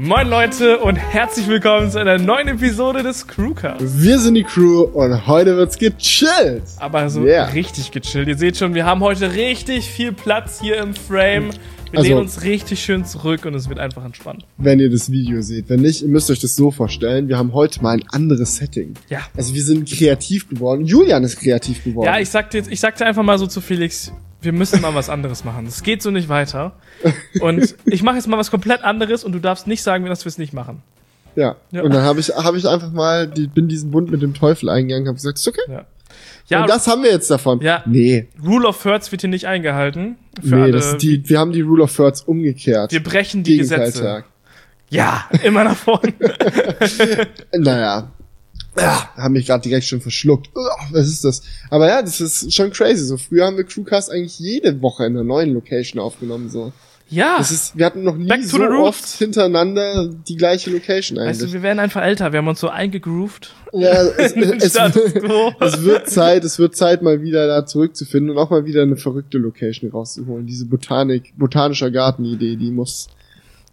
Moin Leute und herzlich willkommen zu einer neuen Episode des Crewcasts. Wir sind die Crew und heute wird's gechillt. Aber so Yeah. richtig gechillt. Ihr seht schon, wir haben heute richtig viel Platz hier im Frame. Wir Also- lehnen uns richtig schön zurück und es wird einfach entspannt. Wenn ihr das Video seht. Wenn nicht, ihr müsst euch das so vorstellen. Wir haben heute mal ein anderes Setting. Ja. Also wir sind kreativ geworden. Julian ist kreativ geworden. Ja, ich sagte jetzt, ich sagte einfach mal so zu Felix, wir müssen mal was anderes machen. Es geht so nicht weiter. Und ich mache jetzt mal was komplett anderes und du darfst nicht sagen, dass wir es nicht machen. ja. Ja. Und dann habe ich, hab ich einfach mal, die, bin diesen Bund mit dem Teufel eingegangen, habe gesagt, ist okay. Ja. Ja, und das haben wir jetzt davon. Ja. Nee. Rule of Thirds wird hier nicht eingehalten. Für Nee, alle. das ist die, wir haben die Rule of Thirds umgekehrt. wir brechen die Gesetze. Ja, immer nach vorne. Naja. Ja, haben mich gerade direkt schon verschluckt. Was ist das? Aber ja, das ist schon crazy. So früher haben wir Crewcast eigentlich jede Woche in einer neuen Location aufgenommen. So. Ja. Das ist, wir hatten noch nie so oft hintereinander die gleiche Location Weißt eigentlich. du, wir werden einfach älter. Wir haben uns so eingegroovt. ja, es, es, es wird Zeit, es wird Zeit, mal wieder da zurückzufinden und auch mal wieder eine verrückte Location rauszuholen. Diese Botanik, botanischer Gartenidee, die muss,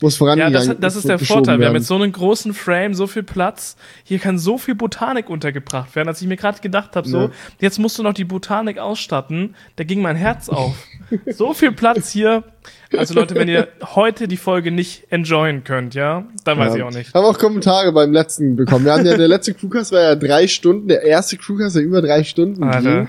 muss Ja, vorangegangen das, das ist der Vorteil. Wir haben werden. jetzt so einen großen Frame, so viel Platz. Hier kann so viel Botanik untergebracht werden, als ich mir gerade gedacht habe, so, Ja. jetzt musst du noch die Botanik ausstatten. Da ging mein Herz auf. so viel Platz hier. Also Leute, wenn ihr heute die Folge nicht enjoyen könnt, ja, dann weiß Ja. ich auch nicht. Haben auch Kommentare beim letzten bekommen. Wir hatten ja, der letzte Crewcast war ja drei Stunden, der erste Crewcast, der über drei Stunden Alter. ging.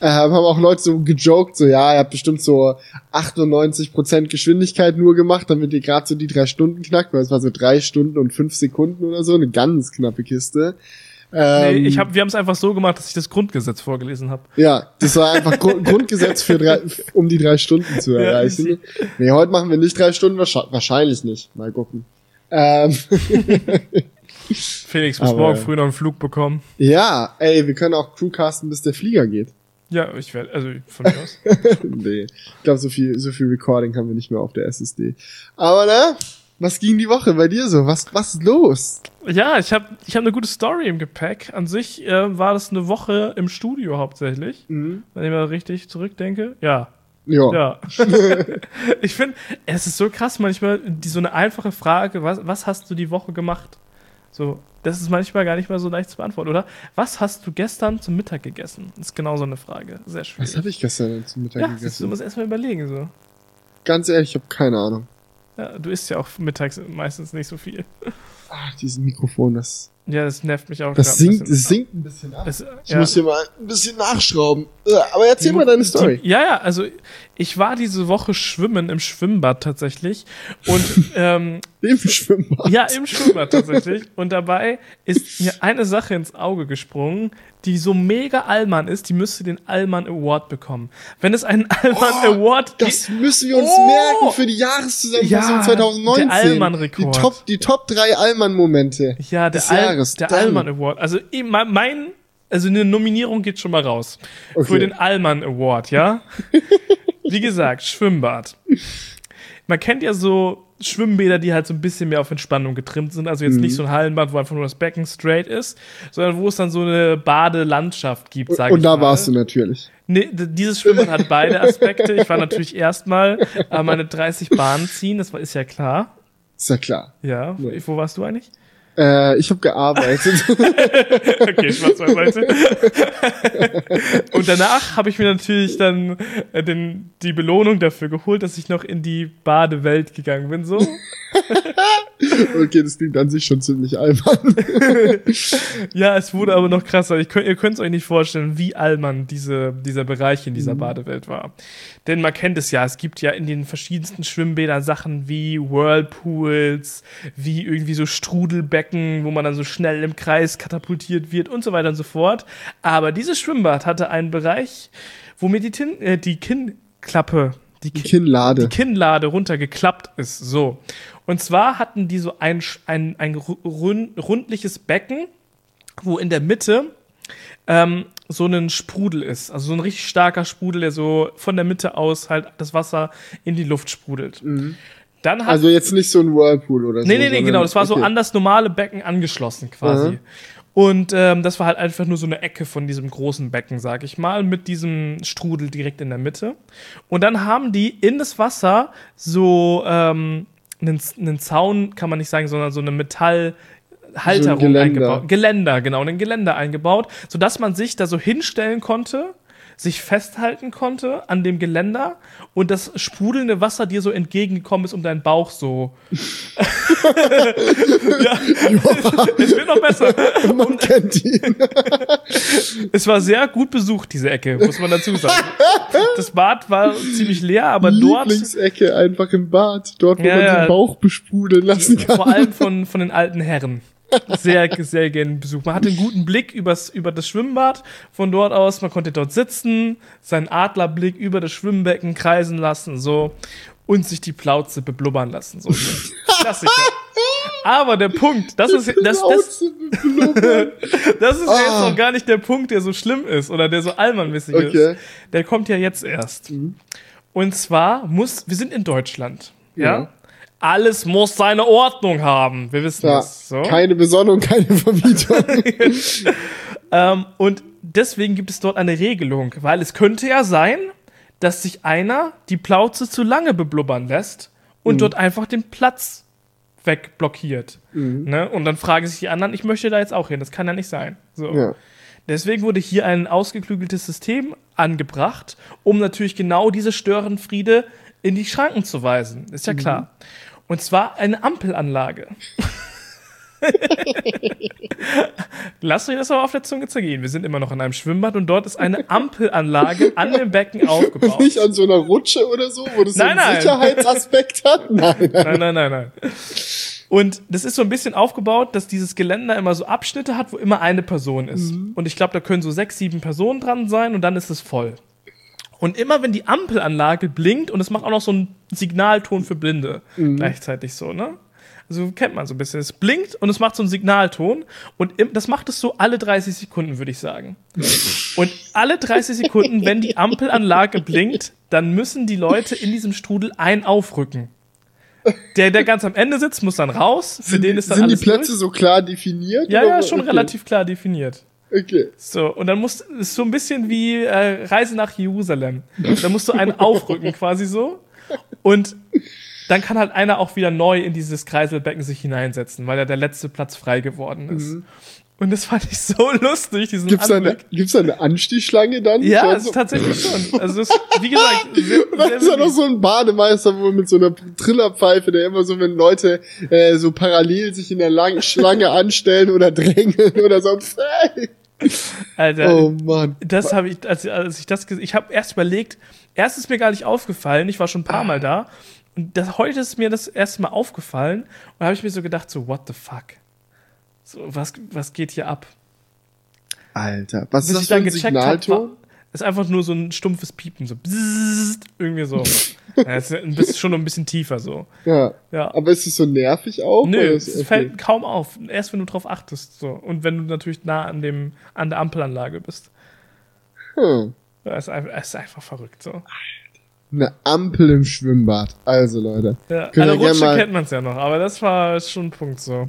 Äh, haben auch Leute so gejoked, so, ja, ihr habt bestimmt so 98% Geschwindigkeit nur gemacht, damit ihr gerade so die drei Stunden knackt, weil es war so drei Stunden und fünf Sekunden oder so, eine ganz knappe Kiste. Ähm, Nee, ich hab, wir haben es einfach so gemacht, dass ich das Grundgesetz vorgelesen habe. ja, das war einfach Grund, Grundgesetz für drei, um die drei Stunden zu Ja, erreichen. nee, heute machen wir nicht drei Stunden, wahrscheinlich, nicht. Mal gucken. Ähm, Felix muss morgen früh noch einen Flug bekommen. ja, ey, wir können auch Crewcasten, bis der Flieger geht. Ja, ich werde, also von mir aus. nee, ich glaube, so viel, so viel Recording haben wir nicht mehr auf der SSD. Aber ne, was ging die Woche bei dir so? Was, was ist los? Ja, ich habe ich hab eine gute Story im Gepäck. An sich äh, war das eine Woche im Studio hauptsächlich. Mhm. Wenn ich mal richtig zurückdenke. Ja. Ja. Ja. ich finde, es ist so krass manchmal, die, so eine einfache Frage, was, was hast du die Woche gemacht? So, das ist manchmal gar nicht mal so leicht zu beantworten, oder? Was hast du gestern zum Mittag gegessen? Das ist genau so eine Frage. Sehr schwierig. Was habe ich gestern zum Mittag ja, siehst du, du gegessen? musst erstmal überlegen. So. Ganz ehrlich, ich habe keine Ahnung. Ja, du isst ja auch mittags meistens nicht so viel. Ah, dieses Mikrofon, das, Ja, das nervt mich auch. das sinkt, es sinkt ein bisschen ab. Es, Ich ja. muss hier mal ein bisschen nachschrauben. Aber erzähl Die- mal deine Story. Die, ja, ja, also ich war diese Woche schwimmen im Schwimmbad tatsächlich. Und ähm, Im Schwimmbad. ja, im Schwimmbad tatsächlich. Und dabei ist mir eine Sache ins Auge gesprungen, die so mega Allmann ist, die müsste den Allmann Award bekommen. Wenn es einen Allmann Oh, Award Das müssen wir uns Oh! merken für die Jahreszusammenfassung Ja, 2019. der Allmann-Rekord. Die Top, die Top 3 Allmann-Momente. Ja, der, des Al Jahres. der Dein- Allmann Award. Also eh, mein- also eine Nominierung geht schon mal raus. Okay. Für den Allmann Award, ja? Wie gesagt, Schwimmbad. Man kennt ja so Schwimmbäder, die halt so ein bisschen mehr auf Entspannung getrimmt sind. Also jetzt nicht Mhm. so ein Hallenbad, wo einfach nur das Becken straight ist, sondern wo es dann so eine Badelandschaft gibt, sag Und ich da mal. warst du natürlich. Nee, dieses Schwimmbad hat beide Aspekte. Ich war natürlich erstmal äh, meine 30 Bahnen ziehen, das war, ist ja klar. Ist ja klar. Ja, Ja. wo warst du eigentlich? Äh, ich habe gearbeitet. Okay, Spaß beiseite. Und danach habe ich mir natürlich dann äh, den, die Belohnung dafür geholt, dass ich noch in die Badewelt gegangen bin. So. okay, das klingt an sich schon ziemlich albern. Ja, es wurde aber noch krasser. Ich könnt, ihr könnt es euch nicht vorstellen, wie allmann diese, dieser Bereich in dieser Badewelt war. Denn man kennt es ja, es gibt ja in den verschiedensten Schwimmbädern Sachen wie Whirlpools, wie irgendwie so Strudelbecken, wo man dann so schnell im Kreis katapultiert wird und so weiter und so fort. Aber dieses Schwimmbad hatte einen Bereich, wo mir die, Tin äh, die Kinnklappe, die, Die Ki- Kinnlade. die Kinnlade runtergeklappt ist. So. Und zwar hatten die so ein, ein, ein ru- rund, rundliches Becken, wo in der Mitte ähm, so ein Sprudel ist. Also so ein richtig starker Sprudel, der so von der Mitte aus halt das Wasser in die Luft sprudelt. Dann hat Also jetzt nicht so ein Whirlpool oder so. Nee, nee, nee, genau. Das war so okay. an das normale Becken angeschlossen quasi. Mhm. Und ähm, das war halt einfach nur so eine Ecke von diesem großen Becken, sag ich mal, mit diesem Strudel direkt in der Mitte. Und dann haben die in das Wasser so, ähm, einen, einen Zaun, kann man nicht sagen, sondern so eine Metallhalterung So ein eingebaut. Geländer, genau, ein Geländer eingebaut, sodass man sich da so hinstellen konnte, sich festhalten konnte an dem Geländer und das sprudelnde Wasser dir so entgegengekommen ist um deinen Bauch so. ja, es wird noch besser. Man kennt ihn. Es war sehr gut besucht, diese Ecke, muss man dazu sagen. Das Bad war ziemlich leer, aber dort Lieblingsecke einfach im Bad. Dort, wo Ja, man den Bauch besprudeln lassen kann. vor allem von, von den alten Herren. Sehr, sehr gerne besucht. Man hatte einen guten Blick übers, über das Schwimmbad von dort aus. Man konnte dort sitzen, seinen Adlerblick über das Schwimmbecken kreisen lassen, so. Und sich die Plauze beblubbern lassen, so. Klassiker. Aber der Punkt, das ist, das, das, das ist ja jetzt Ah. noch gar nicht der Punkt, der so schlimm ist oder der so allmannmäßig Okay. ist. Der kommt ja jetzt erst. Und zwar muss, wir sind in Deutschland. Ja. Ja. Alles muss seine Ordnung haben. Wir wissen Ja, das. So. keine Besonnung, keine Vermietung. Ähm, und deswegen gibt es dort eine Regelung, weil es könnte ja sein, dass sich einer die Plauze zu lange beblubbern lässt und Mhm. dort einfach den Platz wegblockiert. Ne? Und dann fragen sich die anderen, ich möchte da jetzt auch hin. Das kann ja nicht sein. So. ja. Deswegen wurde hier ein ausgeklügeltes System angebracht, um natürlich genau diese Störenfriede in die Schranken zu weisen. Ist ja klar. Und zwar eine Ampelanlage. Lasst euch das aber auf der Zunge zergehen. Wir sind immer noch in einem Schwimmbad und dort ist eine Ampelanlage an dem Becken aufgebaut. Nicht an so einer Rutsche oder so, wo das so Nein, einen nein. Sicherheitsaspekt hat. Nein, nein. Nein, nein, nein, nein. Und das ist so ein bisschen aufgebaut, dass dieses Geländer immer so Abschnitte hat, wo immer eine Person ist. Und ich glaube, da können so sechs, sieben Personen dran sein und dann ist es voll. Und immer wenn die Ampelanlage blinkt und es macht auch noch so einen Signalton für Blinde gleichzeitig so, ne? Also kennt man so ein bisschen. Es blinkt und es macht so einen Signalton und das macht es so alle 30 Sekunden, würde ich sagen. Und alle 30 Sekunden, wenn die Ampelanlage blinkt, dann müssen die Leute in diesem Strudel ein aufrücken. Der, der ganz am Ende sitzt, muss dann raus. Für den ist dann Sind die Plätze durch. so klar definiert? Ja, oder ja, schon okay. relativ klar definiert. Okay. So, und dann musst ist so ein bisschen wie äh, Reise nach Jerusalem. Da musst du einen aufrücken, quasi so. Und dann kann halt einer auch wieder neu in dieses Kreiselbecken sich hineinsetzen, weil ja der letzte Platz frei geworden ist. Und das fand ich so lustig, diesen. Gibt's da, eine, Anblick. gibt's da eine Anstichschlange dann? Ja, Schon es so- ist tatsächlich schon. Also, ist, wie gesagt, sehr, Und dann ist da noch so ein Bademeister, wo mit so einer Trillerpfeife, der immer so, wenn Leute äh, so parallel sich in der Lang Schlange anstellen oder drängeln oder so. Hey. Alter, Oh Mann. Das habe ich, als, als ich das, ich habe erst überlegt, erst ist mir gar nicht aufgefallen, ich war schon ein paar Mal da, und das, heute ist mir das erste Mal aufgefallen, und da habe ich mir so gedacht, so, what the fuck? So, was, was geht hier ab? Alter, was Bis ist ich das für dann ein gecheckt habe, Signalton? ist einfach nur so ein stumpfes Piepen, so, bzzzt, irgendwie so. ja, ist ein bisschen, schon ein bisschen tiefer so. Ja. Ja. Aber ist es so nervig auch? Nö, es okay. fällt kaum auf. Erst wenn du drauf achtest, so. Und wenn du natürlich nah an dem, an der Ampelanlage bist. Hm. Ja, ist einfach, ist einfach verrückt, so. Eine Ampel im Schwimmbad. Also Leute, Ja, an der Rutsche kennt man es ja noch, aber das war schon ein Punkt so.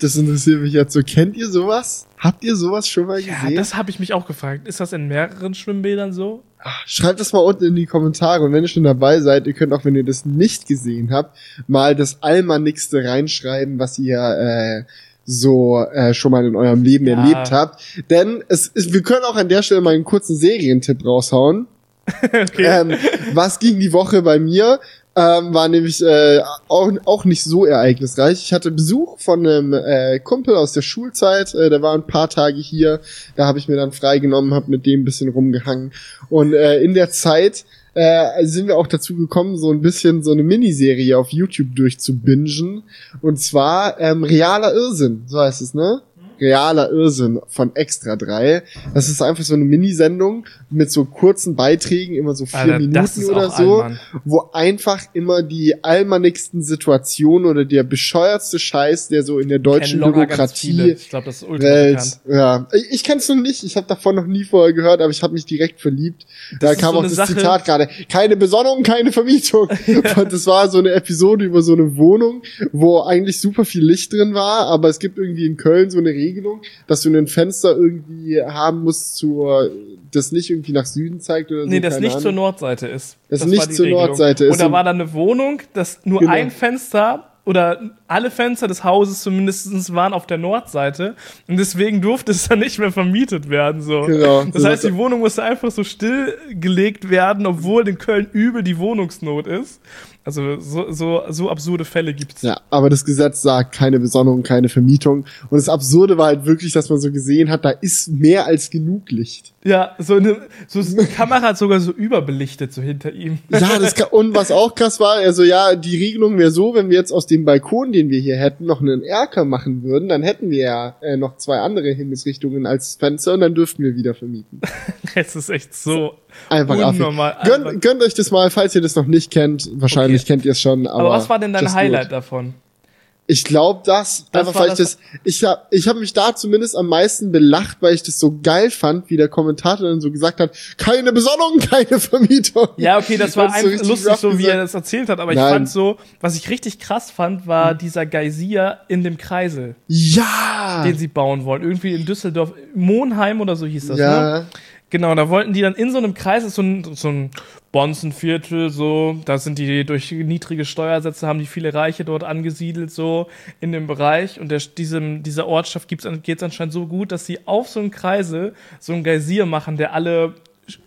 Das interessiert mich jetzt so. Kennt ihr sowas? Habt ihr sowas schon mal Ja, gesehen? das habe ich mich auch gefragt. Ist das in mehreren Schwimmbädern so? Schreibt das mal unten in die Kommentare und wenn ihr schon dabei seid, ihr könnt auch, wenn ihr das nicht gesehen habt, mal das Allmannigste reinschreiben, was ihr äh, so äh, schon mal in eurem Leben Ja. erlebt habt. Denn es ist, wir können auch an der Stelle mal einen kurzen Serientipp raushauen. Okay. ähm, was ging die Woche bei mir? Ähm, war nämlich äh, auch, auch nicht so ereignisreich. Ich hatte Besuch von einem äh, Kumpel aus der Schulzeit, äh, der war ein paar Tage hier. Da habe ich mir dann freigenommen, habe mit dem ein bisschen rumgehangen. Und äh, in der Zeit äh, sind wir auch dazu gekommen, so ein bisschen so eine Miniserie auf YouTube durchzubingen. Und zwar ähm, Realer Irrsinn, so heißt es, ne? Realer Irrsinn von Extra 3. Das ist einfach so eine Minisendung mit so kurzen Beiträgen, immer so vier Alter, Minuten das oder so, Allmann. wo einfach immer die allmannigsten Situationen oder der bescheuertste Scheiß, der so in der deutschen. Bürokratie Ich glaube, das ist ultra Welt, ja. Ich, ich kenn's noch nicht, ich habe davon noch nie vorher gehört, aber ich habe mich direkt verliebt. da ist kam so auch das Sache- Zitat gerade, keine Besonnung, keine Vermietung. Und das war so eine Episode über so eine Wohnung, wo eigentlich super viel Licht drin war, aber es gibt irgendwie in Köln so eine Regelung, dass du ein Fenster irgendwie haben musst, zur, das nicht irgendwie nach Süden zeigt oder so. Nee, das nicht Ahnung. zur Nordseite ist. Das war nicht zur Regelung. Nordseite ist Und da war dann eine Wohnung, dass nur Genau. ein Fenster oder alle Fenster des Hauses zumindest waren auf der Nordseite und deswegen durfte es dann nicht mehr vermietet werden. So. Genau. Das heißt, die Wohnung musste einfach so stillgelegt werden, obwohl in Köln übel die Wohnungsnot ist. Also so, so, so absurde Fälle gibt's. Ja, aber das Gesetz sagt keine Besonderung, keine Vermietung. Und das Absurde war halt wirklich, dass man so gesehen hat, da ist mehr als genug Licht. Ja, so eine, so eine Kamera hat sogar so überbelichtet, so hinter ihm. Ja, das kann, und was auch krass war, also ja, die Regelung wäre so, wenn wir jetzt aus dem Balkon, den wir hier hätten, noch einen Erker machen würden, dann hätten wir ja äh, noch zwei andere Himmelsrichtungen als Fenster und dann dürften wir wieder vermieten. Es ist echt so Einfach unnormal. Gönnt, gönnt euch das mal, falls ihr das noch nicht kennt. Wahrscheinlich Okay. kennt ihr es schon. Aber, Aber was war denn dein Highlight davon? Ich glaube, das, Das einfach weil ich das- das, ich habe ich hab mich da zumindest am meisten belacht, weil ich das so geil fand, wie der Kommentator dann so gesagt hat, keine Besonnung, keine Vermietung. Ja, okay, das war so einfach lustig, so wie gesagt. er das erzählt hat, aber ich Nein. fand so, was ich richtig krass fand, war dieser Geysir in dem Kreisel, Ja! den sie bauen wollen. Irgendwie in Düsseldorf, Monheim oder so hieß das, ne? Genau, da wollten die dann in so einem Kreis, ist so ein, so ein Bonzenviertel, so, da sind die durch niedrige Steuersätze, haben die viele Reiche dort angesiedelt, so in dem Bereich. Und der, diesem, dieser Ortschaft geht es anscheinend so gut, dass sie auf so einem Kreisel so einen Geysir machen, der alle,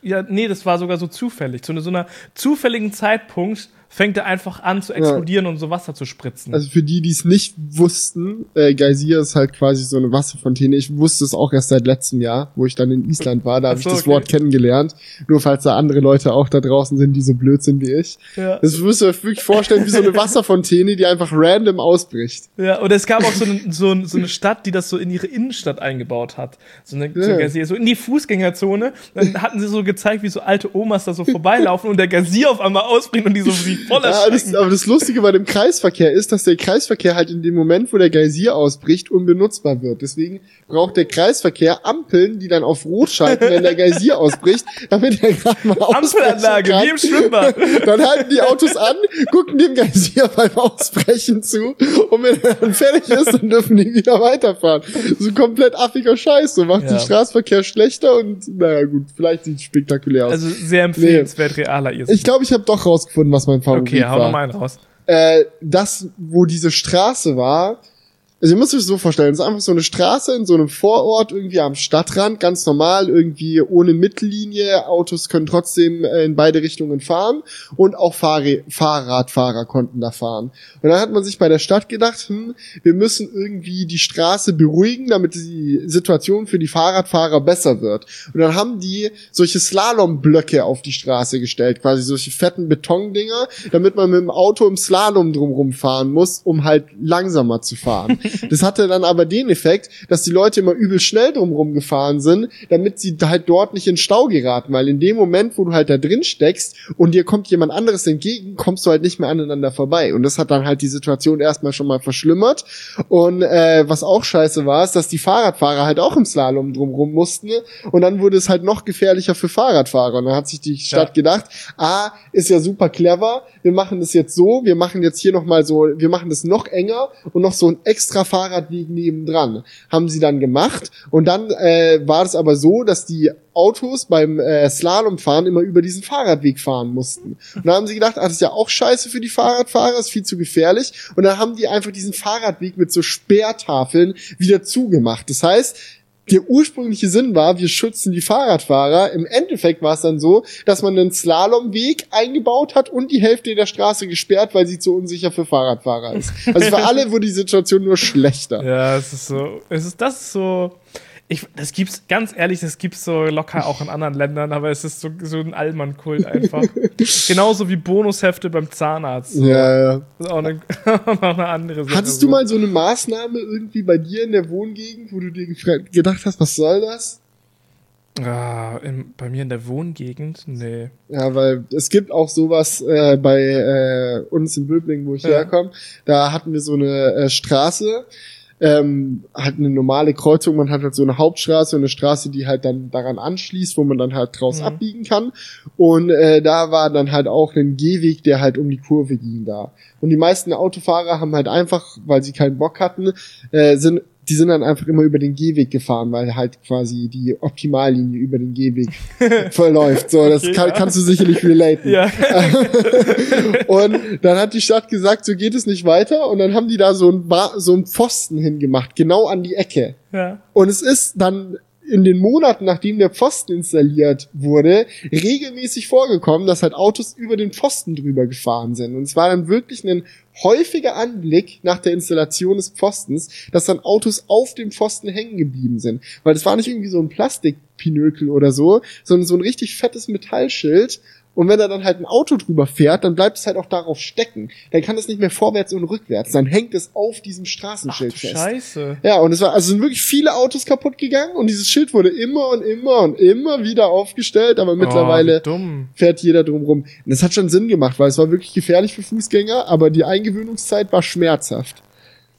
ja, nee, das war sogar so zufällig. Zu so einer zufälligen Zeitpunkt fängt er einfach an zu explodieren und so Wasser zu spritzen. Also für die, die es nicht wussten, äh, Geysir ist halt quasi so eine Wasserfontäne. Ich wusste es auch erst seit letztem Jahr, wo ich dann in Island war. Da habe ich das okay. Wort kennengelernt. Nur falls da andere Leute auch da draußen sind, die so blöd sind wie ich. ja. Das müsst ihr euch wirklich vorstellen, wie so eine Wasserfontäne, die einfach random ausbricht. Ja, und es gab auch so eine, so, so eine Stadt, die das so in ihre Innenstadt eingebaut hat. So eine, Ja. Gazier, so in die Fußgängerzone. Dann hatten sie so gezeigt, wie so alte Omas da so vorbeilaufen und der Gazier auf einmal ausbringt und die so wie voller Ja, das, aber das Lustige bei dem Kreisverkehr ist, dass der Kreisverkehr halt in dem Moment, wo der Geysir ausbricht, unbenutzbar wird. Deswegen braucht der Kreisverkehr Ampeln, die dann auf Rot schalten, wenn der Geysir ausbricht, damit er gerade mal Ampelanlage, ausbrechen wie im Schwimmbad. Dann halten die Autos an, gucken dem Geysir beim Ausbrechen zu und wenn er dann fertig ist, dann dürfen die wieder weiterfahren. So komplett affiger Scheiß. So macht Ja. den Straßenverkehr schlechter und naja gut, vielleicht sieht es spektakulär aus. Also sehr empfehlenswert, realer ihr ich glaube, ich habe doch rausgefunden, was mein Favorit Okay, hau war noch mal einen raus. äh, das, wo diese Straße war, also ihr müsst euch so vorstellen, es ist einfach so eine Straße in so einem Vorort, irgendwie am Stadtrand, ganz normal, irgendwie ohne Mittellinie, Autos können trotzdem äh, in beide Richtungen fahren und auch Fahrrä Fahrradfahrer konnten da fahren. Und dann hat man sich bei der Stadt gedacht, hm, wir müssen irgendwie die Straße beruhigen, damit die Situation für die Fahrradfahrer besser wird. Und dann haben die solche Slalomblöcke auf die Straße gestellt, quasi solche fetten Betondinger, damit man mit dem Auto im Slalom drumrum fahren muss, um halt langsamer zu fahren. Das hatte dann aber den Effekt, dass die Leute immer übel schnell drumrum gefahren sind, damit sie halt dort nicht in Stau geraten, weil in dem Moment, wo du halt da drin steckst und dir kommt jemand anderes entgegen, kommst du halt nicht mehr aneinander vorbei. Und das hat dann halt die Situation erstmal schon mal verschlimmert. Und äh, was auch scheiße war, ist, dass die Fahrradfahrer halt auch im Slalom drumrum mussten. Und dann wurde es halt noch gefährlicher für Fahrradfahrer. Und dann hat sich die Stadt Ja. gedacht, ah, ist ja super clever, wir machen das jetzt so, wir machen jetzt hier nochmal so, wir machen das noch enger und noch so ein extra Fahrradweg nebendran. Haben sie dann gemacht und dann äh, war es aber so, dass die Autos beim äh, Slalomfahren immer über diesen Fahrradweg fahren mussten. Und dann haben sie gedacht, ah, das ist ja auch scheiße für die Fahrradfahrer, ist viel zu gefährlich. Und dann haben die einfach diesen Fahrradweg mit so Sperrtafeln wieder zugemacht. Das heißt, der ursprüngliche Sinn war, wir schützen die Fahrradfahrer. Im Endeffekt war es dann so, dass man einen Slalomweg eingebaut hat und die Hälfte der Straße gesperrt, weil sie zu unsicher für Fahrradfahrer ist. Also für alle wurde die Situation nur schlechter. Ja, es ist so, es ist das ist so. Ich, das gibt's, ganz ehrlich, das gibt's so locker auch in anderen Ländern, aber es ist so, so ein Allmann-Kult einfach. Genauso wie Bonushefte beim Zahnarzt. So. Ja, ja. Das ist auch eine, noch eine andere Sache. Hattest du mal so eine Maßnahme irgendwie bei dir in der Wohngegend, wo du dir gedacht hast, was soll das? Ah, in, bei mir in der Wohngegend? Nee. Ja, weil es gibt auch sowas äh, bei äh, uns in Böblingen, wo ich Ja. herkomme. Da hatten wir so eine äh, Straße, ähm, halt eine normale Kreuzung. Man hat halt so eine Hauptstraße und eine Straße, die halt dann daran anschließt, wo man dann halt draus Mhm. abbiegen kann. Und äh, da war dann halt auch ein Gehweg, der halt um die Kurve ging da. Und die meisten Autofahrer haben halt einfach, weil sie keinen Bock hatten, äh, sind die sind dann einfach immer über den Gehweg gefahren, weil halt quasi die Optimallinie über den Gehweg verläuft. So, das Okay, kann, ja. kannst du sicherlich relaten. Ja. und dann hat die Stadt gesagt, so geht es nicht weiter. Und dann haben die da so ein, Ba- so ein Pfosten hingemacht, genau an die Ecke. ja. Und es ist dann in den Monaten, nachdem der Pfosten installiert wurde, regelmäßig vorgekommen, dass halt Autos über den Pfosten drüber gefahren sind. Und es war dann wirklich ein häufiger Anblick nach der Installation des Pfostens, dass dann Autos auf dem Pfosten hängen geblieben sind. Weil das war nicht irgendwie so ein Plastikpinökel oder so, sondern so ein richtig fettes Metallschild. Und wenn da dann halt ein Auto drüber fährt, dann bleibt es halt auch darauf stecken. Dann kann es nicht mehr vorwärts und rückwärts. Dann hängt es auf diesem Ach Straßenschild fest. Scheiße. Ja, und es war, also sind wirklich viele Autos kaputt gegangen und dieses Schild wurde immer und immer und immer wieder aufgestellt, aber Oh, mittlerweile dumm. fährt jeder drum rum. Und das hat schon Sinn gemacht, weil es war wirklich gefährlich für Fußgänger, aber die Eingewöhnungszeit war schmerzhaft.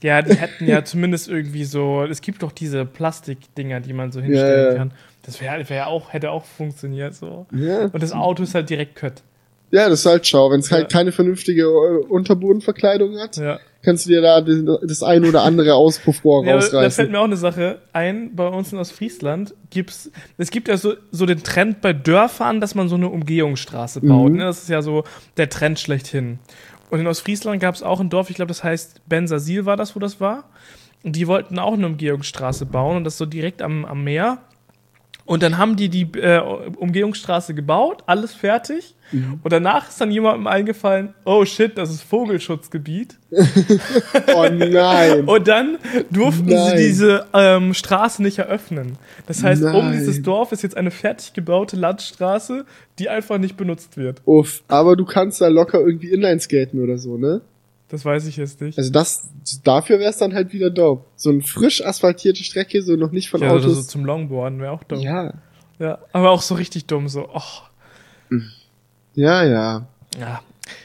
Ja, die hätten ja zumindest irgendwie so. Es gibt doch diese Plastikdinger, die man so hinstellen Ja, ja. kann. Das wäre wär auch, hätte auch funktioniert so. Ja, Und das Auto ist halt direkt kött. ja das ist halt schau. Wenn es halt Ja. keine vernünftige äh, Unterbodenverkleidung hat, Ja. kannst du dir da das ein oder andere Auspuffrohr Ja, aber da fällt rausreißen. mir auch eine Sache ein. Bei uns in Ostfriesland gibt's, es gibt ja so, so den Trend bei Dörfern, dass man so eine Umgehungsstraße baut. Mhm. Ne? Das ist ja so der Trend schlechthin. Und in Ostfriesland gab es auch ein Dorf, ich glaube, das heißt Bensasil war das, wo das war. Und die wollten auch eine Umgehungsstraße bauen und das so direkt am, am Meer. Und dann haben die die äh, Umgehungsstraße gebaut, alles fertig. Mhm. Und danach ist dann jemandem eingefallen, oh shit, das ist Vogelschutzgebiet. Oh nein. Und dann durften Nein. sie diese ähm, Straße nicht eröffnen. Das heißt, um Nein. dieses Dorf ist jetzt eine fertig gebaute Landstraße, die einfach nicht benutzt wird. Uff. Aber du kannst da locker irgendwie Inlineskaten oder so, ne? Das weiß ich jetzt nicht. Also das, dafür wär's dann halt wieder dope. So eine frisch asphaltierte Strecke, so noch nicht von ja, oder so Autos. zum Longboarden wäre auch dumm. Ja. ja, aber auch so richtig dumm, so, oh. ja, ja, Ja.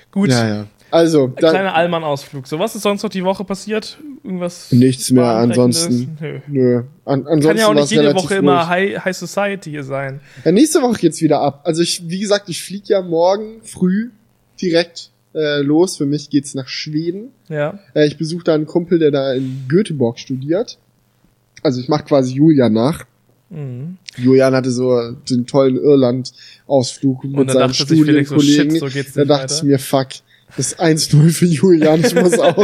Gut. ja, ja. Also, dann, kleiner Allmann-Ausflug. So, was ist sonst noch die Woche passiert? Irgendwas? Nichts mehr, ansonsten. Nö. nö. An, ansonsten Kann ja auch nicht jede Woche immer. High, High Society hier sein. Ja, nächste Woche geht's wieder ab. Also ich, wie gesagt, ich fliege ja morgen früh direkt äh, los. Für mich geht's nach Schweden. Ja. Äh, ich besuche da einen Kumpel, der da in Göteborg studiert. Also ich mache quasi Julian nach. Mhm. Julian hatte so den tollen Irland-Ausflug mit so, Studienkollegen. so geht's da dachte weiter. ich mir, fuck, das ist 1-0 für Julian, ich muss auch.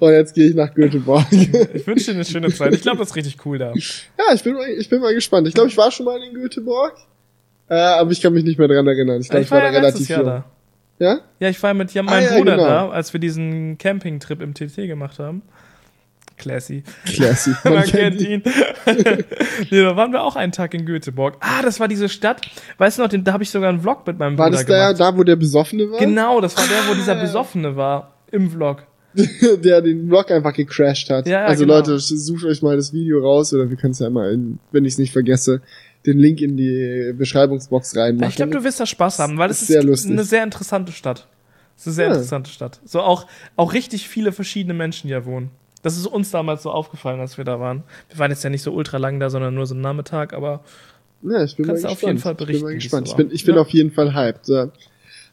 Und jetzt gehe ich nach Göteborg. Ich wünsche dir eine schöne Zeit. Ich glaube, das ist richtig cool da. ja, ich bin, mal- ich bin mal gespannt. Ich glaube, ich war schon mal in Göteborg. Äh, aber ich kann mich nicht mehr dran erinnern. Ich glaube, ich, war da ja letztes relativ jung. da. Ja? Ja, ich war mit ja, Ah, meinem ja, Bruder genau. da, als wir diesen Campingtrip im TT gemacht haben. Classy. Classy. Man, Man kennt ihn. nee, da waren wir auch einen Tag in Göteborg. Ah, das war diese Stadt. Weißt du noch, da habe ich sogar einen Vlog mit meinem War Bruder das der, gemacht. da, wo der Besoffene war? Genau, das war der, wo dieser Ah. Besoffene war. Im Vlog. der den Vlog einfach gecrashed hat. Ja, ja, also genau. Leute, sucht euch mal das Video raus oder wir können es ja mal, in, wenn ich es nicht vergesse, den Link in die Beschreibungsbox reinmachen. Ich glaube, du wirst da Spaß haben, weil es Ist ist, eine sehr interessante Stadt. Es ist eine sehr Ja. interessante Stadt. So auch, auch richtig viele verschiedene Menschen, die da wohnen. Das ist uns damals so aufgefallen, als wir da waren. Wir waren jetzt ja nicht so ultra lang da, sondern nur so einen Nachmittag, aber Ja, ich bin Kannst mal du auf gespannt. jeden Fall ich bin berichten, wie es gespannt. Ich bin, ich bin Ja. auf jeden Fall hyped. Ja.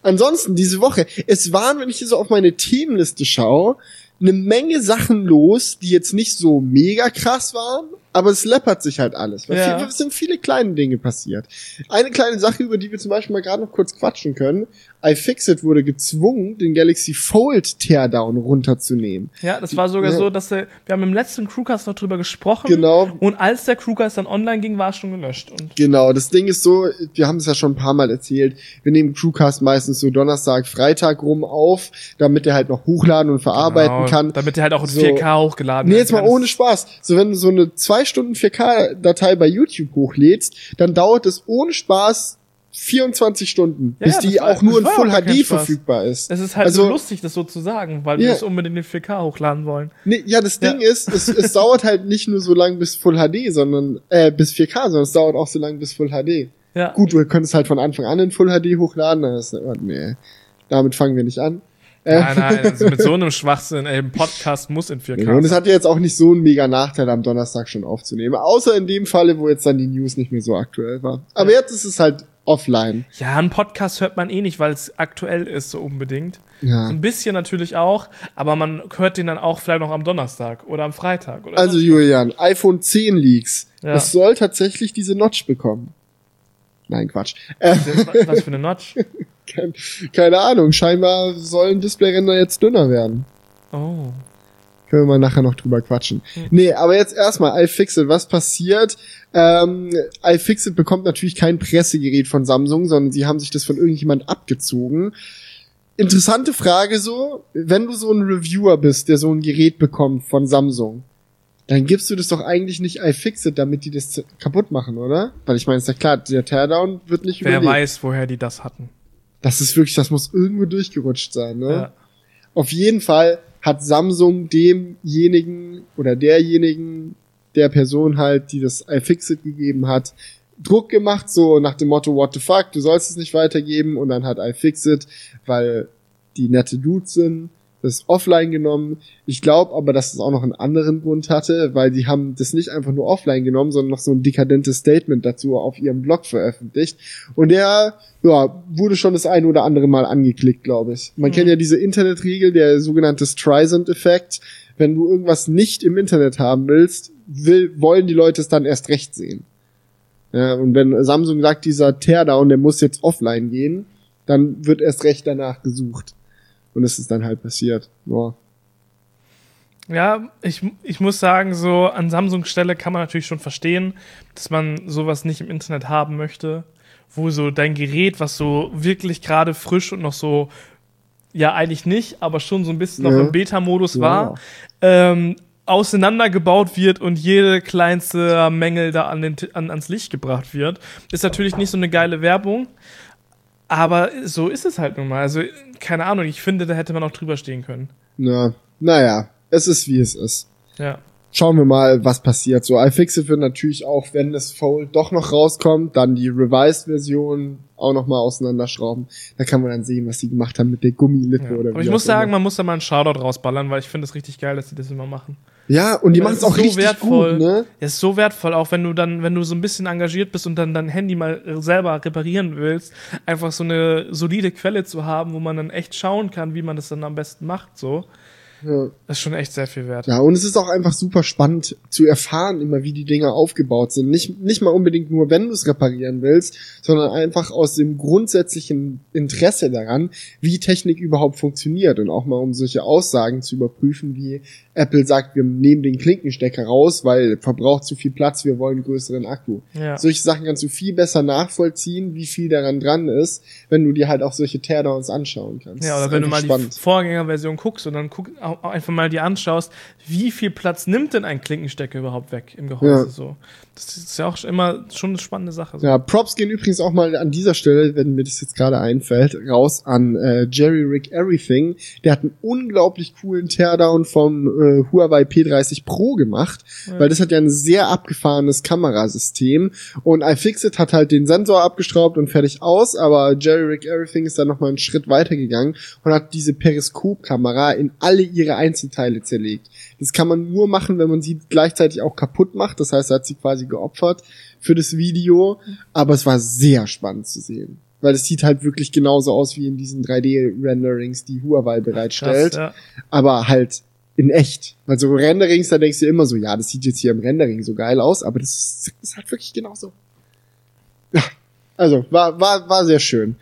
Ansonsten, diese Woche, es waren, wenn ich hier so auf meine Themenliste schaue, eine Menge Sachen los, die jetzt nicht so mega krass waren, aber es läppert sich halt alles. Weil Ja. viel, es sind viele kleine Dinge passiert. Eine kleine Sache, über die wir zum Beispiel mal gerade noch kurz quatschen können. iFixit wurde gezwungen, den Galaxy Fold Teardown runterzunehmen. ja, das war sogar Ja. so, dass der, wir haben im letzten Crewcast noch drüber gesprochen. Genau. Und als der Crewcast dann online ging, war es schon gelöscht. Und Genau, das Ding ist so, wir haben es ja schon ein paar Mal erzählt, wir nehmen Crewcast meistens so Donnerstag, Freitag rum auf, damit er halt noch hochladen und verarbeiten Genau, kann. Damit der halt auch in So. 4K hochgeladen Nee, werden jetzt mal ohne Spaß. So, wenn du so eine zwei Stunden 4K-Datei bei YouTube hochlädst, dann dauert es ohne Spaß 24 Stunden, Ja, bis die war- auch nur in Full HD verfügbar ist. Es ist halt Also- so lustig, das so zu sagen, weil wir Ja. es unbedingt in 4K hochladen wollen. Nee, ja, das Ja. Ding ist, es, es dauert halt nicht nur so lang bis Full HD, sondern äh, bis 4K, sondern es dauert auch so lang bis Full HD. Ja. Gut, du könntest halt von Anfang an in Full HD hochladen, dann ist nee, damit fangen wir nicht an. Äh, Nein, nein, also mit so einem Schwachsinn, ey, ein Podcast muss in 4K. und es hat ja jetzt auch nicht so einen mega Nachteil, am Donnerstag schon aufzunehmen. Außer in dem Falle, wo jetzt dann die News nicht mehr so aktuell war. Aber jetzt ist es halt offline. Ja, einen Podcast hört man eh nicht, weil es aktuell ist, so unbedingt. Ja. Ein bisschen natürlich auch, aber man hört den dann auch vielleicht noch am Donnerstag oder am Freitag. Oder Also so. Julian, iPhone 10 Leaks. Ja. Es soll tatsächlich diese Notch bekommen. Nein, Quatsch. Äh, Was für eine Notch. kein, keine Ahnung, scheinbar sollen Displayränder jetzt dünner werden. Oh. Können wir mal nachher noch drüber quatschen. Hm. Nee, aber jetzt erstmal iFixit. Was passiert? Ähm, iFixit bekommt natürlich kein Pressegerät von Samsung, sondern sie haben sich das von irgendjemand abgezogen. Interessante Frage so, wenn du so ein Reviewer bist, der so ein Gerät bekommt von Samsung, dann gibst du das doch eigentlich nicht iFixit, damit die das kaputt machen, oder? Weil ich meine, ist ja klar, der Teardown wird nicht Wer überlebt. weiß, woher die das hatten. Das ist wirklich, das muss irgendwo durchgerutscht sein, ne? Ja. Auf jeden Fall hat Samsung demjenigen oder derjenigen, der Person halt, die das iFixit gegeben hat, Druck gemacht, so nach dem Motto, what the fuck, du sollst es nicht weitergeben und dann hat iFixit, weil die nette Dudes sind, das offline genommen. Ich glaube aber, dass es auch noch einen anderen Grund hatte, weil die haben das nicht einfach nur offline genommen, sondern noch so ein dekadentes Statement dazu auf ihrem Blog veröffentlicht. Und der ja, wurde schon das ein oder andere Mal angeklickt, glaube ich. Man Mhm. kennt ja diese Internetregel, der sogenannte Streisand-Effekt. Wenn du irgendwas nicht im Internet haben willst, will, wollen die Leute es dann erst recht sehen. Ja, und wenn Samsung sagt, dieser Teardown, der muss jetzt offline gehen, dann wird erst recht danach gesucht. Und es ist dann halt passiert. Ja. Ja, ich, ich muss sagen, so an Samsung Stelle kann man natürlich schon verstehen, dass man sowas nicht im Internet haben möchte, wo so dein Gerät, was so wirklich gerade frisch und noch so, ja eigentlich nicht, aber schon so ein bisschen noch Ja. im Beta-Modus Ja. war, ähm, auseinandergebaut wird und jede kleinste Mängel da an den, an, ans Licht gebracht wird, ist natürlich nicht so eine geile Werbung. Aber so ist es halt nun mal. Also, keine Ahnung, ich finde, da hätte man auch drüber stehen können. Na, naja, es ist wie es ist. Ja. Schauen wir mal, was passiert. So, iFixit wird natürlich auch, wenn das Fold doch noch rauskommt, dann die Revised-Version auch noch mal auseinanderschrauben. Da kann man dann sehen, was sie gemacht haben mit der Gummilippe Ja. oder Aber ich muss sagen, immer. man muss da mal einen Shoutout rausballern, weil ich finde es richtig geil, dass die das immer machen. Ja, und die machen es auch so richtig wertvoll. gut, ne? Das ist so wertvoll, auch wenn du dann, wenn du so ein bisschen engagiert bist und dann dein Handy mal selber reparieren willst, einfach so eine solide Quelle zu haben, wo man dann echt schauen kann, wie man das dann am besten macht, so. Ja. Das ist schon echt sehr viel wert. Ja, und es ist auch einfach super spannend zu erfahren, immer wie die Dinger aufgebaut sind. Nicht, nicht mal unbedingt nur, wenn du es reparieren willst, sondern einfach aus dem grundsätzlichen Interesse daran, wie Technik überhaupt funktioniert und auch mal um solche Aussagen zu überprüfen, wie Apple sagt, wir nehmen den Klinkenstecker raus, weil verbraucht zu viel Platz, wir wollen einen größeren Akku. Ja. Solche Sachen kannst du viel besser nachvollziehen, wie viel daran dran ist, wenn du dir halt auch solche Teardowns anschauen kannst. Ja, oder wenn du mal spannend. die Vorgängerversion guckst und dann guck, auch auch einfach mal die anschaust, wie viel Platz nimmt denn ein Klinkenstecker überhaupt weg im Gehäuse Ja. so. Das ist ja auch immer schon eine spannende Sache. So. Ja, Props gehen übrigens auch mal an dieser Stelle, wenn mir das jetzt gerade einfällt, raus an äh, Jerry Rick Everything. Der hat einen unglaublich coolen Teardown vom äh, Huawei P30 Pro gemacht, Ja. weil das hat ja ein sehr abgefahrenes Kamerasystem und iFixit hat halt den Sensor abgestraubt und fertig aus, aber Jerry Rick Everything ist dann nochmal einen Schritt weiter gegangen und hat diese Periskopkamera in alle ihre Einzelteile zerlegt. Das kann man nur machen, wenn man sie gleichzeitig auch kaputt macht. Das heißt, er hat sie quasi geopfert für das Video. Aber es war sehr spannend zu sehen. Weil es sieht halt wirklich genauso aus wie in diesen 3D-Renderings, die Huawei bereitstellt. Krass, ja. Aber halt in echt. Weil so Renderings, da denkst du immer so, ja, das sieht jetzt hier im Rendering so geil aus, aber das ist, ist halt wirklich genauso. Ja, also war, war, war sehr schön.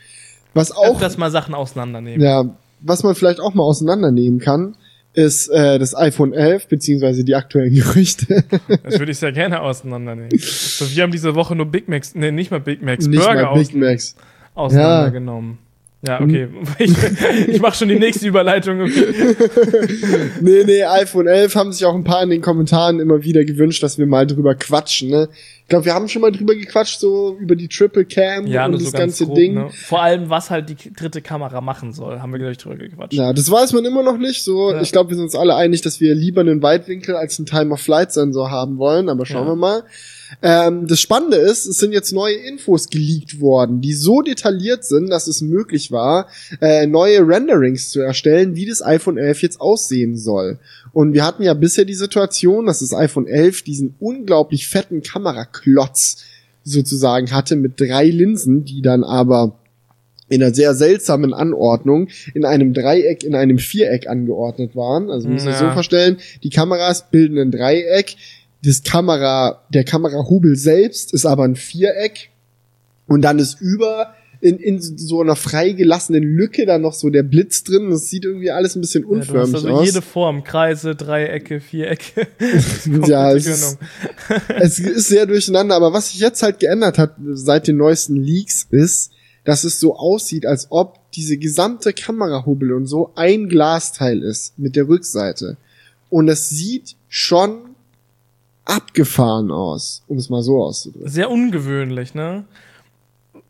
Was auch Öfters mal Sachen auseinandernehmen. ja, was man vielleicht auch mal auseinandernehmen kann, ist äh, das iPhone 11 beziehungsweise die aktuellen Gerüchte. Das würde ich sehr gerne auseinandernehmen. So, wir haben diese Woche nur Big Macs, nee, nicht mal Big Macs, Nicht Burger mal Big aus, Macs. auseinandergenommen. Ja, okay. Ich, ich mache schon die nächste Überleitung. Okay. Nee, nee, iPhone 11 haben sich auch ein paar in den Kommentaren immer wieder gewünscht, dass wir mal drüber quatschen. Ne? Ich glaube, wir haben schon mal drüber gequatscht, so über die Triple Cam Ja, und das so ganz ganze grob, Ding. Ne? Vor allem, was halt die dritte Kamera machen soll, haben wir gleich drüber gequatscht. Ja, das weiß man immer noch nicht. So, Ja. ich glaube, wir sind uns alle einig, dass wir lieber einen Weitwinkel als einen Time-of-Flight-Sensor haben wollen. Aber schauen Ja. wir mal. Ähm, das Spannende ist, es sind jetzt neue Infos geleakt worden, die so detailliert sind, dass es möglich war, äh, neue Renderings zu erstellen, wie das iPhone 11 jetzt aussehen soll. Und wir hatten ja bisher die Situation, dass das iPhone 11 diesen unglaublich fetten Kameraklotz sozusagen hatte mit drei Linsen, die dann aber in einer sehr seltsamen Anordnung in einem Dreieck, in einem Viereck angeordnet waren. Also müssen wir Ja. so vorstellen, die Kameras bilden ein Dreieck, das Kamera, der Kamerahubel selbst ist aber ein Viereck und dann ist über in, in so einer freigelassenen Lücke dann noch so der Blitz drin. Das sieht irgendwie alles ein bisschen Ja, du hast unförmig also aus. jede Form, Kreise, Dreiecke, Vierecke. ja, es ist, es ist sehr durcheinander, aber was sich jetzt halt geändert hat seit den neuesten Leaks ist, dass es so aussieht, als ob diese gesamte Kamerahubbel und so ein Glasteil ist mit der Rückseite. Und es sieht schon abgefahren aus, um es mal so auszudrücken. Sehr ungewöhnlich, ne?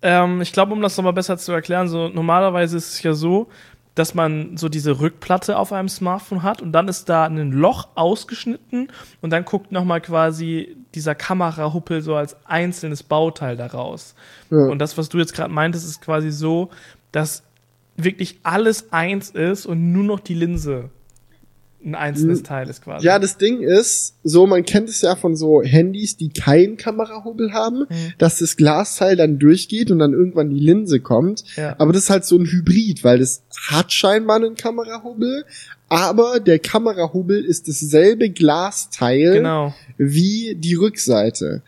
Ähm, ich glaube, um das nochmal besser zu erklären, so normalerweise ist es ja so, dass man so diese Rückplatte auf einem Smartphone hat und dann ist da ein Loch ausgeschnitten und dann guckt nochmal quasi dieser Kamerahuppel so als einzelnes Bauteil daraus. Ja. Und das, was du jetzt gerade meintest, ist quasi so, dass wirklich alles eins ist und nur noch die Linse ein einzelnes Teil ist quasi. Ja, das Ding ist, so, man kennt es ja von so Handys, die keinen Kamerahubbel haben, Mhm. dass das Glasteil dann durchgeht und dann irgendwann die Linse kommt. Ja. Aber das ist halt so ein Hybrid, weil das hat scheinbar einen Kamerahubbel, aber der Kamerahubbel ist dasselbe Glasteil Genau. wie die Rückseite.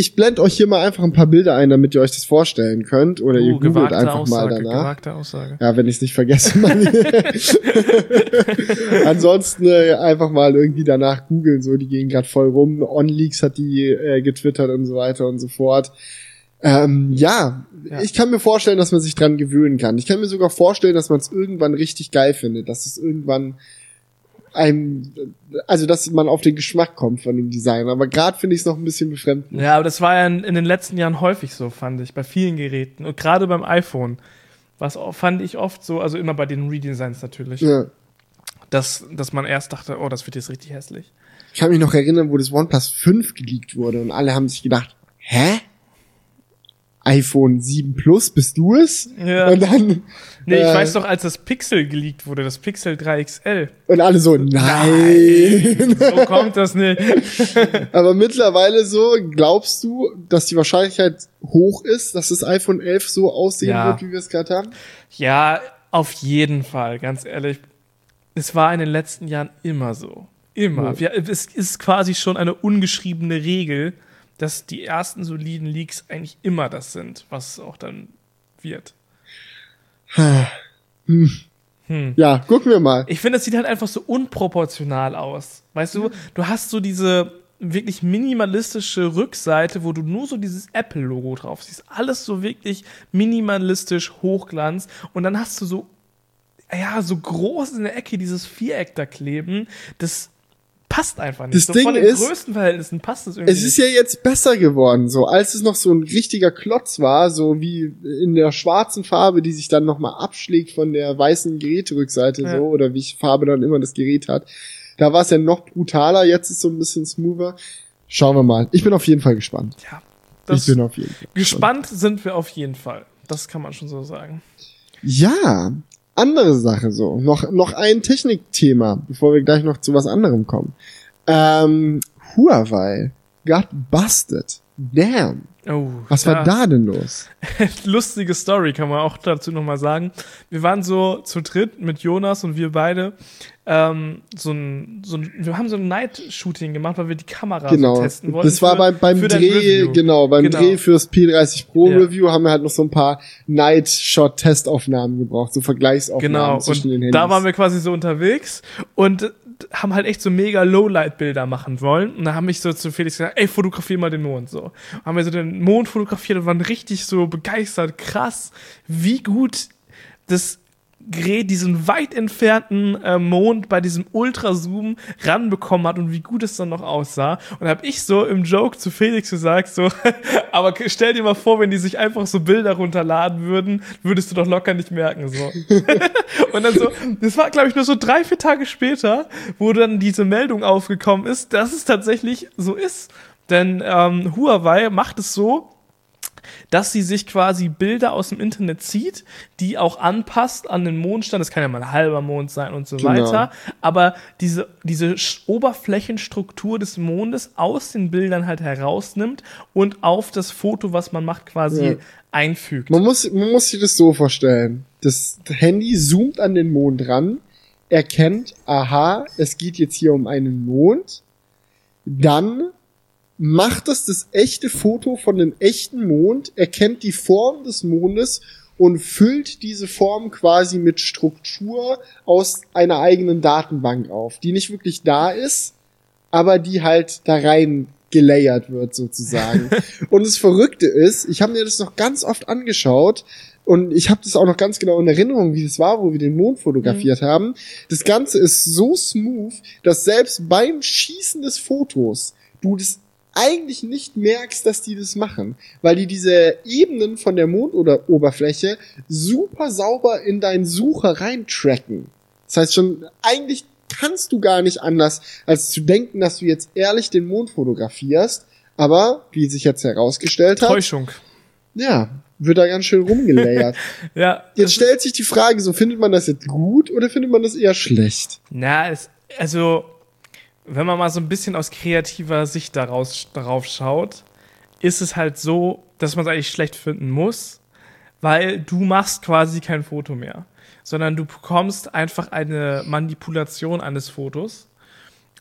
Ich blende euch hier mal einfach ein paar Bilder ein, damit ihr euch das vorstellen könnt. Oder ihr Uh, googelt einfach Aussage, mal danach. gewagte Aussage. Ja, wenn ich es nicht vergesse. Ansonsten äh, einfach mal irgendwie danach googeln, so, die gehen gerade voll rum. OnLeaks hat die äh, getwittert und so weiter und so fort. Ähm, ja, Ja. ich kann mir vorstellen, dass man sich dran gewöhnen kann. Ich kann mir sogar vorstellen, dass man es irgendwann richtig geil findet, dass es irgendwann einem, also dass man auf den Geschmack kommt von dem Design. Aber gerade finde ich es noch ein bisschen befremdend. Ja, aber das war ja in, in den letzten Jahren häufig so, fand ich, bei vielen Geräten. Und gerade beim iPhone. Was fand ich oft so, also immer bei den Redesigns natürlich, Ja. dass, dass man erst dachte, oh, das wird jetzt richtig hässlich. Ich kann mich noch erinnern, wo das OnePlus 5 geleakt wurde und alle haben sich gedacht, hä? iPhone 7 Plus, bist du es? Ja. Und dann, Nee, ich äh, weiß doch, als das Pixel geleakt wurde, das Pixel 3XL. und alle so, nein. So kommt das nicht. Aber mittlerweile so, glaubst du, dass die Wahrscheinlichkeit hoch ist, dass das iPhone 11 so aussehen Ja. wird, wie wir es gerade haben? Ja, auf jeden Fall, ganz ehrlich. Es war in den letzten Jahren immer so. Immer. Ja. Wir, es ist quasi schon eine ungeschriebene Regel, dass die ersten soliden Leaks eigentlich immer das sind, was auch dann wird. Hm. Ja, gucken wir mal. Ich finde, es sieht halt einfach so unproportional aus. Weißt du, du hast so diese wirklich minimalistische Rückseite, wo du nur so dieses Apple-Logo drauf siehst. Alles so wirklich minimalistisch Hochglanz. Und dann hast du so, ja, so groß in der Ecke dieses Viereck da kleben. Das passt einfach nicht. Das so Ding von den ist, Größenverhältnissen passt es irgendwie Es ist ja jetzt besser geworden, so als es noch so ein richtiger Klotz war, so wie in der schwarzen Farbe, die sich dann nochmal abschlägt von der weißen Geräterückseite Ja. so oder welche Farbe dann immer das Gerät hat. Da war es ja noch brutaler, jetzt ist es so ein bisschen smoother. Schauen wir mal. Ich bin auf jeden Fall gespannt. Ja, Ich das, bin auf jeden Fall gespannt sind wir auf jeden Fall. Das kann man schon so sagen. Ja, andere Sache so. Noch, noch ein Technikthema, bevor wir gleich noch zu was anderem kommen. Ähm, Huawei got busted. Damn. Oh, Was war da denn los? lustige Story, kann man auch dazu nochmal sagen. Wir waren so zu dritt mit Jonas und wir beide. Ähm, so ein, so ein, wir haben so ein Night-Shooting gemacht, weil wir die Kamera Genau. so testen wollten. Das war für- beim, beim Dreh, genau, beim Genau. Dreh fürs P30 Pro Ja. Review haben wir halt noch so ein paar Night-Shot-Testaufnahmen gebraucht, so Vergleichsaufnahmen Genau, zwischen den und Handys. da waren wir quasi so unterwegs und haben halt echt so mega Lowlight-Bilder machen wollen. Und da haben mich so zu Felix gesagt, ey, fotografier mal den Mond so. Haben wir so den Mond fotografiert und waren richtig so begeistert, krass, wie gut das Gerät diesen weit entfernten äh, Mond bei diesem Ultrazoom ranbekommen hat und wie gut es dann noch aussah. Und habe ich so im Joke zu Felix gesagt, so, aber stell dir mal vor, wenn die sich einfach so Bilder runterladen würden, würdest du doch locker nicht merken. So. und dann so, das war, glaube ich, nur so drei, vier Tage später, wo dann diese Meldung aufgekommen ist, dass es tatsächlich so ist. Denn ähm, Huawei macht es so, dass sie sich quasi Bilder aus dem Internet zieht, die auch anpasst an den Mondstand. Das kann ja mal ein halber Mond sein und so Genau. weiter. Aber diese, diese Oberflächenstruktur des Mondes aus den Bildern halt herausnimmt und auf das Foto, was man macht, quasi Ja. einfügt. Man muss, man muss sich das so vorstellen. Das Handy zoomt an den Mond ran, erkennt, aha, es geht jetzt hier um einen Mond. Dann macht es das echte Foto von dem echten Mond, erkennt die Form des Mondes und füllt diese Form quasi mit Struktur aus einer eigenen Datenbank auf, die nicht wirklich da ist, aber die halt da rein gelayert wird sozusagen. und das Verrückte ist, ich habe mir das noch ganz oft angeschaut und ich habe das auch noch ganz genau in Erinnerung, wie das war, wo wir den Mond fotografiert haben. Das Ganze ist so smooth, dass selbst beim Schießen des Fotos du das eigentlich nicht merkst, dass die das machen, weil die diese Ebenen von der Mondoberfläche super sauber in deinen Sucher reintracken. Das heißt schon, eigentlich kannst du gar nicht anders, als zu denken, dass du jetzt ehrlich den Mond fotografierst. Aber, wie sich jetzt herausgestellt hat, Täuschung. ja, wird da ganz schön rumgelayert. Ja, jetzt stellt sich die Frage, so findet man das jetzt gut oder findet man das eher schlecht? Na, es, also, wenn man mal so ein bisschen aus kreativer Sicht daraus, darauf schaut, ist es halt so, dass man es eigentlich schlecht finden muss, weil du machst quasi kein Foto mehr, sondern du bekommst einfach eine Manipulation eines Fotos,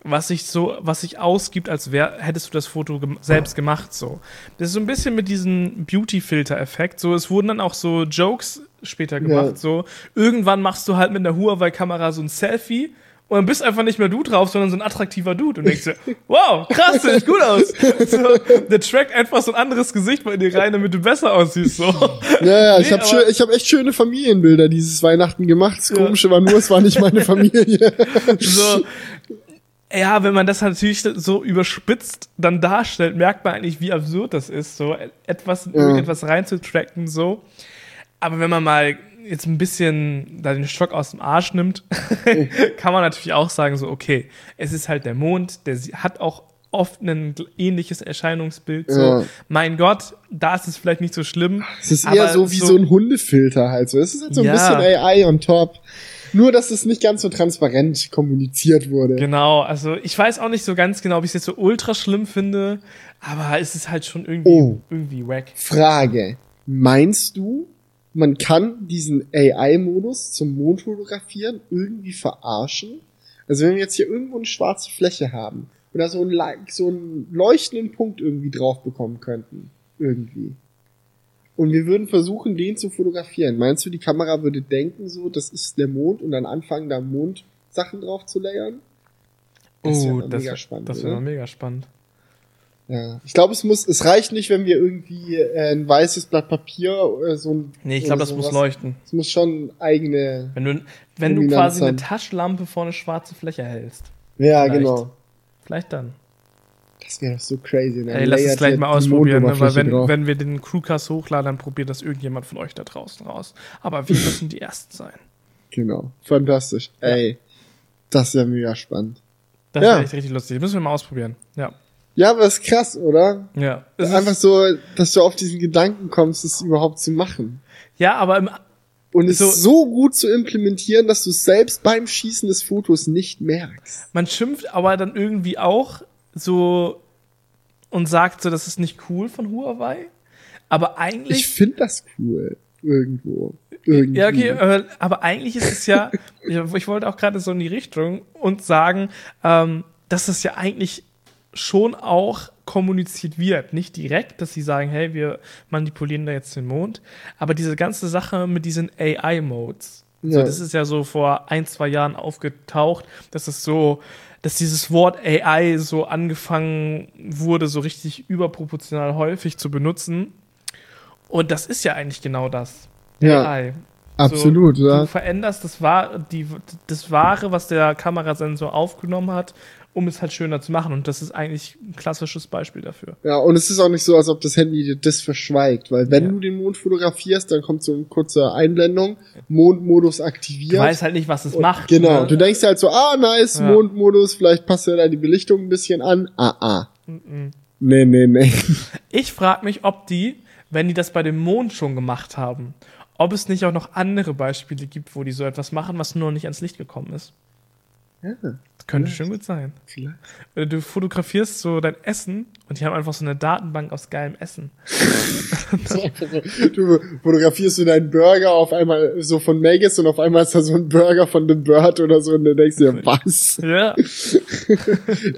was sich so, was sich ausgibt, als wär, hättest du das Foto gem selbst gemacht, so. Das ist so ein bisschen mit diesem Beauty-Filter-Effekt, so, es wurden dann auch so Jokes später gemacht, Ja. so, irgendwann machst du halt mit einer Huawei-Kamera so ein Selfie und dann bist einfach nicht mehr du drauf, sondern so ein attraktiver Dude und denkst dir, wow, krass, sieht gut aus. So, der trackt einfach so ein anderes Gesicht bei dir rein, damit du besser aussiehst, so. Ja, ja, ich Nee, habe ich hab echt schöne Familienbilder dieses Weihnachten gemacht. Das Komische war nur, es war nicht meine Familie. So. Ja, wenn man das natürlich so überspitzt dann darstellt, merkt man eigentlich, wie absurd das ist, so etwas in Ja. irgendetwas reinzutracken, so. Aber wenn man mal jetzt ein bisschen da den Stock aus dem Arsch nimmt, kann man natürlich auch sagen, so, okay, es ist halt der Mond, der hat auch oft ein ähnliches Erscheinungsbild, so. Ja. Mein Gott, da ist es vielleicht nicht so schlimm. Es ist eher so wie so, ein Hundefilter halt so. Es ist halt so ein Ja. bisschen AI on top. Nur, dass es nicht ganz so transparent kommuniziert wurde. Genau, also ich weiß auch nicht so ganz genau, ob ich es jetzt so ultra schlimm finde, aber es ist halt schon irgendwie, Oh. irgendwie wack. Frage. Meinst du, man kann diesen AI-Modus zum Mond fotografieren irgendwie verarschen? Also wenn wir jetzt hier irgendwo eine schwarze Fläche haben oder so einen, so einen leuchtenden Punkt irgendwie drauf bekommen könnten. Irgendwie. Und wir würden versuchen, den zu fotografieren. Meinst du, die Kamera würde denken so, das ist der Mond und dann anfangen, da Mondsachen drauf zu layern? Das Oh, mal das, wär- spannend, das wäre mega spannend. Ja, ich glaube, es muss, es reicht nicht, wenn wir irgendwie äh, ein weißes Blatt Papier oder so ein. Nee, ich glaube, das muss leuchten. Es muss schon eigene. Wenn du, wenn du quasi eine haben. Taschenlampe vor eine schwarze Fläche hältst. Ja, Vielleicht. genau. Vielleicht dann. Das wäre doch so crazy. Ne? Ey, lass es gleich mal ausprobieren, ne? weil wenn, drauf. wenn wir den Crewcast hochladen, dann probiert das irgendjemand von euch da draußen raus. Aber wir müssen die Ersten sein. Genau. Fantastisch. Ja. Ey. Das ist ja mega spannend. Das Ja. wäre echt richtig lustig. Müssen wir mal ausprobieren. Ja. Ja, aber ist krass, oder? Ja. Es Einfach so, dass du auf diesen Gedanken kommst, das überhaupt zu machen. ja, aber im, Und es So- so gut zu implementieren, dass du es selbst beim Schießen des Fotos nicht merkst. man schimpft aber dann irgendwie auch so und sagt so, das ist nicht cool von Huawei. Aber eigentlich. Ich finde das cool. Irgendwo. Irgendwie. Ja, okay, aber eigentlich ist es ja, ich, ich wollte auch gerade so in die Richtung und sagen, ähm, dass es ja eigentlich schon auch kommuniziert wird. Nicht direkt, dass sie sagen, hey, wir manipulieren da jetzt den Mond, aber diese ganze Sache mit diesen AI-Modes. So, Ja. das ist ja so vor ein, zwei Jahren aufgetaucht, dass es so, dass dieses Wort AI so angefangen wurde, so richtig überproportional häufig zu benutzen. Und das ist ja eigentlich genau das. Ja, AI. absolut, so, ja. Du veränderst das, Wahr, die, das Wahre, was der Kamerasensor aufgenommen hat, um es halt schöner zu machen. Und das ist eigentlich ein klassisches Beispiel dafür. Ja, und es ist auch nicht so, als ob das Handy dir das verschweigt, weil wenn Ja. du den Mond fotografierst, dann kommt so eine kurze Einblendung, Mondmodus aktiviert. Du weißt halt nicht, was es Und macht. Genau, ne? du denkst halt so, ah, nice, Ja. Mondmodus, vielleicht passt ja da die Belichtung ein bisschen an. Ah, ah. Mhm. Nee, nee, nee. Ich frage mich, ob die, wenn die das bei dem Mond schon gemacht haben, ob es nicht auch noch andere Beispiele gibt, wo die so etwas machen, was nur noch nicht ans Licht gekommen ist. Ja, Könnte schon gut sein. vielleicht. Du fotografierst so dein Essen und die haben einfach so eine Datenbank aus geilem Essen. Du fotografierst du deinen Burger auf einmal so von Maggis und auf einmal ist da so ein Burger von The Bird oder so und dann denkst du dir, was? Ja.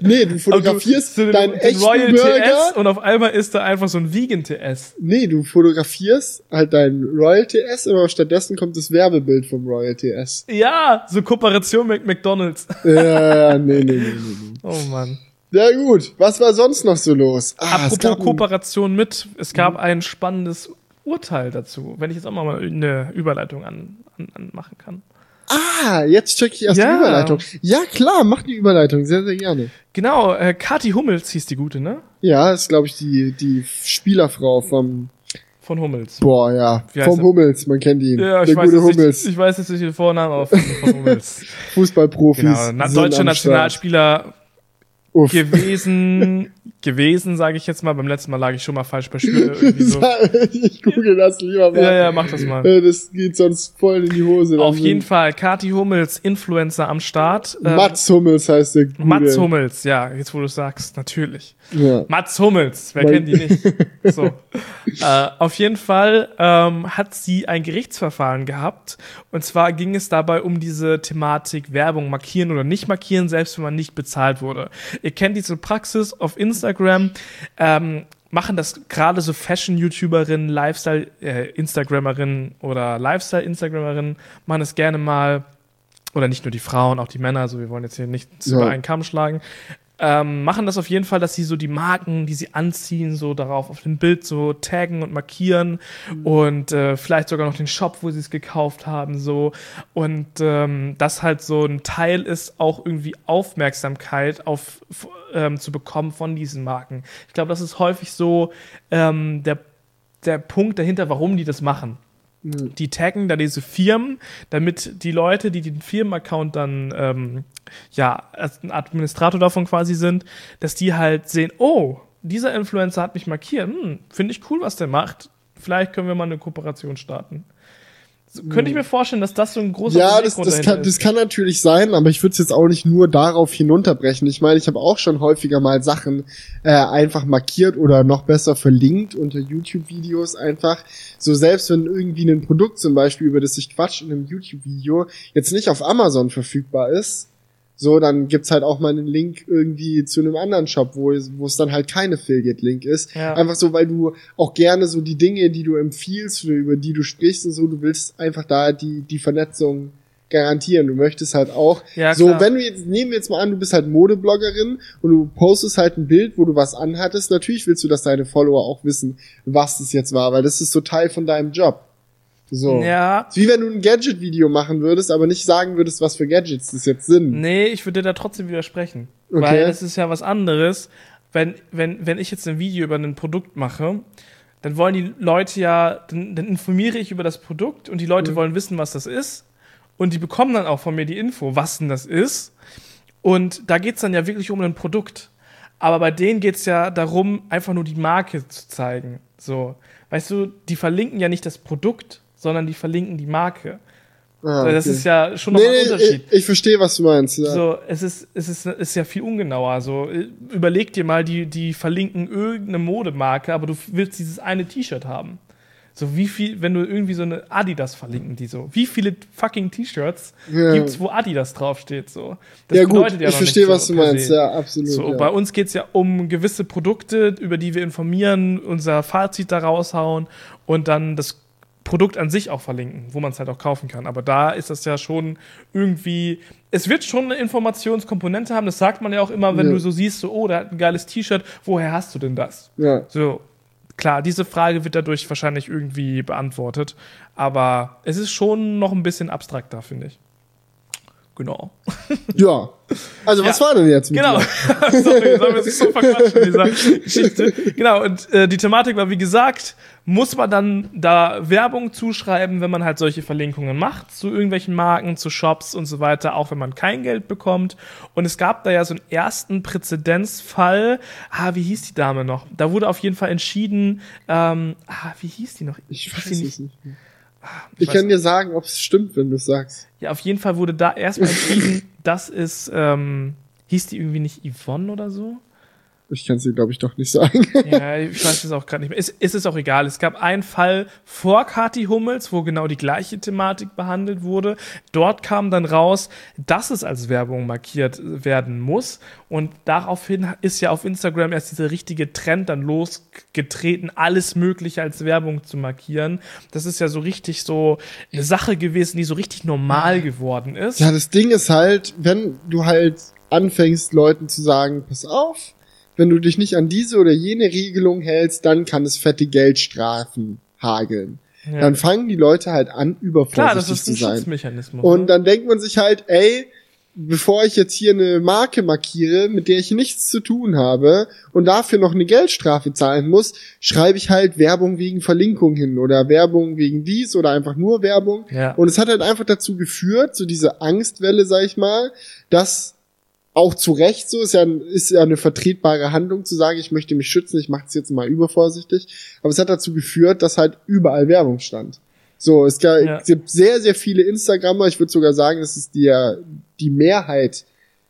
Nee, du fotografierst den- deinen den echten Royal Burger. TS und auf einmal ist da einfach so ein Vegan TS. Nee, du fotografierst halt deinen Royal TS, aber stattdessen kommt das Werbebild vom Royal TS. Ja, so Kooperation mit McDonalds. Ja, nee, nee, nee, nee, nee. Oh Mann. Ja gut, was war sonst noch so los? Ah, Apropos Kooperation mit, es gab ein spannendes Urteil dazu, wenn ich jetzt auch mal eine Überleitung an, an, an machen kann. Ah, jetzt check ich erst Ja. die Überleitung. Ja, klar, mach die Überleitung, sehr, sehr gerne. Genau, äh, Kati Hummels hieß die gute, ne? Ja, ist, glaube ich, die, die Spielerfrau vom, Von Hummels. boah, ja, vom er? Hummels, man kennt ihn. Ja, ich Der weiß, gute jetzt Hummels, nicht, ich weiß jetzt nicht den Vornamen, aber von, von Hummels. Fußballprofis. genau, na, deutscher Nationalspieler Uff. gewesen, gewesen, sage ich jetzt mal. Beim letzten Mal lag ich schon mal falsch bei Spiel. Irgendwie so. ich google das lieber mal. Ja, ja, mach das mal. Äh, Das geht sonst voll in die Hose. Auf jeden Fall, Kati Hummels, Influencer am Start. Ähm, Mats Hummels heißt der gute. Mats Hummels, ja, jetzt wo du sagst, natürlich. Ja. Mats Hummels, wer Weil- kennt die nicht? So. äh, auf jeden Fall ähm, hat sie ein Gerichtsverfahren gehabt. Und zwar ging es dabei um diese Thematik Werbung markieren oder nicht markieren, selbst wenn man nicht bezahlt wurde. Ihr kennt diese Praxis auf Instagram. Ähm, machen das gerade so Fashion-YouTuberinnen, Lifestyle, äh, oder Lifestyle-Instagrammerinnen, machen es gerne mal oder nicht nur die Frauen, auch die Männer, also wir wollen jetzt hier nichts Ja. über einen Kamm schlagen, ähm, machen das auf jeden Fall, dass sie so die Marken, die sie anziehen, so darauf auf dem Bild so taggen und markieren und äh, vielleicht sogar noch den Shop, wo sie es gekauft haben, so und ähm, das halt so ein Teil ist, auch irgendwie Aufmerksamkeit auf ähm, zu bekommen von diesen Marken. Ich glaube, das ist häufig so ähm, der der Punkt dahinter, warum die das machen Mhm. die taggen da diese Firmen, damit die Leute, die den Firmenaccount dann ähm, ja als ein Administrator davon quasi sind, dass die halt sehen, oh, dieser Influencer hat mich markiert, hm, finde ich cool, was der macht. Vielleicht können wir mal eine Kooperation starten. Könnte ich mir vorstellen, dass das so ein großer Ja, das, das, kann, das ist. kann natürlich sein, aber ich würde es jetzt auch nicht nur darauf hinunterbrechen. Ich meine, ich habe auch schon häufiger mal Sachen äh, einfach markiert oder noch besser verlinkt unter YouTube-Videos einfach. So selbst wenn irgendwie ein Produkt zum Beispiel, über das ich quatsch in einem YouTube-Video, jetzt nicht auf Amazon verfügbar ist, so, dann gibt's halt auch mal einen Link irgendwie zu einem anderen Shop, wo es, wo es dann halt kein Affiliate-Link ist. Ja. Einfach so, weil du auch gerne so die Dinge, die du empfiehlst oder über die du sprichst und so, du willst einfach da die, die Vernetzung garantieren. Du möchtest halt auch, Ja, so, wenn du jetzt, nehmen wir jetzt mal an, du bist halt Modebloggerin und du postest halt ein Bild, wo du was anhattest. Natürlich willst du, dass deine Follower auch wissen, was das jetzt war, weil das ist so Teil von deinem Job. So. Ja, wie wenn du ein Gadget-Video machen würdest, aber nicht sagen würdest, was für Gadgets das jetzt sind. Nee, ich würde dir da trotzdem widersprechen. Okay. Weil das ist ja was anderes. Wenn, wenn, wenn ich jetzt ein Video über ein Produkt mache, dann wollen die Leute ja, dann, dann informiere ich über das Produkt und die Leute Mhm. wollen wissen, was das ist. Und die bekommen dann auch von mir die Info, was denn das ist. Und da geht's dann ja wirklich um ein Produkt. Aber bei denen geht's ja darum, einfach nur die Marke zu zeigen. So, weißt du, die verlinken ja nicht das Produkt, sondern die verlinken die Marke. Ah, Das okay. ist ja schon noch nee, ein Unterschied. ich, ich verstehe, was du meinst. Ja. So, es ist, es ist, ist ja viel ungenauer. So, überleg dir mal, die, die verlinken irgendeine Modemarke, aber du willst dieses eine T-Shirt haben. So, wie viel, wenn du irgendwie so eine Adidas verlinken, die so, wie viele fucking T-Shirts Ja. gibt's, wo Adidas draufsteht, so. Das ja gut, bedeutet ja ich verstehe, was so du meinst. se. Ja, absolut. So, ja. bei uns geht's ja um gewisse Produkte, über die wir informieren, unser Fazit da raushauen und dann das Produkt an sich auch verlinken, wo man es halt auch kaufen kann. Aber da ist das ja schon irgendwie, es wird schon eine Informationskomponente haben, das sagt man ja auch immer, wenn Ja. du so siehst, so, oh, der hat ein geiles T-Shirt, woher hast du denn das? ja. So, klar, diese Frage wird dadurch wahrscheinlich irgendwie beantwortet, aber es ist schon noch ein bisschen abstrakter, finde ich. Genau. Ja. Also was Ja. war denn jetzt? Genau. Sorry, sollen wir sich so verquatschen in dieser Geschichte. Genau, und äh, die Thematik war, wie gesagt, muss man dann da Werbung zuschreiben, wenn man halt solche Verlinkungen macht zu irgendwelchen Marken, zu Shops und so weiter, auch wenn man kein Geld bekommt. Und es gab da ja so einen ersten Präzedenzfall. Ah, wie hieß die Dame noch? Da wurde auf jeden Fall entschieden, ähm, ah, wie hieß die noch? Ich Hieß weiß die es nicht. mehr. Ich Ich kann dir sagen, ob es stimmt, wenn du es sagst. Ja, auf jeden Fall wurde da erstmal entschieden, das ist, ähm, hieß die irgendwie nicht Yvonne oder so? Ich kann es dir, glaube ich, doch nicht sagen. Ja, ich weiß es auch gerade nicht mehr. Es, es ist auch egal. Es gab einen Fall vor Kati Hummels, wo genau die gleiche Thematik behandelt wurde. Dort kam dann raus, dass es als Werbung markiert werden muss. Und daraufhin ist ja auf Instagram erst dieser richtige Trend dann losgetreten, alles Mögliche als Werbung zu markieren. Das ist ja so richtig so eine Sache gewesen, die so richtig normal geworden ist. Ja, das Ding ist halt, wenn du halt anfängst, Leuten zu sagen, pass auf, wenn du dich nicht an diese oder jene Regelung hältst, dann kann es fette Geldstrafen hageln. Ja. Dann fangen die Leute halt an, übervorsichtig Klar, das ist zu ein sein. Schutzmechanismus. Und ne? dann denkt man sich halt, ey, bevor ich jetzt hier eine Marke markiere, mit der ich nichts zu tun habe und dafür noch eine Geldstrafe zahlen muss, schreibe ich halt Werbung wegen Verlinkung hin oder Werbung wegen dies oder einfach nur Werbung. Ja. Und es hat halt einfach dazu geführt, so diese Angstwelle, sag ich mal, dass auch zu Recht so ist ja, ist ja eine vertretbare Handlung zu sagen, ich möchte mich schützen, ich mache es jetzt mal übervorsichtig. Aber es hat dazu geführt, dass halt überall Werbung stand. So, es gab, Ja. gibt sehr, sehr viele Instagrammer. Ich würde sogar sagen, dass es die, die Mehrheit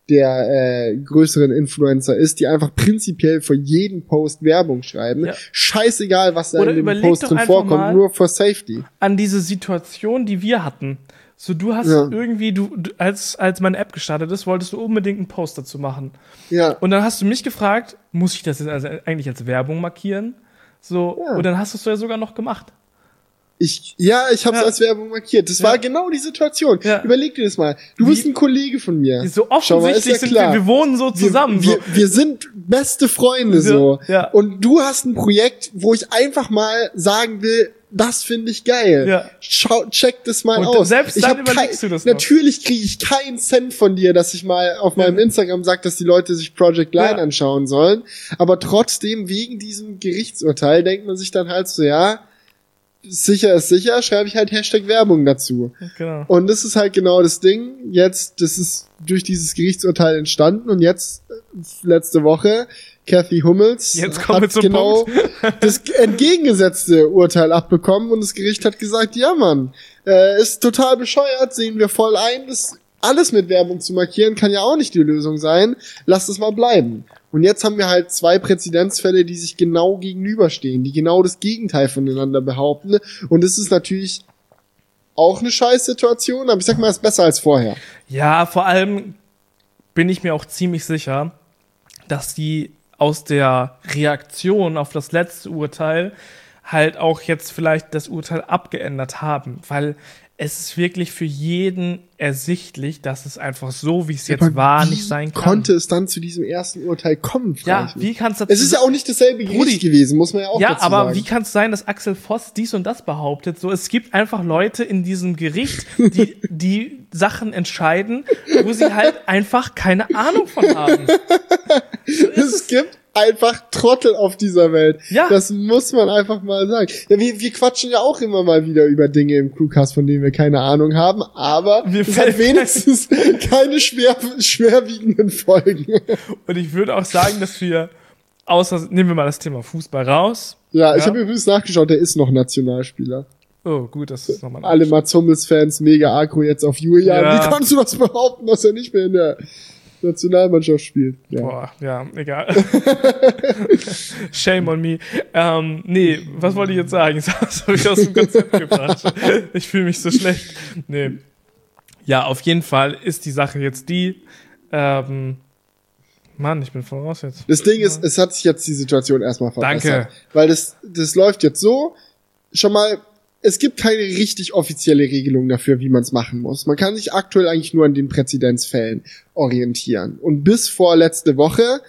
der äh, größeren Influencer ist, die einfach prinzipiell für jeden Post Werbung schreiben. Ja. Scheißegal, was da Oder in dem Post drin vorkommt, nur for safety. an diese Situation, die wir hatten. So, du hast Ja. irgendwie, du, als, als meine App gestartet ist, wolltest du unbedingt einen Post dazu machen. Ja. Und dann hast du mich gefragt, muss ich das jetzt also eigentlich als Werbung markieren? So, Ja. und dann hast du es ja sogar noch gemacht. Ich, ja, ich habe es Ja. als Werbung markiert. Das Ja. war genau die Situation. Ja. Überleg dir das mal. Du Wie- bist ein Kollege von mir. So mal, offensichtlich ja sind wir, wir wohnen so zusammen. Wir, so. wir, wir sind beste Freunde so. ja. Und du hast ein Projekt, wo ich einfach mal sagen will, das finde ich geil. Ja. Schau, check das mal Und aus. selbst ich dann überlegst kein, du das noch. Natürlich kriege ich keinen Cent von dir, dass ich mal auf meinem Instagram sage, dass die Leute sich Project Line Ja. anschauen sollen. Aber trotzdem, wegen diesem Gerichtsurteil, denkt man sich dann halt so, ja, sicher ist sicher, schreibe ich halt Hashtag Werbung dazu. Genau. Und das ist halt genau das Ding. Jetzt, das ist durch dieses Gerichtsurteil entstanden und jetzt, äh, letzte Woche, Kathy Hummels Jetzt kommen wir hat zum genau das entgegengesetzte Urteil abbekommen und das Gericht hat gesagt, ja Mann, äh, ist total bescheuert, sehen wir voll ein, das alles mit Werbung zu markieren kann ja auch nicht die Lösung sein, lass es mal bleiben. Und jetzt haben wir halt zwei Präzedenzfälle, die sich genau gegenüberstehen, die genau das Gegenteil voneinander behaupten. Und das ist natürlich auch eine Scheißsituation, aber ich sag mal, es ist besser als vorher. Ja, vor allem bin ich mir auch ziemlich sicher, dass die aus der Reaktion auf das letzte Urteil halt auch jetzt vielleicht das Urteil abgeändert haben, weil es ist wirklich für jeden ersichtlich, dass es einfach so, wie es jetzt Aber war, nicht sein kann. konnte es dann zu diesem ersten Urteil kommen? ja, wie kannst du es ist ja auch nicht dasselbe Gericht Brudi. gewesen, muss man ja auch ja, dazu aber sagen. wie kann es sein, dass Axel Voss dies und das behauptet? So, es gibt einfach Leute in diesem Gericht, die die Sachen entscheiden, wo sie halt einfach keine Ahnung von haben. es gibt einfach Trottel auf dieser Welt. Ja. Das muss man einfach mal sagen. Ja, wir, wir quatschen ja auch immer mal wieder über Dinge im Crewcast, von denen wir keine Ahnung haben, aber Mir es hat wenigstens keine schwer, schwerwiegenden Folgen. Und ich würde auch sagen, dass wir, außer, nehmen wir mal das Thema Fußball raus. Ja, ich Ja. habe übrigens nachgeschaut, der ist noch Nationalspieler. Oh, gut, das ist nochmal Alle Mats Hummels-Fans mega aggro jetzt auf Julian. Ja. Wie kannst du das behaupten, dass er nicht mehr in der Nationalmannschaft spielt? Ja. Boah, ja, egal. Shame on me. Ähm, nee, was wollte ich jetzt sagen? Das habe ich aus dem Konzept gebracht. Ich fühle mich so schlecht. Nee. Ja, auf jeden Fall ist die Sache jetzt die, ähm, Mann, ich bin voraus jetzt. Das Ding ist, es hat sich jetzt die Situation erstmal verbessert. Danke. Weil das, das läuft jetzt so, schon mal, es gibt keine richtig offizielle Regelung dafür, wie man es machen muss. Man kann sich aktuell eigentlich nur an den Präzedenzfällen orientieren. Und bis vor letzte Woche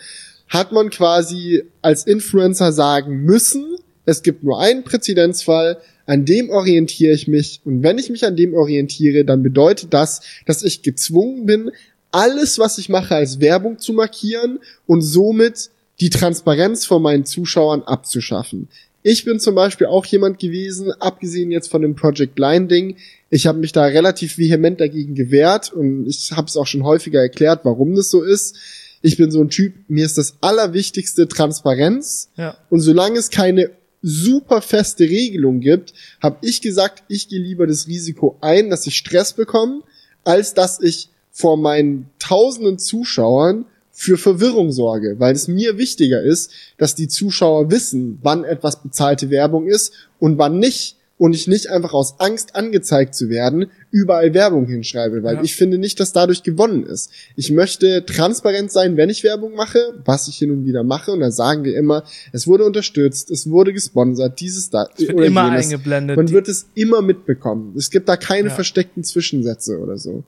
hat man quasi als Influencer sagen müssen, es gibt nur einen Präzedenzfall, An dem orientiere ich mich. Und wenn ich mich an dem orientiere, dann bedeutet das, dass ich gezwungen bin, alles, was ich mache, als Werbung zu markieren und somit die Transparenz von meinen Zuschauern abzuschaffen. Ich bin zum Beispiel auch jemand gewesen, abgesehen jetzt von dem Project Line Ding. Ich habe mich da relativ vehement dagegen gewehrt und ich habe es auch schon häufiger erklärt, warum das so ist. Ich bin so ein Typ, mir ist das Allerwichtigste Transparenz. Ja. Und solange es keine super feste Regelung gibt, habe ich gesagt, ich gehe lieber das Risiko ein, dass ich Stress bekomme, als dass ich vor meinen tausenden Zuschauern für Verwirrung sorge, weil es mir wichtiger ist, dass die Zuschauer wissen, wann etwas bezahlte Werbung ist und wann nicht und ich nicht einfach aus Angst angezeigt zu werden überall Werbung hinschreibe, weil Ja. ich finde nicht, dass dadurch gewonnen ist. Ich möchte transparent sein, wenn ich Werbung mache, was ich hin und wieder mache und da sagen wir immer, es wurde unterstützt, es wurde gesponsert, dieses da Es wird oder immer jenes. eingeblendet. Man wird es immer mitbekommen. Es gibt da keine Ja. versteckten Zwischensätze oder so.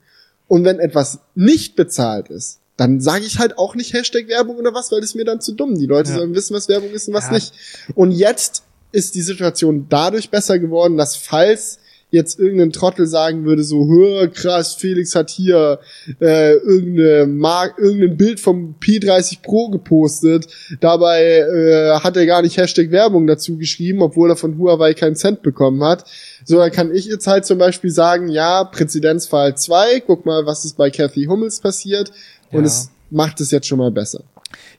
Und wenn etwas nicht bezahlt ist, dann sage ich halt auch nicht Hashtag Werbung oder was, weil das ist mir dann zu dumm. Die Leute Ja. sollen wissen, was Werbung ist und was Ja. nicht. Und jetzt ist die Situation dadurch besser geworden, dass falls jetzt irgendein Trottel sagen würde, so, hör, krass, Felix hat hier äh, irgendeine Mark irgendein Bild vom P30 Pro gepostet, dabei äh, hat er gar nicht Hashtag Werbung dazu geschrieben, obwohl er von Huawei keinen Cent bekommen hat. So, dann kann ich jetzt halt zum Beispiel sagen, ja, Präzedenzfall 2, guck mal, was ist bei Kathy Hummels passiert und Ja. es macht es jetzt schon mal besser.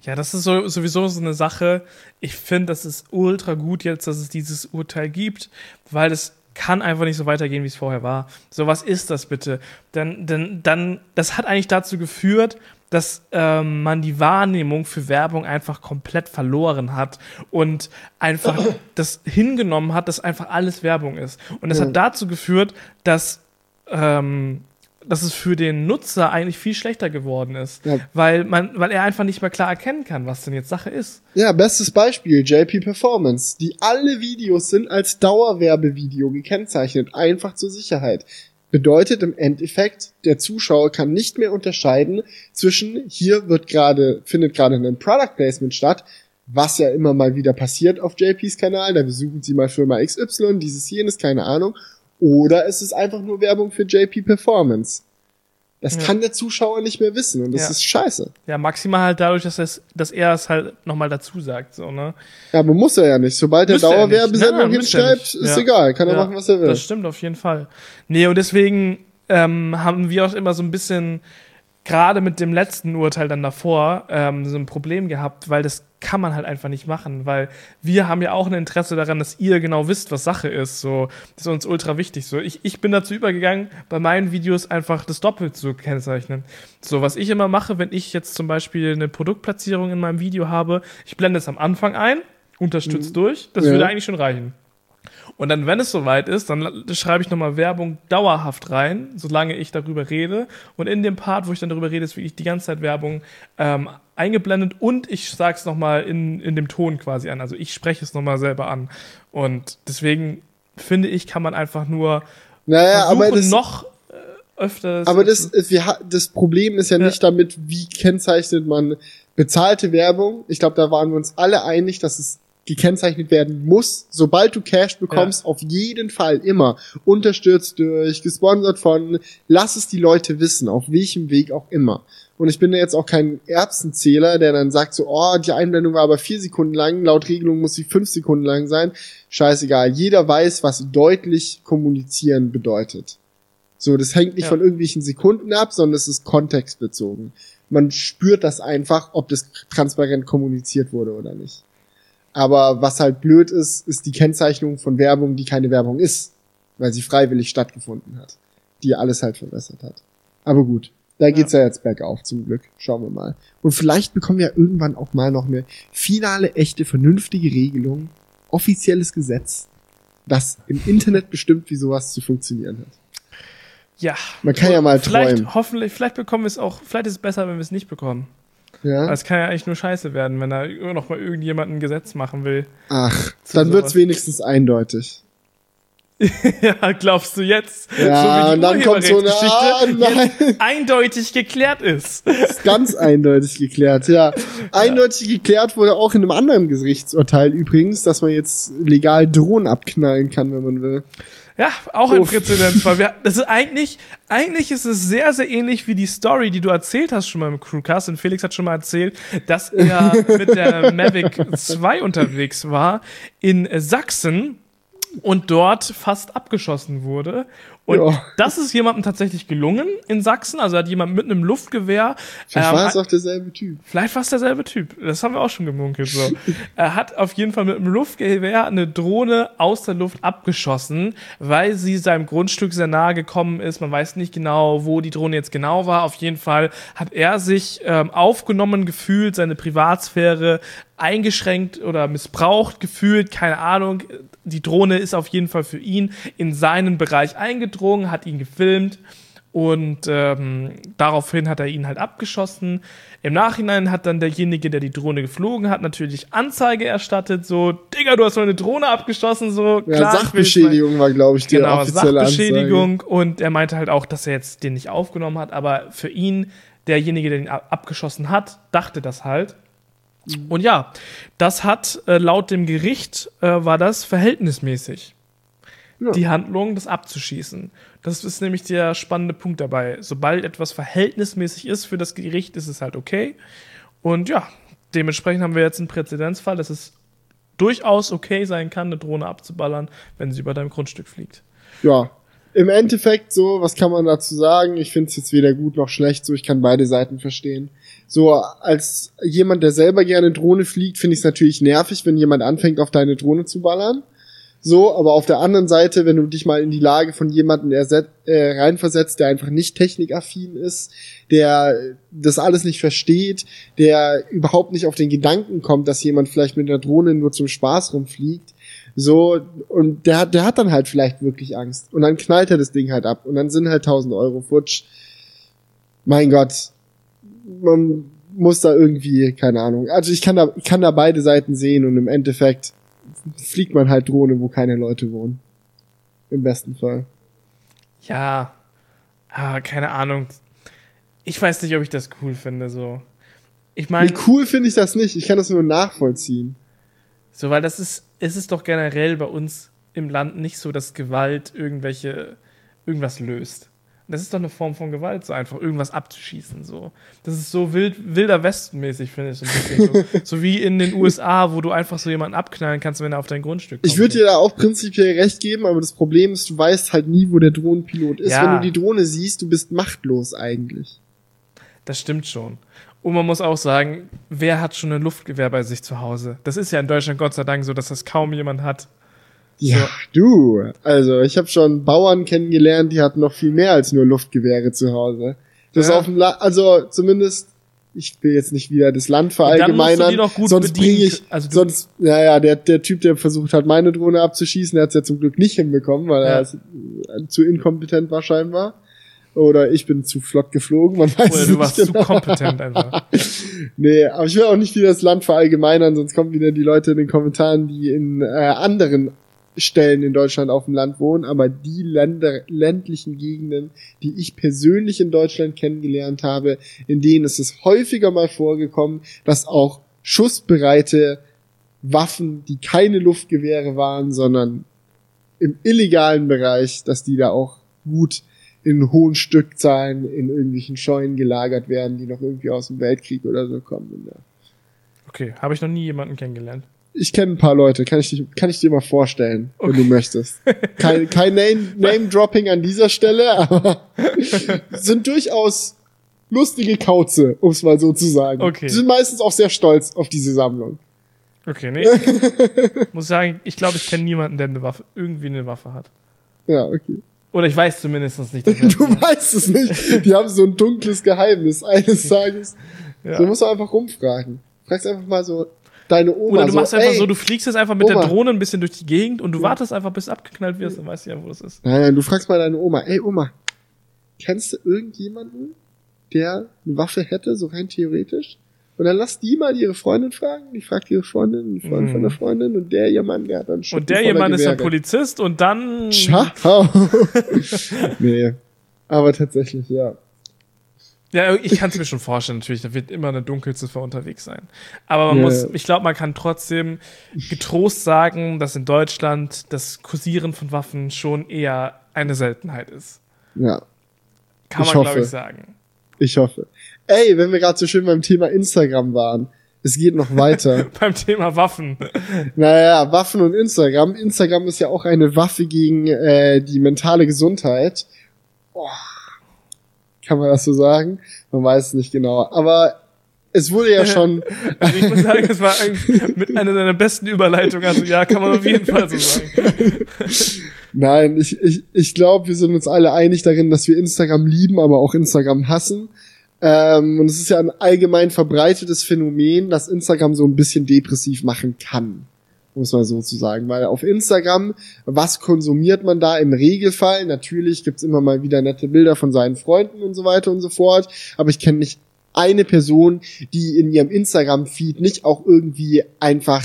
Ja, das ist so, sowieso so eine Sache. Ich finde, das ist ultra gut jetzt, dass es dieses Urteil gibt, weil es kann einfach nicht so weitergehen, wie es vorher war. So, was ist das bitte? Denn, denn, dann, das hat eigentlich dazu geführt, dass ähm, man die Wahrnehmung für Werbung einfach komplett verloren hat und einfach das hingenommen hat, dass einfach alles Werbung ist. Und das Ja. hat dazu geführt, dass ähm, dass es für den Nutzer eigentlich viel schlechter geworden ist, Ja. weil man, weil er einfach nicht mehr klar erkennen kann, was denn jetzt Sache ist. Ja, bestes Beispiel, JP Performance, die alle Videos sind als Dauerwerbevideo gekennzeichnet, einfach zur Sicherheit. Bedeutet im Endeffekt, der Zuschauer kann nicht mehr unterscheiden zwischen hier wird gerade, findet gerade ein Product Placement statt, was ja immer mal wieder passiert auf JPs Kanal, da besuchen sie mal Firma XY, dieses jenes, keine Ahnung, oder es ist einfach nur Werbung für JP Performance. Das Ja. kann der Zuschauer nicht mehr wissen und das Ja. ist scheiße. Ja, maximal halt dadurch, dass, es, dass er es halt nochmal dazu sagt, so, ne? Ja, aber muss er ja nicht. Sobald er Müsste er nicht. Dauerwerbesendung er hinschreibt, ist Ja. egal. Kann er machen, was er will. Das stimmt auf jeden Fall. Nee, und deswegen ähm, haben wir auch immer so ein bisschen, gerade mit dem letzten Urteil dann davor, ähm, so ein Problem gehabt, weil das kann man halt einfach nicht machen, weil wir haben ja auch ein Interesse daran, dass ihr genau wisst, was Sache ist. So, das ist uns ultra wichtig. So, ich, ich bin dazu übergegangen, bei meinen Videos einfach das Doppelt zu kennzeichnen. So, was ich immer mache, wenn ich jetzt zum Beispiel eine Produktplatzierung in meinem Video habe, ich blende es am Anfang ein, unterstützt durch, das Ja. würde eigentlich schon reichen. Und dann, wenn es soweit ist, dann schreibe ich nochmal Werbung dauerhaft rein, solange ich darüber rede. Und in dem Part, wo ich dann darüber rede, ist wirklich die ganze Zeit Werbung ähm, eingeblendet und ich sage es nochmal in, in dem Ton quasi an. Also ich spreche es nochmal selber an. Und deswegen finde ich, kann man einfach nur Naja, versuchen, aber das, noch äh, öfter. aber das, wir, das Problem ist ja, Ja. nicht damit, wie kennzeichnet man bezahlte Werbung. Ich glaube, da waren wir uns alle einig, dass es gekennzeichnet werden muss. Sobald du Cash bekommst, auf jeden Fall immer. Unterstützt durch, gesponsert von, lass es die Leute wissen, auf welchem Weg auch immer. Und ich bin ja jetzt auch kein Erbsenzähler, der dann sagt so, oh, die Einblendung war aber vier Sekunden lang, laut Regelung muss sie fünf Sekunden lang sein. Scheißegal. Jeder weiß, was deutlich kommunizieren bedeutet. So, das hängt nicht Ja. von irgendwelchen Sekunden ab, sondern es ist kontextbezogen. Man spürt das einfach, ob das transparent kommuniziert wurde oder nicht. Aber was halt blöd ist, ist die Kennzeichnung von Werbung, die keine Werbung ist, weil sie freiwillig stattgefunden hat, die alles halt verbessert hat. Aber gut, da geht's ja. jetzt bergauf zum Glück. Schauen wir mal. Und vielleicht bekommen wir irgendwann auch mal noch eine finale, echte, vernünftige Regelung, offizielles Gesetz, das im Internet bestimmt, wie sowas zu funktionieren hat. ja. Man kann ja mal vielleicht, träumen. Hoffentlich, vielleicht bekommen wir es auch, vielleicht ist es besser, wenn wir es nicht bekommen. Ja? Es kann ja eigentlich nur scheiße werden, wenn da noch mal irgendjemand ein Gesetz machen will. Ach, dann wird's sowas. wenigstens eindeutig. ja, glaubst du jetzt? Ja, so und dann kommt so eine, ah, nein. eindeutig geklärt ist. ist ganz eindeutig geklärt, ja. Eindeutig geklärt wurde auch in einem anderen Gerichtsurteil übrigens, dass man jetzt legal Drohnen abknallen kann, wenn man will. Ja, auch ein Präzedenzfall. Wir, das ist eigentlich, eigentlich ist es sehr, sehr ähnlich wie die Story, die du erzählt hast schon mal im Crewcast. Und Felix hat schon mal erzählt, dass er mit der Mavic 2 unterwegs war in Sachsen und dort fast abgeschossen wurde. Und ja. das ist jemandem tatsächlich gelungen in Sachsen. Also hat jemand mit einem Luftgewehr. Vielleicht ähm, war es auch derselbe Typ. Vielleicht war es derselbe Typ. Das haben wir auch schon gemunkelt. So. er hat auf jeden Fall mit einem Luftgewehr eine Drohne aus der Luft abgeschossen, weil sie seinem Grundstück sehr nahe gekommen ist. Man weiß nicht genau, wo die Drohne jetzt genau war. Auf jeden Fall hat er sich ähm, aufgenommen gefühlt, seine Privatsphäre eingeschränkt oder missbraucht gefühlt, keine Ahnung. Die Drohne ist auf jeden Fall für ihn in seinen Bereich eingedrungen, hat ihn gefilmt und ähm, daraufhin hat er ihn halt abgeschossen. Im Nachhinein hat dann derjenige, der die Drohne geflogen hat, natürlich Anzeige erstattet, so, Digga, du hast meine Drohne abgeschossen, so, ja, klar. Sachbeschädigung war, glaube ich, die genau, offizielle Sachbeschädigung Anzeige. und er meinte halt auch, dass er jetzt den nicht aufgenommen hat, aber für ihn, derjenige, der ihn abgeschossen hat, dachte das halt. Und ja, das hat äh, laut dem Gericht äh, war das verhältnismäßig. Ja. Die Handlung, das abzuschießen. Das ist nämlich der spannende Punkt dabei. Sobald etwas verhältnismäßig ist für das Gericht, ist es halt okay. Und ja, dementsprechend haben wir jetzt einen Präzedenzfall, dass es durchaus okay sein kann, eine Drohne abzuballern, wenn sie über deinem Grundstück fliegt. Ja, im Endeffekt so, was kann man dazu sagen? Ich finde es jetzt weder gut noch schlecht, so ich kann beide Seiten verstehen. So als jemand, der selber gerne Drohne fliegt, finde ich es natürlich nervig, wenn jemand anfängt, auf deine Drohne zu ballern. So, aber auf der anderen Seite, wenn du dich mal in die Lage von jemandem äh, reinversetzt, der einfach nicht technikaffin ist, der das alles nicht versteht, der überhaupt nicht auf den Gedanken kommt, dass jemand vielleicht mit einer Drohne nur zum Spaß rumfliegt, so, und der hat, der hat dann halt vielleicht wirklich Angst. Und dann knallt er das Ding halt ab. Und dann sind halt 1000 Euro futsch. Mein Gott. Man muss da irgendwie, keine Ahnung. Also ich kann da, ich kann da beide Seiten sehen und im Endeffekt fliegt man halt Drohne, wo keine Leute wohnen. Im besten Fall. Ja. Ah, keine Ahnung. Ich weiß nicht, ob ich das cool finde, so. Ich meine. Nee, cool finde ich das nicht. Ich kann das nur nachvollziehen. So, weil das ist, es ist doch generell bei uns im Land nicht so, dass Gewalt irgendwelche, irgendwas löst. Das ist doch eine Form von Gewalt, so einfach irgendwas abzuschießen, so. Das ist so wild, wilder Westenmäßig, finde ich, so ein bisschen. so, so, wie in den USA, wo du einfach so jemanden abknallen kannst, wenn er auf dein Grundstück kommt. Ich würde dir da auch prinzipiell recht geben, aber das Problem ist, du weißt halt nie, wo der Drohnenpilot ist. Ja. Wenn du die Drohne siehst, du bist machtlos eigentlich. Das stimmt schon. Und man muss auch sagen, wer hat schon ein Luftgewehr bei sich zu Hause? Das ist ja in Deutschland Gott sei Dank so, dass das kaum jemand hat. Ja, so. du. Also, ich habe schon Bauern kennengelernt, die hatten noch viel mehr als nur Luftgewehre zu Hause. Das ja. auf dem La also zumindest ich will jetzt nicht wieder das Land verallgemeinern, sonst bringe ich, also sonst, ja, ja, der, der Typ, der versucht hat, meine Drohne abzuschießen, der hat es ja zum Glück nicht hinbekommen, weil ja. er zu inkompetent war scheinbar. Oder ich bin zu flott geflogen, man weiß Oder du warst genau. zu kompetent einfach. nee, aber ich will auch nicht wieder das Land verallgemeinern, sonst kommen wieder die Leute in den Kommentaren, die in äh, anderen Stellen in Deutschland auf dem Land wohnen, aber die Länder, ländlichen Gegenden, die ich persönlich in Deutschland kennengelernt habe, in denen ist es häufiger mal vorgekommen, dass auch schussbereite Waffen, die keine Luftgewehre waren, sondern im illegalen Bereich, dass die da auch gut in hohen Stückzahlen in irgendwelchen Scheunen gelagert werden, die noch irgendwie aus dem Weltkrieg oder so kommen. Ja. Okay, habe ich noch nie jemanden kennengelernt. Ich kenne ein paar Leute, kann ich, dich, kann ich dir mal vorstellen, okay. wenn du möchtest. Kein, kein Name-Dropping an dieser Stelle, aber sind durchaus lustige Kauze, um es mal so zu sagen. Okay. Die sind meistens auch sehr stolz auf diese Sammlung. Okay, nee. muss sagen, ich glaube, ich kenne niemanden, der eine Waffe, irgendwie eine Waffe hat. Ja, okay. Oder ich weiß zumindest nicht. du weißt es nicht. Die haben so ein dunkles Geheimnis eines Tages. Ja. So musst du einfach rumfragen. Fragst einfach mal so deine Oma. Oder du so, machst einfach so, du fliegst jetzt einfach mit Oma. der Drohne ein bisschen durch die Gegend und du ja. wartest einfach, bis abgeknallt wirst, dann weißt du ja, wo das ist. Nein, nein, du fragst mal deine Oma, ey Oma, kennst du irgendjemanden, der eine Waffe hätte, so rein theoretisch? Und dann lass die mal ihre Freundin fragen, die fragt ihre Freundin, die Freundin Mhm. von der Freundin und der ihr Mann, der hat dann Schuppen Und der voller jemand ist Gewehre. Polizist und dann. Ciao. nee. Aber tatsächlich, ja. Ja, ich kann es mir schon vorstellen, natürlich, da wird immer eine Dunkelziffer unterwegs sein. Aber man Ja, muss, ich glaube, man kann trotzdem getrost sagen, dass in Deutschland das Kursieren von Waffen schon eher eine Seltenheit ist. Ja, Kann Ich man, glaube ich, sagen. Ich hoffe. Ey, wenn wir gerade so schön beim Thema Instagram waren, es geht noch weiter. Beim Thema Waffen. naja, Waffen und Instagram. Instagram ist ja auch eine Waffe gegen äh, die mentale Gesundheit. Boah. Kann man das so sagen? Man weiß es nicht genau. Aber es wurde ja schon Also ich muss sagen, es war mit einer deiner besten Überleitungen. Also ja, kann man auf jeden Fall so sagen. Nein, ich, ich, ich glaube, wir sind uns alle einig darin, dass wir Instagram lieben, aber auch Instagram hassen. Ähm, und es ist ja ein allgemein verbreitetes Phänomen, dass Instagram so ein bisschen depressiv machen kann. Muss man so zu sagen. Weil auf Instagram, was konsumiert man da im Regelfall? Natürlich gibt's immer mal wieder nette Bilder von seinen Freunden und so weiter und so fort. Aber ich kenne nicht eine Person, die in ihrem Instagram-Feed nicht auch irgendwie einfach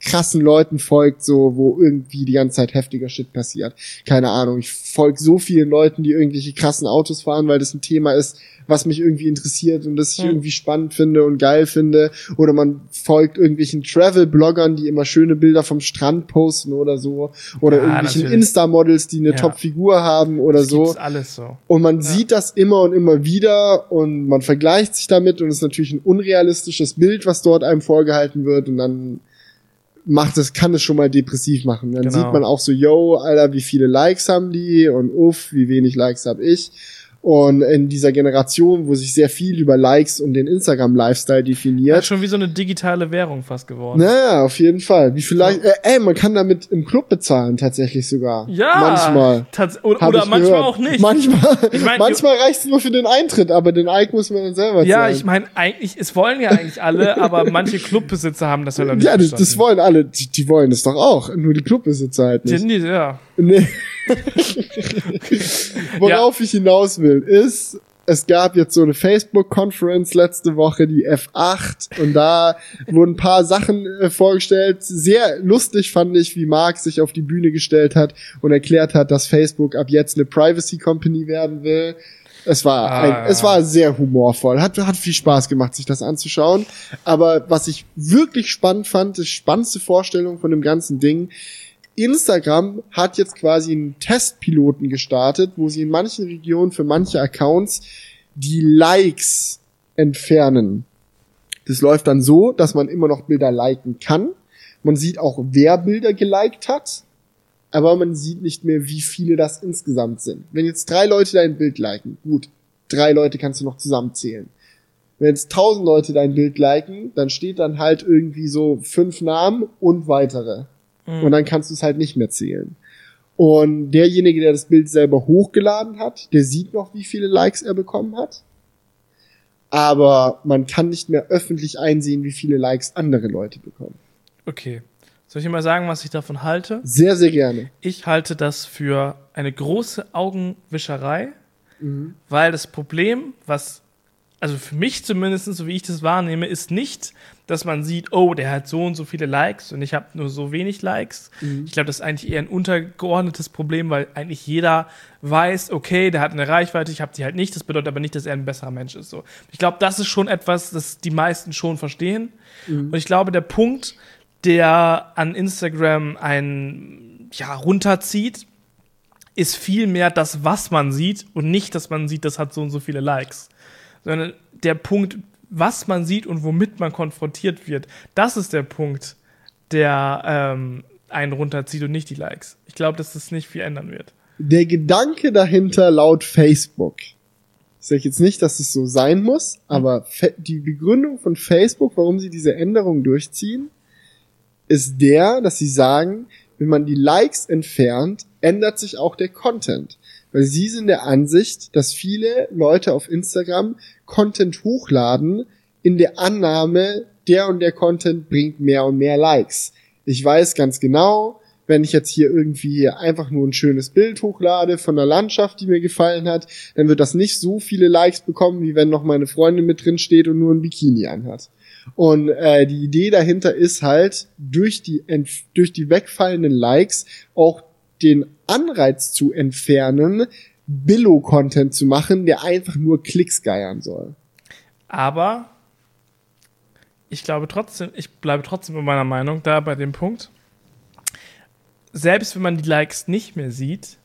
krassen Leuten folgt, so wo irgendwie die ganze Zeit heftiger Shit passiert. Keine Ahnung. Ich folge so vielen Leuten, die irgendwelche krassen Autos fahren, weil das ein Thema ist, was mich irgendwie interessiert und das ich Hm. irgendwie spannend finde und geil finde. Oder man folgt irgendwelchen Travel-Bloggern, die immer schöne Bilder vom Strand posten oder so. Oder Ja, irgendwelchen. Insta-Models, die eine Ja. Top-Figur haben oder Das so. alles so. Und man sieht das immer und immer wieder und man vergleicht sich damit und es ist natürlich ein unrealistisches Bild, was dort einem vorgehalten wird und dann macht es, kann es schon mal depressiv machen. Dann Genau. sieht man auch so, yo, Alter, wie viele Likes haben die und uff, wie wenig Likes habe ich. Und in dieser Generation, wo sich sehr viel über Likes und den Instagram-Lifestyle Ja, definiert, schon wie so eine digitale Währung fast geworden. naja, auf jeden Fall. Wie vielleicht, äh, ey, man kann damit im Club bezahlen, tatsächlich sogar. Ja, Manchmal. oder oder manchmal gehört. auch nicht. Manchmal, Ich mein, manchmal reicht es nur für den Eintritt, aber den Ike muss man dann selber ja, zahlen. ich meine, eigentlich, es wollen ja eigentlich alle, aber manche Clubbesitzer haben das halt auch nicht ja, das, das wollen alle, die, die wollen das doch auch, nur die Clubbesitzer halt nicht. Die- die- ja. Nee. Worauf ich hinaus will, ist, es gab jetzt so eine Facebook-Conference letzte Woche, die F8, und da wurden ein paar Sachen äh, vorgestellt. Sehr lustig fand ich, wie Mark sich auf die Bühne gestellt hat und erklärt hat, dass Facebook ab jetzt eine Privacy Company werden will. Es war, Ah, ein, ja. es war sehr humorvoll. Hat, hat viel Spaß gemacht, sich das anzuschauen. Aber was ich wirklich spannend fand, die spannendste Vorstellung von dem ganzen Ding, Instagram hat jetzt quasi einen Testpiloten gestartet, wo sie in manchen Regionen für manche Accounts die Likes entfernen. Das läuft dann so, dass man immer noch Bilder liken kann. Man sieht auch, wer Bilder geliked hat, aber man sieht nicht mehr, wie viele das insgesamt sind. Wenn jetzt drei Leute dein Bild liken, gut, drei Leute kannst du noch zusammenzählen. Wenn jetzt tausend Leute dein Bild liken, dann steht dann halt irgendwie so fünf Namen und weitere. Mhm. Und dann kannst du es halt nicht mehr zählen. Und derjenige, der das Bild selber hochgeladen hat, der sieht noch, wie viele Likes er bekommen hat. Aber man kann nicht mehr öffentlich einsehen, wie viele Likes andere Leute bekommen. Okay. Soll ich dir mal sagen, was ich davon halte? Sehr, sehr gerne. Ich halte das für eine große Augenwischerei, Mhm. weil das Problem, was, also für mich zumindest, so wie ich das wahrnehme, ist nicht, dass man sieht, oh, der hat so und so viele Likes und ich habe nur so wenig Likes. Mhm. Ich glaube, das ist eigentlich eher ein untergeordnetes Problem, weil eigentlich jeder weiß, okay, der hat eine Reichweite, ich habe die halt nicht. Das bedeutet aber nicht, dass er ein besserer Mensch ist. So. Ich glaube, das ist schon etwas, das die meisten schon verstehen. Und ich glaube, der Punkt, der an Instagram einen ja, runterzieht, ist viel mehr das, was man sieht und nicht, dass man sieht, das hat so und so viele Likes. Sondern der Punkt, was man sieht und womit man konfrontiert wird, das ist der Punkt, der ähm, einen runterzieht und nicht die Likes. Ich glaube, dass das nicht viel ändern wird. Der Gedanke dahinter laut Facebook. Ich sage jetzt nicht, dass es so sein muss, aber die Begründung von Facebook, warum sie diese Änderung durchziehen, ist der, dass sie sagen, wenn man die Likes entfernt, ändert sich auch der Content. Weil sie sind der Ansicht, dass viele Leute auf Instagram Content hochladen in der Annahme, der und der Content bringt mehr und mehr Likes. Ich weiß ganz genau, wenn ich jetzt hier irgendwie einfach nur ein schönes Bild hochlade von einer Landschaft, die mir gefallen hat, dann wird das nicht so viele Likes bekommen, wie wenn noch meine Freundin mit drin steht und nur ein Bikini anhat. Und äh, die Idee dahinter ist halt, durch die, durch die wegfallenden Likes auch den Anreiz zu entfernen, Billo-Content zu machen, der einfach nur Klicks geiern soll. Aber ich glaube trotzdem, ich bleibe trotzdem bei meiner Meinung da bei dem Punkt. Selbst wenn man die Likes nicht mehr sieht,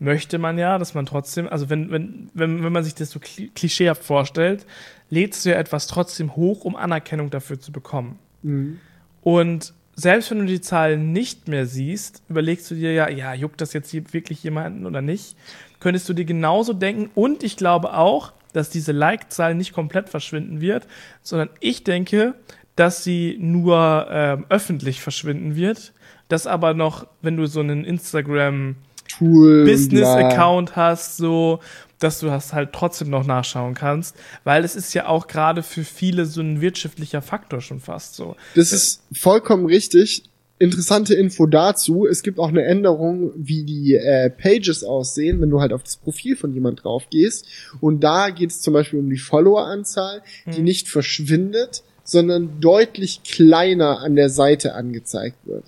möchte man ja, dass man trotzdem, also wenn, wenn, wenn, wenn man sich das so klischeehaft vorstellt, lädst du ja etwas trotzdem hoch, um Anerkennung dafür zu bekommen. Mhm. Und selbst wenn du die Zahlen nicht mehr siehst, überlegst du dir ja, ja, juckt das jetzt wirklich jemanden oder nicht? Könntest du dir genauso denken. Und ich glaube auch, dass diese Like-Zahl nicht komplett verschwinden wird, sondern ich denke, dass sie nur ähm, öffentlich verschwinden wird. Dass aber noch, wenn du so einen Instagram Business-Account hast, so, dass du das halt trotzdem noch nachschauen kannst, weil es ist ja auch gerade für viele so ein wirtschaftlicher Faktor schon fast so. Das ist vollkommen richtig. Interessante Info dazu. Es gibt auch eine Änderung, wie die äh, Pages aussehen, wenn du halt auf das Profil von jemand drauf gehst. Und da geht es zum Beispiel um die Follower-Anzahl, hm. die nicht verschwindet, sondern deutlich kleiner an der Seite angezeigt wird.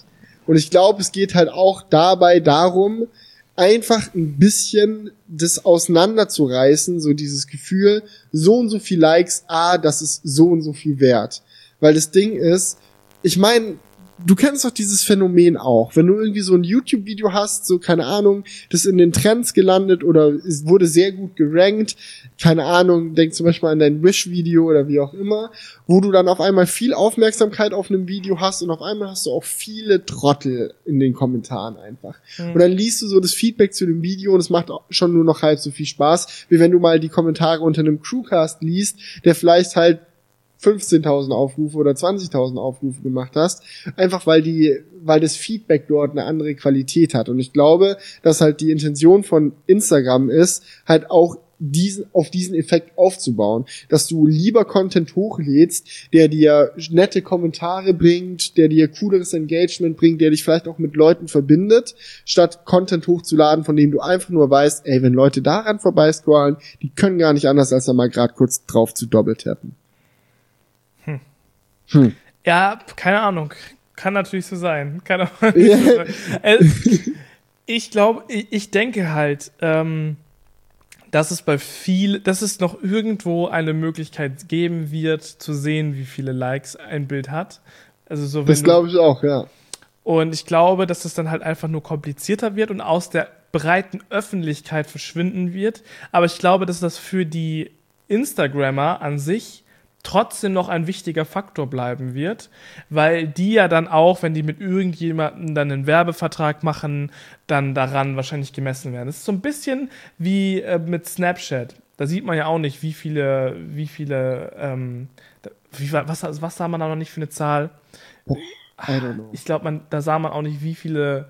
Und ich glaube, es geht halt auch dabei darum, einfach ein bisschen das auseinanderzureißen, so dieses Gefühl, so und so viel Likes, ah, das ist so und so viel wert. Weil das Ding ist, ich meine, du kennst doch dieses Phänomen auch. Wenn du irgendwie so ein YouTube-Video hast, so keine Ahnung, das in den Trends gelandet oder es wurde sehr gut gerankt, keine Ahnung, denk zum Beispiel an dein Wish-Video oder wie auch immer, wo du dann auf einmal viel Aufmerksamkeit auf einem Video hast und auf einmal hast du auch viele Trottel in den Kommentaren einfach. Mhm. Und dann liest du so das Feedback zu dem Video und es macht schon nur noch halb so viel Spaß, wie wenn du mal die Kommentare unter einem Crewcast liest, der vielleicht halt 15.000 Aufrufe oder 20.000 Aufrufe gemacht hast, einfach weil die, weil das Feedback dort eine andere Qualität hat. Und ich glaube, dass halt die Intention von Instagram ist, halt auch diesen, auf diesen Effekt aufzubauen, dass du lieber Content hochlädst, der dir nette Kommentare bringt, der dir cooleres Engagement bringt, der dich vielleicht auch mit Leuten verbindet, statt Content hochzuladen, von dem du einfach nur weißt, ey, wenn Leute daran vorbeiscrollen, die können gar nicht anders, als da mal gerade kurz drauf zu doppeltappen. Hm. Ja, keine Ahnung. Kann natürlich so sein. Kann auch nicht so sein. Äh, ich glaube, ich, ich, denke halt, ähm, dass es bei viel, dass es noch irgendwo eine Möglichkeit geben wird, zu sehen, wie viele Likes ein Bild hat. Also so, das glaube ich auch, ja. Und ich glaube, dass es dann halt einfach nur komplizierter wird und aus der breiten Öffentlichkeit verschwinden wird. Aber ich glaube, dass das für die Instagrammer an sich trotzdem noch ein wichtiger Faktor bleiben wird, weil die ja dann auch, wenn die mit irgendjemandem dann einen Werbevertrag machen, dann daran wahrscheinlich gemessen werden. Das ist so ein bisschen wie äh, mit Snapchat. Da sieht man ja auch nicht, wie viele, wie viele, ähm, wie, was, was sah man da noch nicht für eine Zahl? Ich glaube, da sah man auch nicht, wie viele,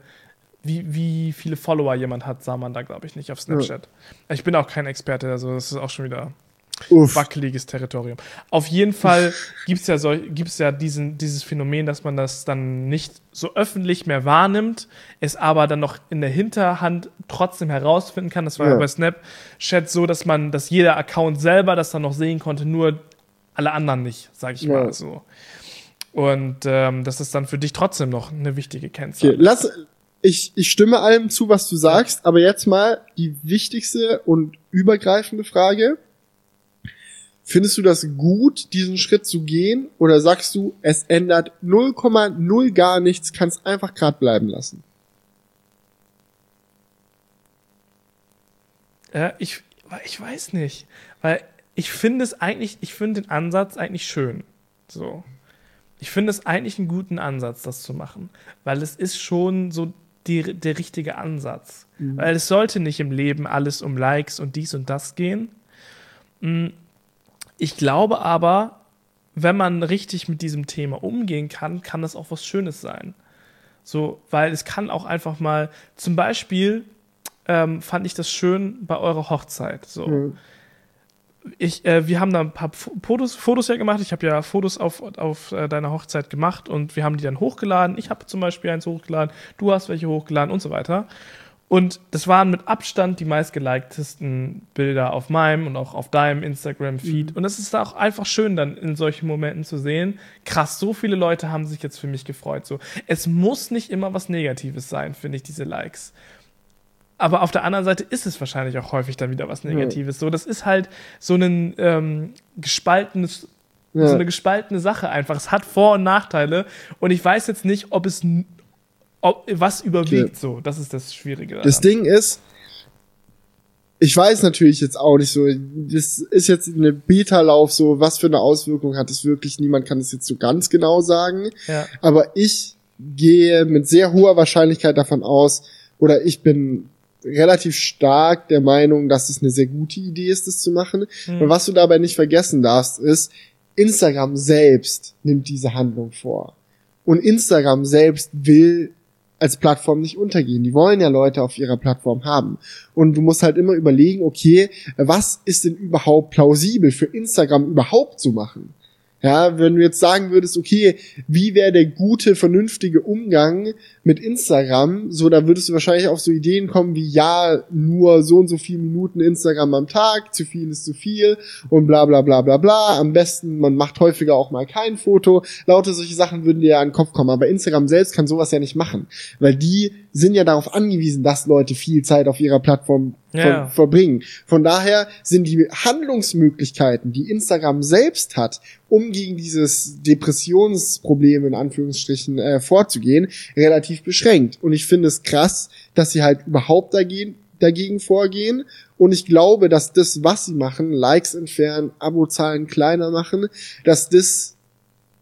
wie, wie viele Follower jemand hat, sah man da, glaube ich, nicht auf Snapchat. Ja. Ich bin auch kein Experte, also das ist auch schon wieder Uff. wackeliges Territorium. Auf jeden Fall gibt es ja, so, gibt's ja diesen, dieses Phänomen, dass man das dann nicht so öffentlich mehr wahrnimmt, es aber dann noch in der Hinterhand trotzdem herausfinden kann. Das war ja. bei Snapchat so, dass man, dass jeder Account selber das dann noch sehen konnte, nur alle anderen nicht, sag ich ja. mal so. Und ähm, das ist dann für dich trotzdem noch eine wichtige Kennzahl. Okay, lass, ich, ich stimme allem zu, was du sagst, aber jetzt mal die wichtigste und übergreifende Frage. Findest du das gut, diesen Schritt zu gehen? Oder sagst du, es ändert 0,0 gar nichts, kannst einfach grad bleiben lassen? Ja, ich, ich weiß nicht. Weil ich finde es eigentlich, ich finde den Ansatz eigentlich schön. So. Ich finde es eigentlich einen guten Ansatz, das zu machen. Weil es ist schon so die, der richtige Ansatz. Mhm. Weil es sollte nicht im Leben alles um Likes und dies und das gehen. Ich glaube aber, wenn man richtig mit diesem Thema umgehen kann, kann das auch was Schönes sein. So, weil es kann auch einfach mal, zum Beispiel ähm, fand ich das schön bei eurer Hochzeit. So. Mhm. Ich, äh, wir haben da ein paar Fotos, Fotos ja gemacht. Ich habe ja Fotos auf, auf äh, deiner Hochzeit gemacht und wir haben die dann hochgeladen. Ich habe zum Beispiel eins hochgeladen, du hast welche hochgeladen und so weiter. Und das waren mit Abstand die meistgeliktesten Bilder auf meinem und auch auf deinem Instagram-Feed. Mhm. Und es ist auch einfach schön, dann in solchen Momenten zu sehen, krass, so viele Leute haben sich jetzt für mich gefreut. So, es muss nicht immer was Negatives sein, finde ich, diese Likes. Aber auf der anderen Seite ist es wahrscheinlich auch häufig dann wieder was Negatives. Ja. So, das ist halt so ein ähm, gespaltenes ja. so eine gespaltene Sache einfach. Es hat Vor- und Nachteile und ich weiß jetzt nicht, ob es was überwiegt okay. so. Das ist das Schwierige. Daran. Das Ding ist, ich weiß natürlich jetzt auch nicht so, das ist jetzt eine Beta-Lauf so, was für eine Auswirkung hat es wirklich, niemand kann es jetzt so ganz genau sagen. Ja. Aber ich gehe mit sehr hoher Wahrscheinlichkeit davon aus, oder ich bin relativ stark der Meinung, dass es eine sehr gute Idee ist, das zu machen. Mhm. Und was du dabei nicht vergessen darfst, ist, Instagram selbst nimmt diese Handlung vor. Und Instagram selbst will als Plattform nicht untergehen. Die wollen ja Leute auf ihrer Plattform haben. Und du musst halt immer überlegen, okay, was ist denn überhaupt plausibel für Instagram überhaupt zu machen? Ja, wenn du jetzt sagen würdest, okay, wie wäre der gute, vernünftige Umgang mit Instagram, so, da würdest du wahrscheinlich auf so Ideen kommen wie, ja, nur so und so viele Minuten Instagram am Tag, zu viel ist zu viel und bla bla bla bla bla. Am besten, man macht häufiger auch mal kein Foto. Lauter solche Sachen würden dir ja an den Kopf kommen. Aber Instagram selbst kann sowas ja nicht machen, weil die sind ja darauf angewiesen, dass Leute viel Zeit auf ihrer Plattform ja. ver verbringen. Von daher sind die Handlungsmöglichkeiten, die Instagram selbst hat, um gegen dieses Depressionsproblem in Anführungsstrichen äh, vorzugehen, relativ beschränkt. Und ich finde es krass, dass sie halt überhaupt dagegen, dagegen vorgehen. Und ich glaube, dass das, was sie machen, Likes entfernen, Abozahlen kleiner machen, dass das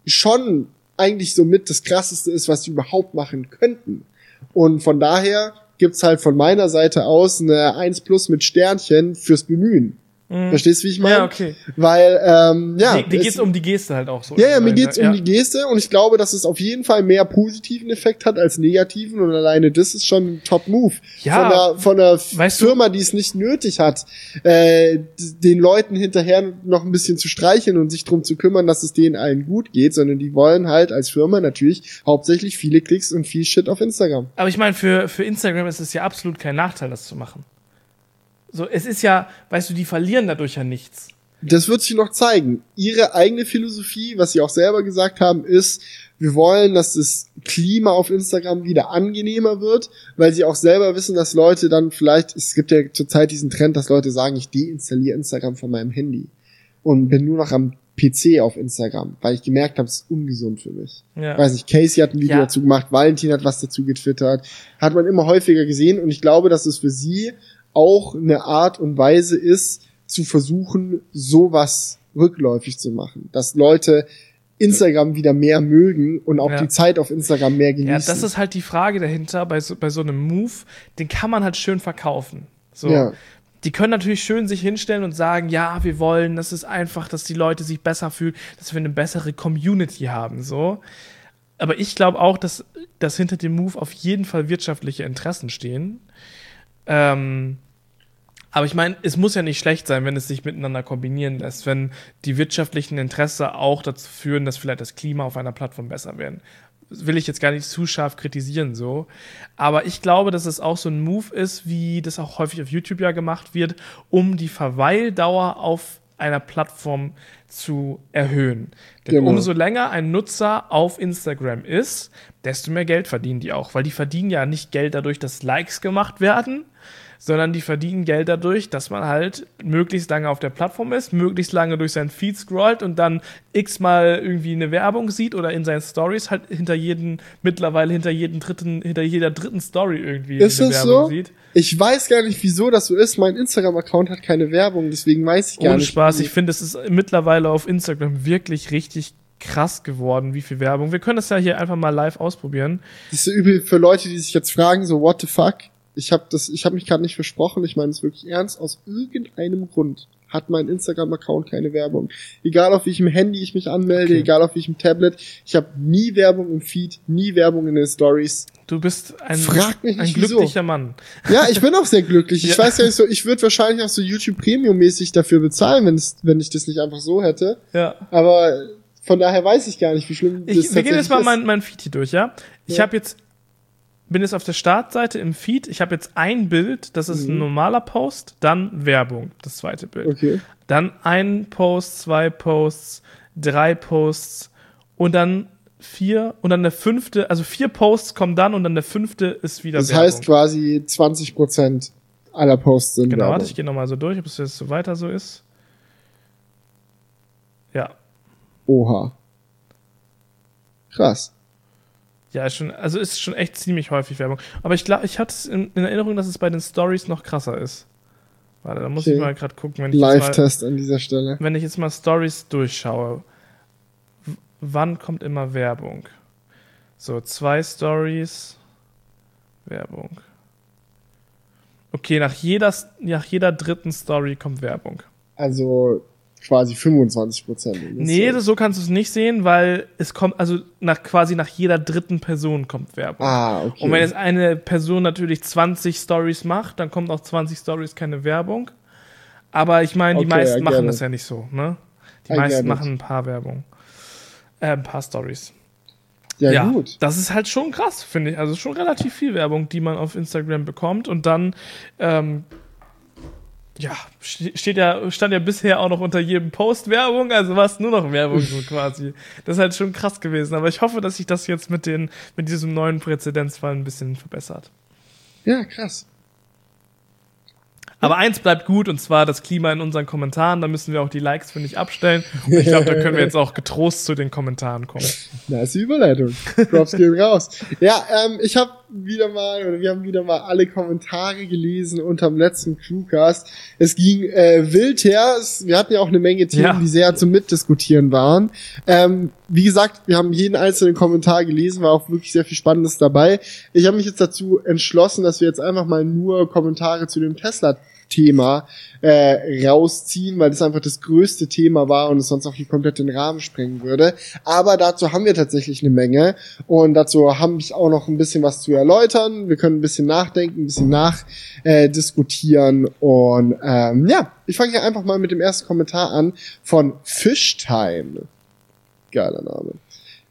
schon eigentlich so mit das krasseste ist, was sie überhaupt machen könnten. Und von daher gibt's halt von meiner Seite aus eine 1 plus mit Sternchen fürs Bemühen. Mhm. Verstehst du, wie ich meine? Ja, okay. Weil, ähm, ja. Dir geht's um die Geste halt auch so. Ja, ja, mir geht's ja. um die Geste und ich glaube, dass es auf jeden Fall mehr positiven Effekt hat als negativen und alleine das ist schon ein Top-Move. Ja. Von einer, von einer Firma, die es nicht nötig hat, äh, den Leuten hinterher noch ein bisschen zu streicheln und sich drum zu kümmern, dass es denen allen gut geht, sondern die wollen halt als Firma natürlich hauptsächlich viele Klicks und viel Shit auf Instagram. Aber ich meine, für, für Instagram ist es ja absolut kein Nachteil, das zu machen. So, es ist ja, weißt du, die verlieren dadurch ja nichts. Das wird sich noch zeigen. Ihre eigene Philosophie, was sie auch selber gesagt haben, ist, wir wollen, dass das Klima auf Instagram wieder angenehmer wird, weil sie auch selber wissen, dass Leute dann vielleicht, es gibt ja zurzeit diesen Trend, dass Leute sagen, ich deinstalliere Instagram von meinem Handy und bin nur noch am PC auf Instagram, weil ich gemerkt habe, es ist ungesund für mich. Ja. Weiß nicht, Casey hat ein Video ja. dazu gemacht, Valentin hat was dazu getwittert, hat man immer häufiger gesehen und ich glaube, dass es für sie auch eine Art und Weise ist, zu versuchen, sowas rückläufig zu machen. Dass Leute Instagram wieder mehr mögen und auch ja. die Zeit auf Instagram mehr genießen. Ja, das ist halt die Frage dahinter bei so, bei so einem Move, den kann man halt schön verkaufen. So. Ja. Die können natürlich schön sich hinstellen und sagen, ja, wir wollen, das ist einfach, dass die Leute sich besser fühlen, dass wir eine bessere Community haben, so. Aber ich glaube auch, dass, dass hinter dem Move auf jeden Fall wirtschaftliche Interessen stehen. Ähm, aber ich meine, es muss ja nicht schlecht sein, wenn es sich miteinander kombinieren lässt, wenn die wirtschaftlichen Interesse auch dazu führen, dass vielleicht das Klima auf einer Plattform besser werden. Will ich jetzt gar nicht zu scharf kritisieren so. Aber ich glaube, dass es auch so ein Move ist, wie das auch häufig auf YouTube ja gemacht wird, um die Verweildauer auf einer Plattform zu erhöhen. Denn genau. umso länger ein Nutzer auf Instagram ist, desto mehr Geld verdienen die auch. Weil die verdienen ja nicht Geld dadurch, dass Likes gemacht werden, sondern die verdienen Geld dadurch, dass man halt möglichst lange auf der Plattform ist, möglichst lange durch seinen Feed scrollt und dann x-mal irgendwie eine Werbung sieht oder in seinen Stories halt hinter jeden, mittlerweile hinter jeden dritten, hinter jeder dritten Story irgendwie ist eine Werbung so? sieht. Ich weiß gar nicht, wieso das so ist. Mein Instagram-Account hat keine Werbung, deswegen weiß ich gar Ohne nicht. Spaß, ich finde, es ist mittlerweile auf Instagram wirklich richtig krass geworden, wie viel Werbung. Wir können das ja hier einfach mal live ausprobieren. Das ist übel für Leute, die sich jetzt fragen, so what the fuck? Ich habe das, ich habe mich gerade nicht versprochen, ich meine es wirklich ernst, aus irgendeinem Grund hat mein Instagram-Account keine Werbung. Egal auf welchem Handy ich mich anmelde, okay. egal auf welchem Tablet, ich habe nie Werbung im Feed, nie Werbung in den Stories. Du bist ein, Frag mich nicht, ein glücklicher wieso. Mann. Ja, ich bin auch sehr glücklich. Ich ja. weiß ja nicht so, ich würde wahrscheinlich auch so YouTube Premium-mäßig dafür bezahlen, wenn, es, wenn ich das nicht einfach so hätte. Ja. Aber von daher weiß ich gar nicht, wie schlimm ich, das ist. Wir gehen jetzt mal mein, mein Feed hier durch, ja? Ich ja. habe jetzt bin jetzt auf der Startseite im Feed. Ich habe jetzt ein Bild, das ist ein Mhm. normaler Post, dann Werbung, das zweite Bild. Okay. Dann ein Post, zwei Posts, drei Posts und dann vier und dann der fünfte, also vier Posts kommen dann und dann der fünfte ist wieder Das Werbung. heißt quasi 20% aller Posts sind genau, warte, ich gehe nochmal so durch, ob es jetzt so weiter so ist. Ja, Oha. Krass. Ja, schon, also ist schon echt ziemlich häufig Werbung. Aber ich glaube, ich hatte es in, in Erinnerung, dass es bei den Stories noch krasser ist. Warte, da muss Okay. ich mal gerade gucken, wenn ich, jetzt mal, Live-Test an dieser Stelle. wenn ich jetzt mal Stories durchschaue. Wann kommt immer Werbung? So, zwei Stories, Werbung. Okay, nach jeder, nach jeder dritten Story kommt Werbung. Also quasi 25%. Nee, das, so kannst du es nicht sehen, weil es kommt, also nach quasi nach jeder dritten Person kommt Werbung. Ah, okay. Und wenn jetzt eine Person natürlich 20 Stories macht, dann kommt auf 20 Stories keine Werbung. Aber ich meine, die Okay, meisten machen das ja nicht so, ne? Die I meisten machen ein paar Werbung. Äh, ein paar Stories. ja, Ja, gut. das ist halt schon krass, finde ich. Also schon relativ viel Werbung, die man auf Instagram bekommt. Und dann, ähm, ja, ste- steht ja, stand ja bisher auch noch unter jedem Post Werbung, also war es nur noch Werbung so quasi. Das ist halt schon krass gewesen. Aber ich hoffe, dass sich das jetzt mit den, mit diesem neuen Präzedenzfall ein bisschen verbessert. Ja, krass. Aber eins bleibt gut, und zwar das Klima in unseren Kommentaren. Da müssen wir auch die Likes, finde ich, abstellen. Und ich glaube, da können wir jetzt auch getrost zu den Kommentaren kommen. Nice Überleitung. Props gehen raus. Ja, ähm, ich habe wieder mal, oder wir haben wieder mal alle Kommentare gelesen unterm letzten Crewcast. Es ging äh, wild her. Es, wir hatten ja auch eine Menge Themen, Ja. die sehr zum Mitdiskutieren waren. Ähm, wie gesagt, wir haben jeden einzelnen Kommentar gelesen, war auch wirklich sehr viel Spannendes dabei. Ich habe mich jetzt dazu entschlossen, dass wir jetzt einfach mal nur Kommentare zu dem Tesla-Thema äh, rausziehen, weil das einfach das größte Thema war und es sonst auch hier komplett den Rahmen sprengen würde. Aber dazu haben wir tatsächlich eine Menge und dazu habe ich auch noch ein bisschen was zu erläutern. Wir können ein bisschen nachdenken, ein bisschen nachdiskutieren äh, und ähm, ja, ich fange hier einfach mal mit dem ersten Kommentar an von Fischtime. Geiler Name.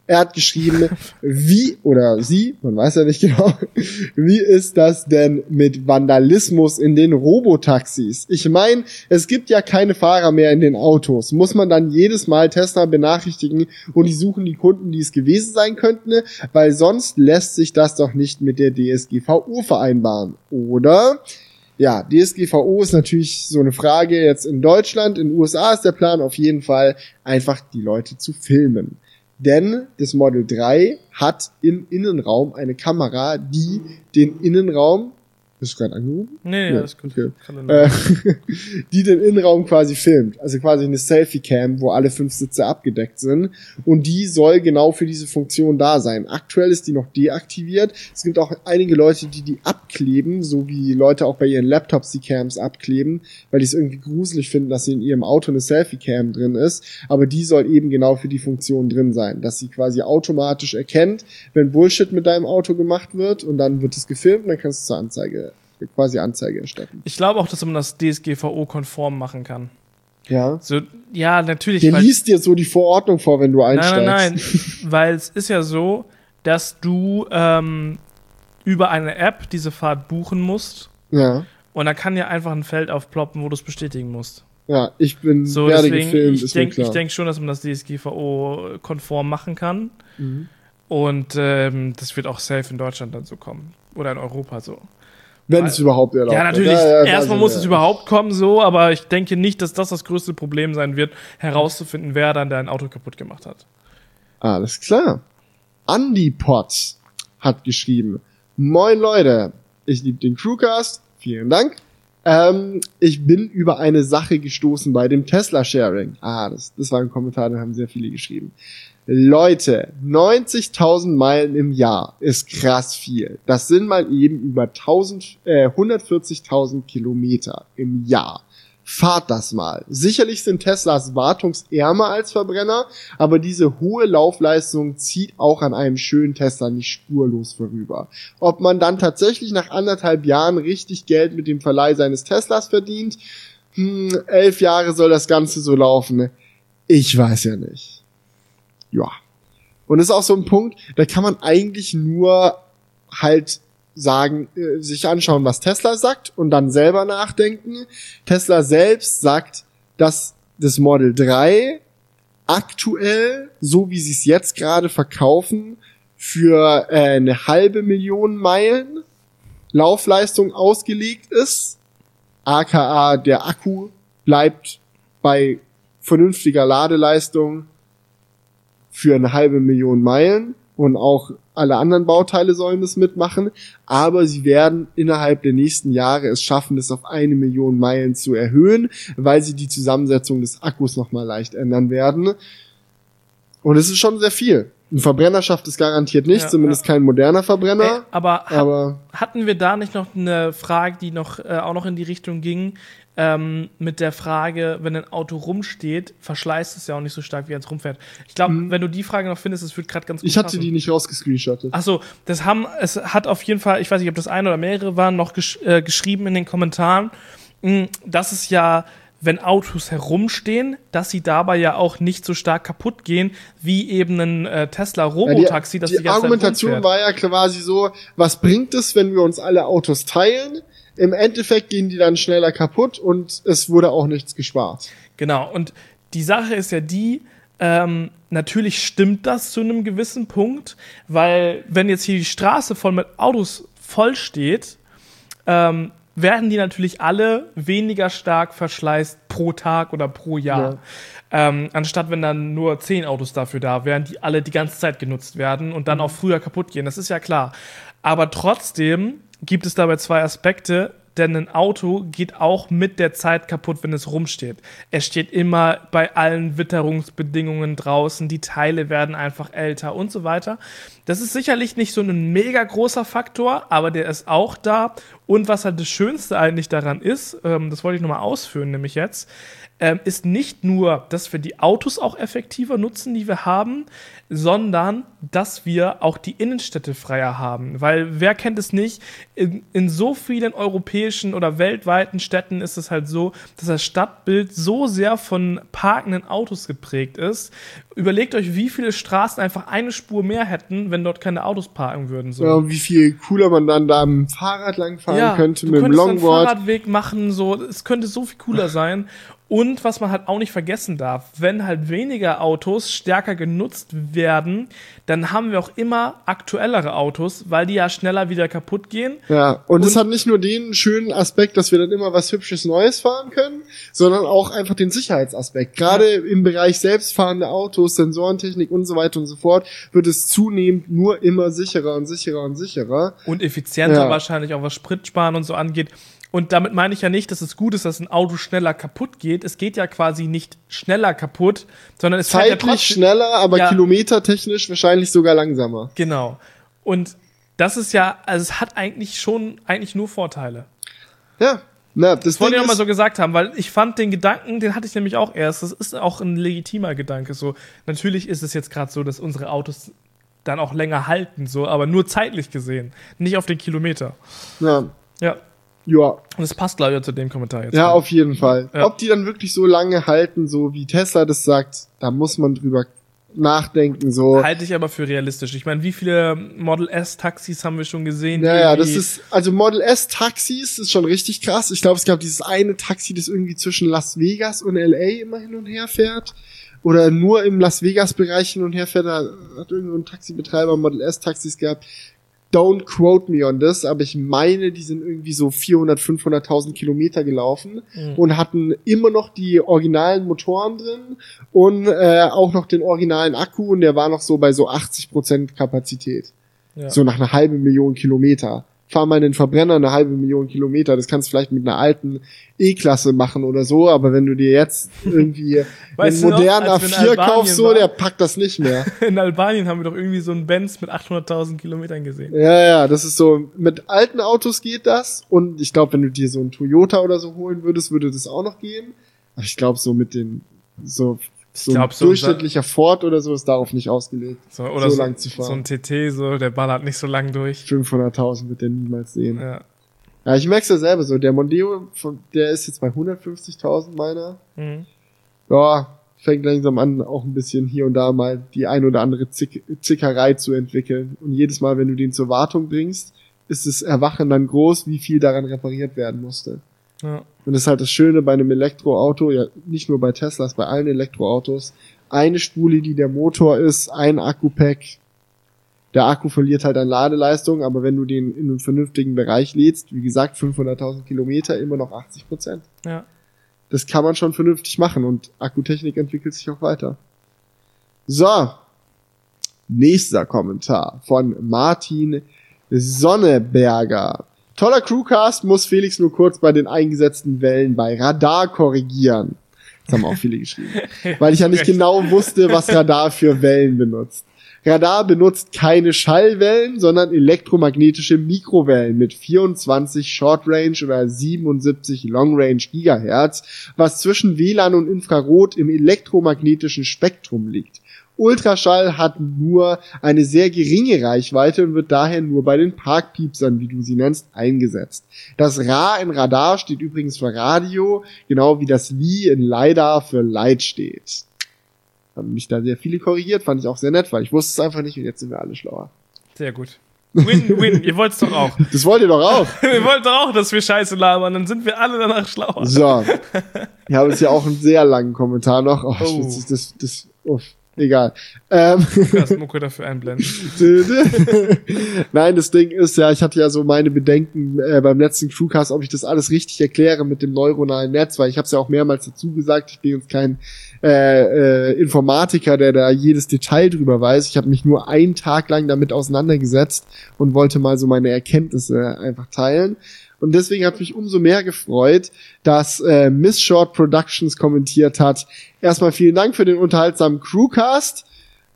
Er hat geschrieben, wie, oder sie, man weiß ja nicht genau, wie ist das denn mit Vandalismus in den Robotaxis? Ich meine, es gibt ja keine Fahrer mehr in den Autos. Muss man dann jedes Mal Tesla benachrichtigen und die suchen die Kunden, die es gewesen sein könnten? Weil sonst lässt sich das doch nicht mit der DSGVO vereinbaren, oder? Ja, DSGVO ist natürlich so eine Frage jetzt in Deutschland. In den USA ist der Plan auf jeden Fall, einfach die Leute zu filmen. Denn das Model 3 hat im Innenraum eine Kamera, die den Innenraum, bist du gerade angerufen? Nee, Ja, alles gut. okay. Äh, die den Innenraum quasi filmt. Also quasi eine Selfie-Cam, wo alle fünf Sitze abgedeckt sind. Und die soll genau für diese Funktion da sein. Aktuell ist die noch deaktiviert. Es gibt auch einige Leute, die die abkleben, so wie Leute auch bei ihren Laptops die Cams abkleben, weil die es irgendwie gruselig finden, dass sie in ihrem Auto eine Selfie-Cam drin ist. Aber die soll eben genau für die Funktion drin sein, dass sie quasi automatisch erkennt, wenn Bullshit mit deinem Auto gemacht wird und dann wird es gefilmt und dann kannst du zur Anzeige, quasi Anzeige erstatten. Ich glaube auch, dass man das DSGVO-konform machen kann. Ja. So, ja, natürlich. Der weil- liest dir so die Verordnung vor, wenn du nein, einsteigst. nein, nein. weil es ist ja so, dass du ähm, über eine App diese Fahrt buchen musst. Ja, Und da kann ja einfach ein Feld aufploppen, wo du es bestätigen musst. ja, ich bin So, werde deswegen, gefilmt, ich denke denk schon, dass man das DSGVO-konform machen kann. Mhm. Und ähm, das wird auch safe in Deutschland dann so kommen. Oder in Europa so. Wenn es überhaupt erlaubt Ja, natürlich. ja, Erstmal also, muss ja. es überhaupt kommen, so, aber ich denke nicht, dass das das größte Problem sein wird, herauszufinden, wer dann dein Auto kaputt gemacht hat. Alles klar. Andy Potts hat geschrieben, Moin Leute, ich liebe den Crewcast, vielen Dank. Ähm, ich bin über eine Sache gestoßen bei dem Tesla-Sharing. Ah, das, das war ein Kommentar, da haben sehr viele geschrieben. Leute, 90.000 Meilen im Jahr ist krass viel. Das sind mal eben über 1000, äh, 140.000 Kilometer im Jahr. Fahrt das mal. Sicherlich sind Teslas wartungsärmer als Verbrenner, aber diese hohe Laufleistung zieht auch an einem schönen Tesla nicht spurlos vorüber. Ob man dann tatsächlich nach anderthalb Jahren richtig Geld mit dem Verleih seines Teslas verdient, hm, elf Jahre soll das Ganze so laufen. Ich weiß ja nicht. Ja. Und das ist auch so ein Punkt, da kann man eigentlich nur halt sagen, äh, sich anschauen, was Tesla sagt und dann selber nachdenken. Tesla selbst sagt, dass das Model 3 aktuell, so wie sie es jetzt gerade verkaufen, für äh, eine halbe Million Meilen Laufleistung ausgelegt ist. AKA der Akku bleibt bei vernünftiger Ladeleistung für eine halbe Million Meilen und auch alle anderen Bauteile sollen das mitmachen, aber sie werden innerhalb der nächsten Jahre es schaffen, das auf eine Million Meilen zu erhöhen, weil sie die Zusammensetzung des Akkus nochmal leicht ändern werden. Und es ist schon sehr viel. Ein Verbrenner schafft es garantiert nicht, Ja, zumindest kein moderner Verbrenner. Ey, aber, aber hatten wir da nicht noch eine Frage, die noch äh, auch noch in die Richtung ging, ähm, mit der Frage, wenn ein Auto rumsteht, verschleißt es ja auch nicht so stark, wie es rumfährt. Ich glaube, wenn du die Frage noch findest, das wird gerade ganz gut Mhm. ich hatte passen. die nicht rausgescreenshottet. Achso, das haben, es hat auf jeden Fall, ich weiß nicht, ob das eine oder mehrere waren, noch gesch äh, geschrieben in den Kommentaren, mh, dass es ja, wenn Autos herumstehen, dass sie dabei ja auch nicht so stark kaputt gehen, wie eben ein äh, Tesla Ja, Robotaxi, das die, die Argumentation war ja quasi so, was bringt es, wenn wir uns alle Autos teilen? Im Endeffekt gehen die dann schneller kaputt und es wurde auch nichts gespart. Genau, und die Sache ist ja die, ähm, natürlich stimmt das zu einem gewissen Punkt, weil wenn jetzt hier die Straße voll mit Autos voll steht, ähm, werden die natürlich alle weniger stark verschleißt pro Tag oder pro Jahr. Ähm, anstatt wenn dann nur zehn Autos dafür da wären, die alle die ganze Zeit genutzt werden und dann auch früher kaputt gehen. Das ist ja klar. Aber trotzdem gibt es dabei zwei Aspekte, denn ein Auto geht auch mit der Zeit kaputt, wenn es rumsteht. Es steht immer bei allen Witterungsbedingungen draußen, die Teile werden einfach älter und so weiter. Das ist sicherlich nicht so ein mega großer Faktor, aber der ist auch da. Und was halt das Schönste eigentlich daran ist, ähm, das wollte ich nochmal ausführen, nämlich jetzt, ähm, ist nicht nur, dass wir die Autos auch effektiver nutzen, die wir haben, sondern dass wir auch die Innenstädte freier haben. Weil wer kennt es nicht, in, in so vielen europäischen oder weltweiten Städten ist es halt so, dass das Stadtbild so sehr von parkenden Autos geprägt ist. Überlegt euch, wie viele Straßen einfach eine Spur mehr hätten, wenn dort keine Autos parken würden. So. Ja, wie viel cooler man dann da mit dem Fahrrad langfahren könnte, du mit dem könntest einen Longboard. Fahrradweg machen, so, es könnte so viel cooler sein. Und was man halt auch nicht vergessen darf, wenn halt weniger Autos stärker genutzt werden, dann haben wir auch immer aktuellere Autos, weil die ja schneller wieder kaputt gehen. Ja, und, es Und- hat nicht nur den schönen Aspekt, dass wir dann immer was Hübsches Neues fahren können, sondern auch einfach den Sicherheitsaspekt. Gerade im Bereich selbstfahrende Autos, Sensorentechnik und so weiter und so fort, wird es zunehmend nur immer sicherer und sicherer und sicherer. Und effizienter Ja. wahrscheinlich auch was Spritsparen und so angeht. Und damit meine ich ja nicht, dass es gut ist, dass ein Auto schneller kaputt geht. Es geht ja quasi nicht schneller kaputt, sondern es ja Zeitlich trotzdem, schneller, aber Ja. kilometertechnisch wahrscheinlich sogar langsamer. Genau. Und das ist ja, also es hat eigentlich schon, eigentlich nur Vorteile. Ja, na, das, Das wollte ich noch mal so gesagt haben, weil ich fand den Gedanken, den hatte ich nämlich auch erst. Das ist auch ein legitimer Gedanke. So, natürlich ist es jetzt gerade so, dass unsere Autos dann auch länger halten, so, aber nur zeitlich gesehen, nicht auf den Kilometer. ja, Ja, ja, und das passt leider zu dem Kommentar jetzt. ja, auf jeden Fall. Ja. Ob die dann wirklich so lange halten, so wie Tesla das sagt, da muss man drüber nachdenken, so. Halte ich aber für realistisch. Ich meine, wie viele Model S Taxis haben wir schon gesehen? die Ja, ja, das irgendwie- ist, also Model S Taxis ist schon richtig krass. Ich glaube, es gab dieses eine Taxi, das irgendwie zwischen Las Vegas und LA immer hin und her fährt. Oder nur im Las Vegas Bereich hin und her fährt. Da hat irgendwo ein Taxibetreiber Model S Taxis gehabt. Don't quote me on this, aber ich meine, die sind irgendwie so 400, 500.000 Kilometer gelaufen Mhm. und hatten immer noch die originalen Motoren drin und äh, auch noch den originalen Akku und der war noch so bei so 80% Kapazität. ja. So nach einer halben Million Kilometer. Fahr mal einen Verbrenner eine halbe Million Kilometer. Das kannst du vielleicht mit einer alten E-Klasse machen oder so, aber wenn du dir jetzt irgendwie einen noch, modernen in A4 Albanien kaufst, so, der packt das nicht mehr. In Albanien haben wir doch irgendwie so einen Benz mit 800.000 Kilometern gesehen. ja, ja, das ist so, mit alten Autos geht das und ich glaube, wenn du dir so einen Toyota oder so holen würdest, würde das auch noch gehen. Aber ich glaube, so mit den, so, so glaub, ein so durchschnittlicher Ford oder so ist darauf nicht ausgelegt. So, oder So so, lang zu fahren. so ein TT, so, der ballert nicht so lang durch. 500.000 wird der niemals sehen. Ja. Ja, ich merk's ja selber so. Der Mondeo, von- der ist jetzt bei 150.000 meiner. Mhm. Ja, fängt langsam an, auch ein bisschen hier und da mal die ein oder andere Zick Zickerei zu entwickeln. Und jedes Mal, wenn du den zur Wartung bringst, ist das Erwachen dann groß, wie viel daran repariert werden musste. Ja. Und das ist halt das Schöne bei einem Elektroauto, ja nicht nur bei Teslas, bei allen Elektroautos. Eine Spule, die der Motor ist, ein Akku-Pack. Der Akku verliert halt an Ladeleistung, aber wenn du den in einem vernünftigen Bereich lädst, wie gesagt, 500.000 Kilometer, immer noch 80 Prozent. Ja. Das kann man schon vernünftig machen und Akkutechnik entwickelt sich auch weiter. So. Nächster Kommentar von Martin Sonneberger. Toller Crewcast muss Felix nur kurz bei den eingesetzten Wellen bei Radar korrigieren. Das haben auch viele geschrieben. Weil ich ja nicht genau wusste, was Radar für Wellen benutzt. Radar benutzt keine Schallwellen, sondern elektromagnetische Mikrowellen mit 24 Short Range oder 77 Long Range Gigahertz, was zwischen WLAN und Infrarot im elektromagnetischen Spektrum liegt. Ultraschall hat nur eine sehr geringe Reichweite und wird daher nur bei den Parkpiepsern, wie du sie nennst, eingesetzt. Das Ra in Radar steht übrigens für Radio, genau wie das Li in LiDAR für Light steht. Haben mich da sehr viele korrigiert, fand ich auch sehr nett, weil ich wusste es einfach nicht und jetzt sind wir alle schlauer. Sehr gut. Win, win. ihr wollt's doch auch. Das wollt ihr doch auch. wir wollten doch auch, dass wir Scheiße labern, dann sind wir alle danach schlauer. So. Ich habe jetzt ja auch einen sehr langen Kommentar noch. Oh, Oh. Das, das, das, uff, egal. Ähm, Mucke dafür einblenden. Nein, das Ding ist ja, ich hatte ja so meine Bedenken äh, beim letzten Crewcast, ob ich das alles richtig erkläre mit dem neuronalen Netz, weil ich habe es ja auch mehrmals dazu gesagt, ich bin jetzt kein äh, äh, Informatiker, der da jedes Detail drüber weiß. Ich habe mich nur einen Tag lang damit auseinandergesetzt und wollte mal so meine Erkenntnisse einfach teilen. Und deswegen hat mich umso mehr gefreut, dass äh, Miss Short Productions kommentiert hat. Erstmal vielen Dank für den unterhaltsamen Crewcast.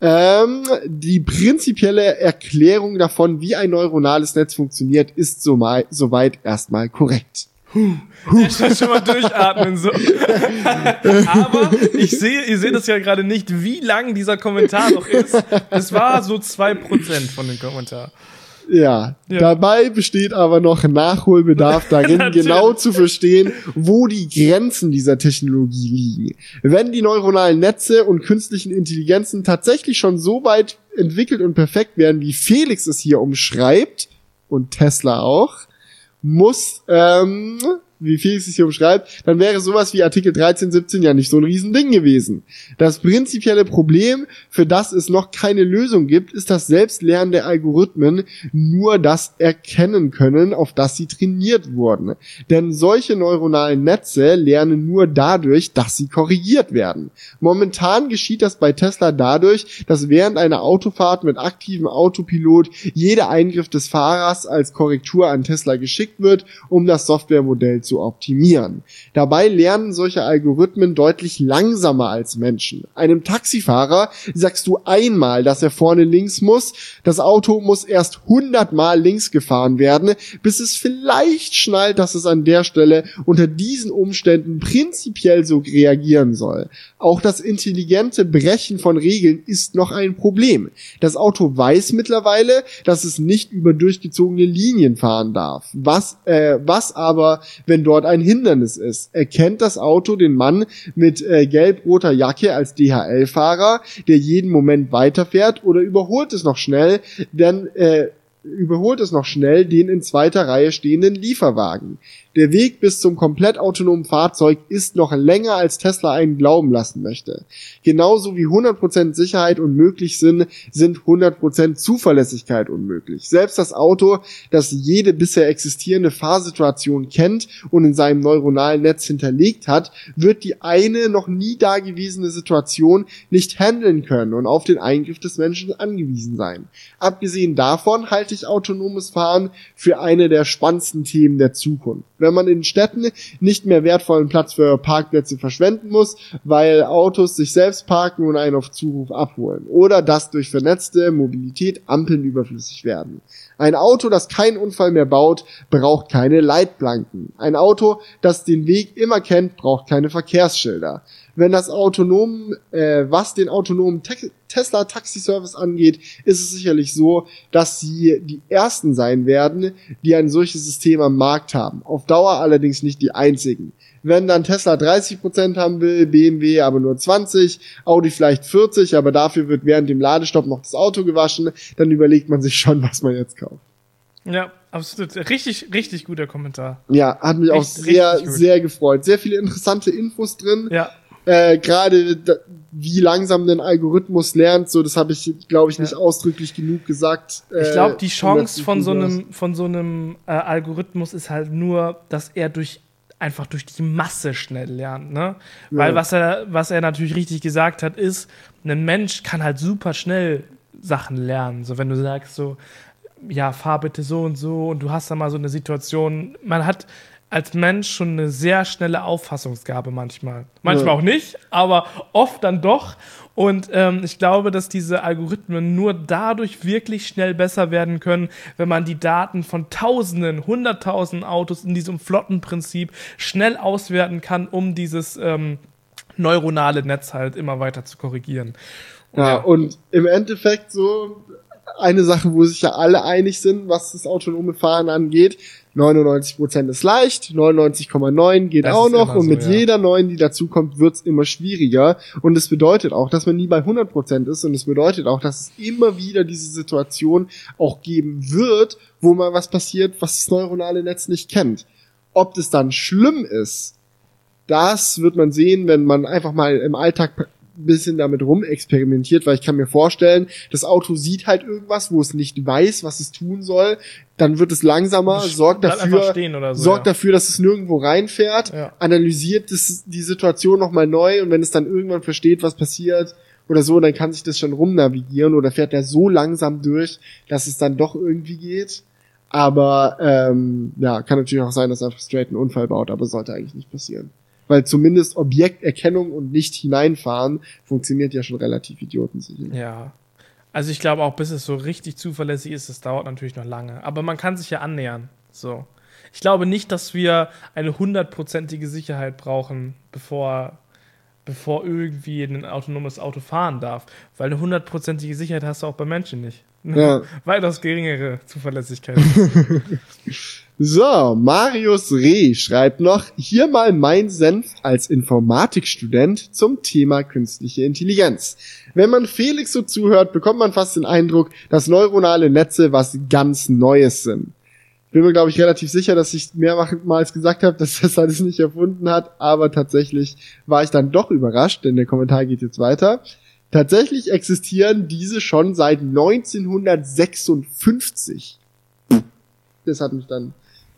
Ähm, die prinzipielle Erklärung davon, wie ein neuronales Netz funktioniert, ist soweit soweit erstmal korrekt. Ich kann schon mal durchatmen so. Aber ich sehe, ihr seht das ja gerade nicht, wie lang dieser Kommentar noch ist. Es war so zwei Prozent von dem Kommentar. Ja, Ja. dabei besteht aber noch Nachholbedarf darin, genau zu verstehen, wo die Grenzen dieser Technologie liegen. Wenn die neuronalen Netze und künstlichen Intelligenzen tatsächlich schon so weit entwickelt und perfekt werden, wie Felix es hier umschreibt, und Tesla auch, muss, ähm, wie Felix es hier umschreibt, dann wäre sowas wie Artikel 13, 17 ja nicht so ein Riesending gewesen. Das prinzipielle Problem, für das es noch keine Lösung gibt, ist, dass selbstlernende Algorithmen nur das erkennen können, auf das sie trainiert wurden. Denn solche neuronalen Netze lernen nur dadurch, dass sie korrigiert werden. Momentan geschieht das bei Tesla dadurch, dass während einer Autofahrt mit aktivem Autopilot jeder Eingriff des Fahrers als Korrektur an Tesla geschickt wird, um das Softwaremodell zu optimieren. Dabei lernen solche Algorithmen deutlich langsamer als Menschen. Einem Taxifahrer sagst du einmal, dass er vorne links muss, das Auto muss erst 100 Mal links gefahren werden, bis es vielleicht schnallt, dass es an der Stelle unter diesen Umständen prinzipiell so reagieren soll. Auch das intelligente Brechen von Regeln ist noch ein Problem. Das Auto weiß mittlerweile, dass es nicht über durchgezogene Linien fahren darf. Was, äh, was aber, wenn dort ein Hindernis ist? Erkennt das Auto den Mann mit äh, gelb-roter Jacke als DHL-Fahrer, der jeden Moment weiterfährt, oder überholt es noch schnell, denn äh, überholt es noch schnell den in zweiter Reihe stehenden Lieferwagen. Der Weg bis zum komplett autonomen Fahrzeug ist noch länger, als Tesla einen glauben lassen möchte. Genauso wie 100% Sicherheit unmöglich sind, sind 100% Zuverlässigkeit unmöglich. Selbst das Auto, das jede bisher existierende Fahrsituation kennt und in seinem neuronalen Netz hinterlegt hat, wird die eine noch nie dagewesene Situation nicht handeln können und auf den Eingriff des Menschen angewiesen sein. Abgesehen davon halte ich autonomes Fahren für eine der spannendsten Themen der Zukunft. Wenn man in Städten nicht mehr wertvollen Platz für Parkplätze verschwenden muss, weil Autos sich selbst parken und einen auf Zuruf abholen. Oder dass durch vernetzte Mobilität Ampeln überflüssig werden. Ein Auto, das keinen Unfall mehr baut, braucht keine Leitplanken. Ein Auto, das den Weg immer kennt, braucht keine Verkehrsschilder. Wenn das autonom, äh, was den autonomen Te Tesla Taxi Service angeht, ist es sicherlich so, dass sie die ersten sein werden, die ein solches System am Markt haben. Auf Dauer allerdings nicht die einzigen. Wenn dann Tesla 30% haben will, BMW aber nur 20, Audi vielleicht 40, aber dafür wird während dem Ladestopp noch das Auto gewaschen, dann überlegt man sich schon, was man jetzt kauft. Ja, absolut. Richtig, richtig guter Kommentar. Ja, hat mich auch sehr, sehr gefreut. Sehr viele interessante Infos drin. Ja. Äh, Gerade wie langsam den Algorithmus lernt, so das habe ich, glaube ich, nicht ja. ausdrücklich genug gesagt. Äh, ich glaube, die Chance von so einem von so einem äh, Algorithmus ist halt nur, dass er durch einfach durch die Masse schnell lernt, ne? Ja. Weil was er was er natürlich richtig gesagt hat, ist, ein Mensch kann halt super schnell Sachen lernen. So wenn du sagst so ja, fahr bitte so und so und du hast da mal so eine Situation, man hat als Mensch schon eine sehr schnelle Auffassungsgabe manchmal. Manchmal ja. auch nicht, aber oft dann doch. Und ähm, ich glaube, dass diese Algorithmen nur dadurch wirklich schnell besser werden können, wenn man die Daten von Tausenden, Hunderttausenden Autos in diesem Flottenprinzip schnell auswerten kann, um dieses ähm, neuronale Netz halt immer weiter zu korrigieren. Ja, ja, und im Endeffekt so eine Sache, wo sich ja alle einig sind, was das autonome Fahren angeht. 99% ist leicht, 99,9 geht das auch noch und so, mit ja. jeder neuen, die dazukommt, wird's immer schwieriger und es bedeutet auch, dass man nie bei 100% ist und es bedeutet auch, dass es immer wieder diese Situation auch geben wird, wo mal was passiert, was das neuronale Netz nicht kennt. Ob das dann schlimm ist, das wird man sehen, wenn man einfach mal im Alltag bisschen damit rumexperimentiert, weil ich kann mir vorstellen, das Auto sieht halt irgendwas, wo es nicht weiß, was es tun soll, dann wird es langsamer, sorgt dafür, so, sorgt ja. dafür, dass es nirgendwo reinfährt, ja. analysiert das, die Situation nochmal neu und wenn es dann irgendwann versteht, was passiert oder so, dann kann sich das schon rumnavigieren oder fährt er so langsam durch, dass es dann doch irgendwie geht. Aber ähm, ja, kann natürlich auch sein, dass er einfach straight einen Unfall baut, aber sollte eigentlich nicht passieren weil zumindest Objekterkennung und nicht hineinfahren funktioniert ja schon relativ idiotensicher. Ja. Also ich glaube auch, bis es so richtig zuverlässig ist, das dauert natürlich noch lange. Aber man kann sich ja annähern. So. Ich glaube nicht, dass wir eine hundertprozentige Sicherheit brauchen, bevor, bevor irgendwie ein autonomes Auto fahren darf. Weil eine hundertprozentige Sicherheit hast du auch bei Menschen nicht. Ja. Weitaus geringere Zuverlässigkeit. So, Marius Reh schreibt noch, hier mal mein Senf als Informatikstudent zum Thema künstliche Intelligenz. Wenn man Felix so zuhört, bekommt man fast den Eindruck, dass neuronale Netze was ganz Neues sind. Ich bin mir, glaube ich, relativ sicher, dass ich mehrmals gesagt habe, dass das alles nicht erfunden hat, aber tatsächlich war ich dann doch überrascht, denn der Kommentar geht jetzt weiter. Tatsächlich existieren diese schon seit 1956. Das hat mich dann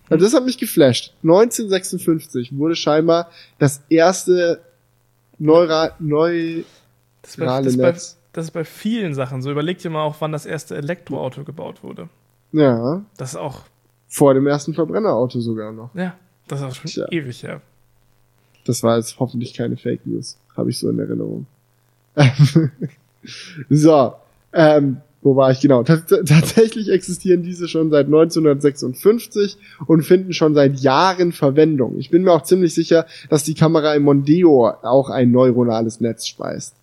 also das hat mich geflasht. 1956 wurde scheinbar das erste Neura neurale das bei, das Netz. Bei, das ist bei vielen Sachen so. Überleg dir mal auch, wann das erste Elektroauto gebaut wurde. Ja. Das ist auch. Vor dem ersten Verbrennerauto sogar noch. Ja, das ist auch schon Tja. ewig her. Das war jetzt hoffentlich keine Fake News. Habe ich so in Erinnerung. so. Ähm, wo war ich genau? T tatsächlich existieren diese schon seit 1956 und finden schon seit Jahren Verwendung. Ich bin mir auch ziemlich sicher, dass die Kamera im Mondeo auch ein neuronales Netz speist.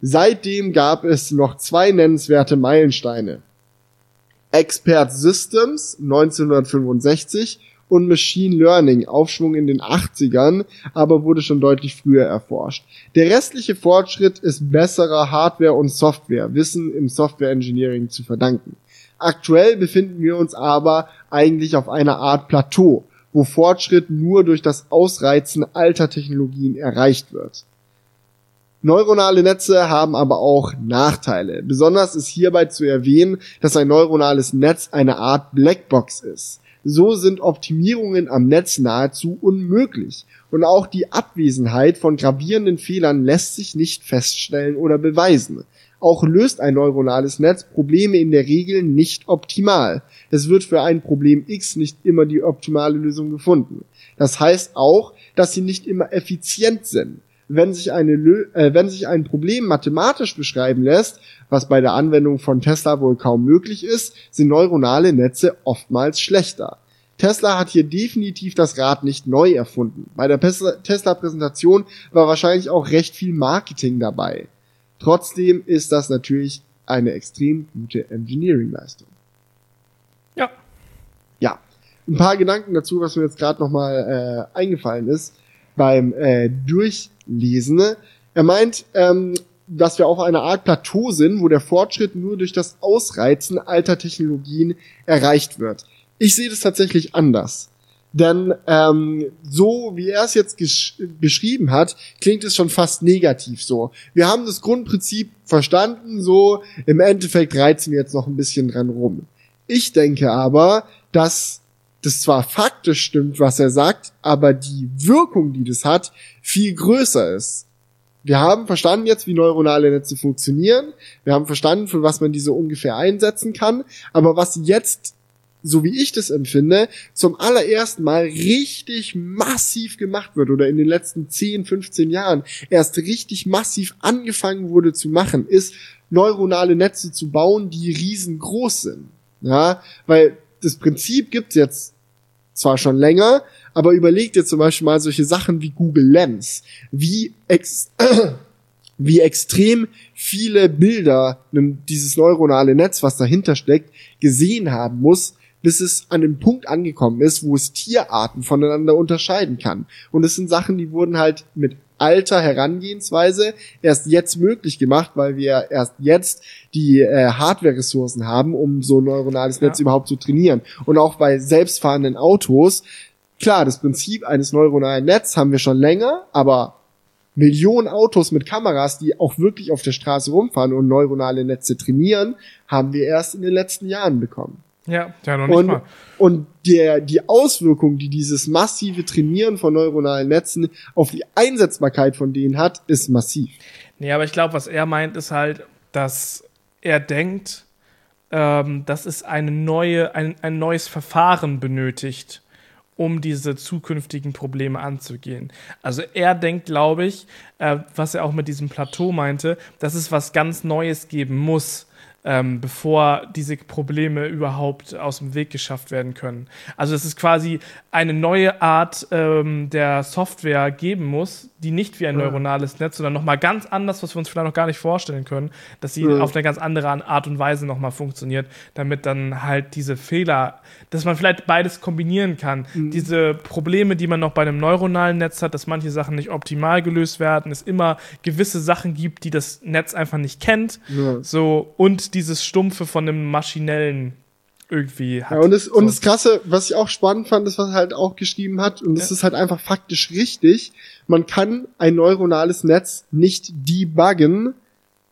Seitdem gab es noch zwei nennenswerte Meilensteine. Expert Systems 1965 und Machine Learning, Aufschwung in den 80ern, aber wurde schon deutlich früher erforscht. Der restliche Fortschritt ist besserer Hardware und Software, Wissen im Software Engineering zu verdanken. Aktuell befinden wir uns aber eigentlich auf einer Art Plateau, wo Fortschritt nur durch das Ausreizen alter Technologien erreicht wird. Neuronale Netze haben aber auch Nachteile. Besonders ist hierbei zu erwähnen, dass ein neuronales Netz eine Art Blackbox ist. So sind Optimierungen am Netz nahezu unmöglich. Und auch die Abwesenheit von gravierenden Fehlern lässt sich nicht feststellen oder beweisen. Auch löst ein neuronales Netz Probleme in der Regel nicht optimal. Es wird für ein Problem X nicht immer die optimale Lösung gefunden. Das heißt auch, dass sie nicht immer effizient sind. Wenn sich, eine, äh, wenn sich ein Problem mathematisch beschreiben lässt, was bei der Anwendung von Tesla wohl kaum möglich ist, sind neuronale Netze oftmals schlechter. Tesla hat hier definitiv das Rad nicht neu erfunden. Bei der Tesla-Präsentation war wahrscheinlich auch recht viel Marketing dabei. Trotzdem ist das natürlich eine extrem gute Engineering-Leistung. Ja. Ja. Ein paar Gedanken dazu, was mir jetzt gerade nochmal äh, eingefallen ist beim äh, Durchlesen. Er meint, ähm, dass wir auf einer Art Plateau sind, wo der Fortschritt nur durch das Ausreizen alter Technologien erreicht wird. Ich sehe das tatsächlich anders. Denn ähm, so wie er es jetzt beschrieben hat, klingt es schon fast negativ so. Wir haben das Grundprinzip verstanden, so im Endeffekt reizen wir jetzt noch ein bisschen dran rum. Ich denke aber, dass das zwar faktisch stimmt, was er sagt, aber die Wirkung, die das hat, viel größer ist. Wir haben verstanden jetzt, wie neuronale Netze funktionieren. Wir haben verstanden, für was man diese ungefähr einsetzen kann. Aber was jetzt so wie ich das empfinde, zum allerersten Mal richtig massiv gemacht wird oder in den letzten 10, 15 Jahren erst richtig massiv angefangen wurde zu machen, ist neuronale Netze zu bauen, die riesengroß sind. Ja, weil das Prinzip gibt's jetzt zwar schon länger, aber überlegt ihr zum Beispiel mal solche Sachen wie Google Lens, wie ex wie extrem viele Bilder dieses neuronale Netz, was dahinter steckt, gesehen haben muss, bis es an den Punkt angekommen ist, wo es Tierarten voneinander unterscheiden kann. Und es sind Sachen, die wurden halt mit alter Herangehensweise erst jetzt möglich gemacht, weil wir erst jetzt die äh, Hardware-Ressourcen haben, um so ein neuronales Netz ja. überhaupt zu trainieren. Und auch bei selbstfahrenden Autos, klar, das Prinzip eines neuronalen Netzes haben wir schon länger, aber Millionen Autos mit Kameras, die auch wirklich auf der Straße rumfahren und neuronale Netze trainieren, haben wir erst in den letzten Jahren bekommen. Ja, ja, noch nicht und, mal. Und der, die Auswirkung, die dieses massive Trainieren von neuronalen Netzen auf die Einsetzbarkeit von denen hat, ist massiv. Nee, aber ich glaube, was er meint, ist halt, dass er denkt, ähm, dass es eine neue, ein, ein neues Verfahren benötigt, um diese zukünftigen Probleme anzugehen. Also er denkt, glaube ich, äh, was er auch mit diesem Plateau meinte, dass es was ganz Neues geben muss, ähm, bevor diese Probleme überhaupt aus dem Weg geschafft werden können. Also dass es quasi eine neue Art ähm, der Software geben muss, die nicht wie ein neuronales Netz, sondern nochmal ganz anders, was wir uns vielleicht noch gar nicht vorstellen können, dass sie ja. auf eine ganz andere Art und Weise nochmal funktioniert, damit dann halt diese Fehler, dass man vielleicht beides kombinieren kann. Mhm. Diese Probleme, die man noch bei einem neuronalen Netz hat, dass manche Sachen nicht optimal gelöst werden, es immer gewisse Sachen gibt, die das Netz einfach nicht kennt, ja. so und dieses Stumpfe von einem maschinellen irgendwie hat. Ja, und das, so. und das Krasse, was ich auch spannend fand, ist, was er halt auch geschrieben hat, und das ja. ist halt einfach faktisch richtig, man kann ein neuronales Netz nicht debuggen,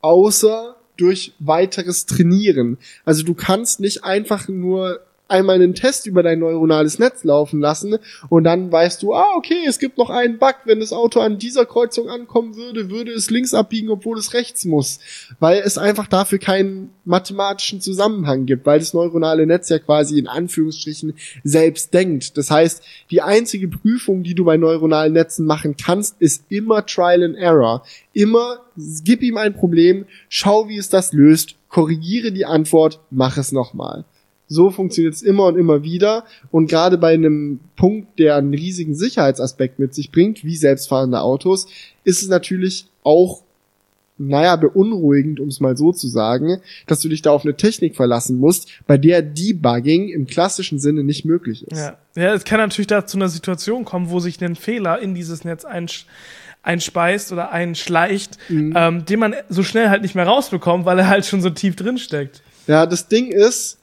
außer durch weiteres Trainieren. Also du kannst nicht einfach nur einmal einen Test über dein neuronales Netz laufen lassen und dann weißt du, ah, okay, es gibt noch einen Bug, wenn das Auto an dieser Kreuzung ankommen würde, würde es links abbiegen, obwohl es rechts muss, weil es einfach dafür keinen mathematischen Zusammenhang gibt, weil das neuronale Netz ja quasi in Anführungsstrichen selbst denkt. Das heißt, die einzige Prüfung, die du bei neuronalen Netzen machen kannst, ist immer Trial and Error. Immer gib ihm ein Problem, schau, wie es das löst, korrigiere die Antwort, mach es nochmal. So funktioniert es immer und immer wieder. Und gerade bei einem Punkt, der einen riesigen Sicherheitsaspekt mit sich bringt, wie selbstfahrende Autos, ist es natürlich auch, naja, beunruhigend, um es mal so zu sagen, dass du dich da auf eine Technik verlassen musst, bei der Debugging im klassischen Sinne nicht möglich ist. Ja, ja es kann natürlich da zu einer Situation kommen, wo sich ein Fehler in dieses Netz einsch einspeist oder einschleicht, mhm. ähm, den man so schnell halt nicht mehr rausbekommt, weil er halt schon so tief drin steckt. Ja, das Ding ist,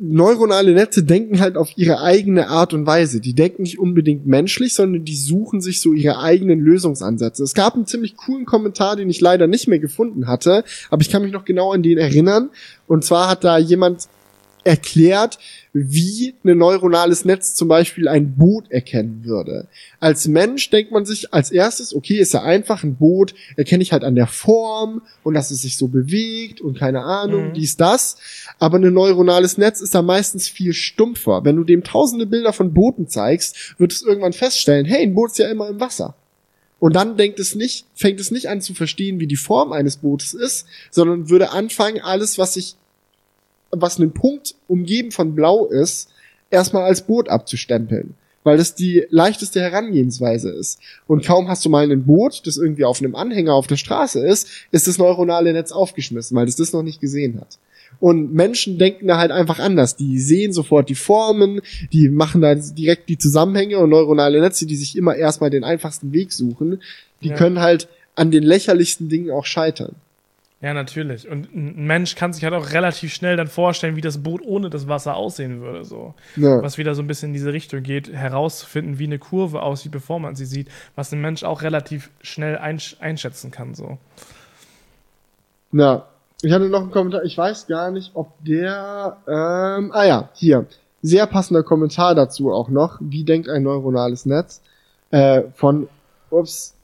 neuronale Netze denken halt auf ihre eigene Art und Weise. Die denken nicht unbedingt menschlich, sondern die suchen sich so ihre eigenen Lösungsansätze. Es gab einen ziemlich coolen Kommentar, den ich leider nicht mehr gefunden hatte, aber ich kann mich noch genau an den erinnern. Und zwar hat da jemand erklärt, wie ein neuronales Netz zum Beispiel ein Boot erkennen würde. Als Mensch denkt man sich als erstes, okay, ist ja einfach ein Boot, erkenne ich halt an der Form und dass es sich so bewegt und keine Ahnung, mhm. dies, das. Aber ein neuronales Netz ist da meistens viel stumpfer. Wenn du dem tausende Bilder von Booten zeigst, wird es irgendwann feststellen, hey, ein Boot ist ja immer im Wasser. Und dann denkt es nicht, fängt es nicht an zu verstehen, wie die Form eines Bootes ist, sondern würde anfangen, alles, was sich was einen Punkt umgeben von Blau ist, erstmal als Boot abzustempeln. Weil das die leichteste Herangehensweise ist. Und kaum hast du mal ein Boot, das irgendwie auf einem Anhänger auf der Straße ist, ist das neuronale Netz aufgeschmissen, weil das das noch nicht gesehen hat. Und Menschen denken da halt einfach anders. Die sehen sofort die Formen, die machen da direkt die Zusammenhänge und neuronale Netze, die sich immer erstmal den einfachsten Weg suchen, die ja. können halt an den lächerlichsten Dingen auch scheitern. Ja, natürlich. Und ein Mensch kann sich halt auch relativ schnell dann vorstellen, wie das Boot ohne das Wasser aussehen würde. So. Ja. Was wieder so ein bisschen in diese Richtung geht, herauszufinden, wie eine Kurve aussieht, bevor man sie sieht, was ein Mensch auch relativ schnell einsch einschätzen kann. So. Ja. Ich hatte noch einen Kommentar, ich weiß gar nicht, ob der, ähm, ah ja, hier. Sehr passender Kommentar dazu auch noch. Wie denkt ein neuronales Netz? Äh, von, ups,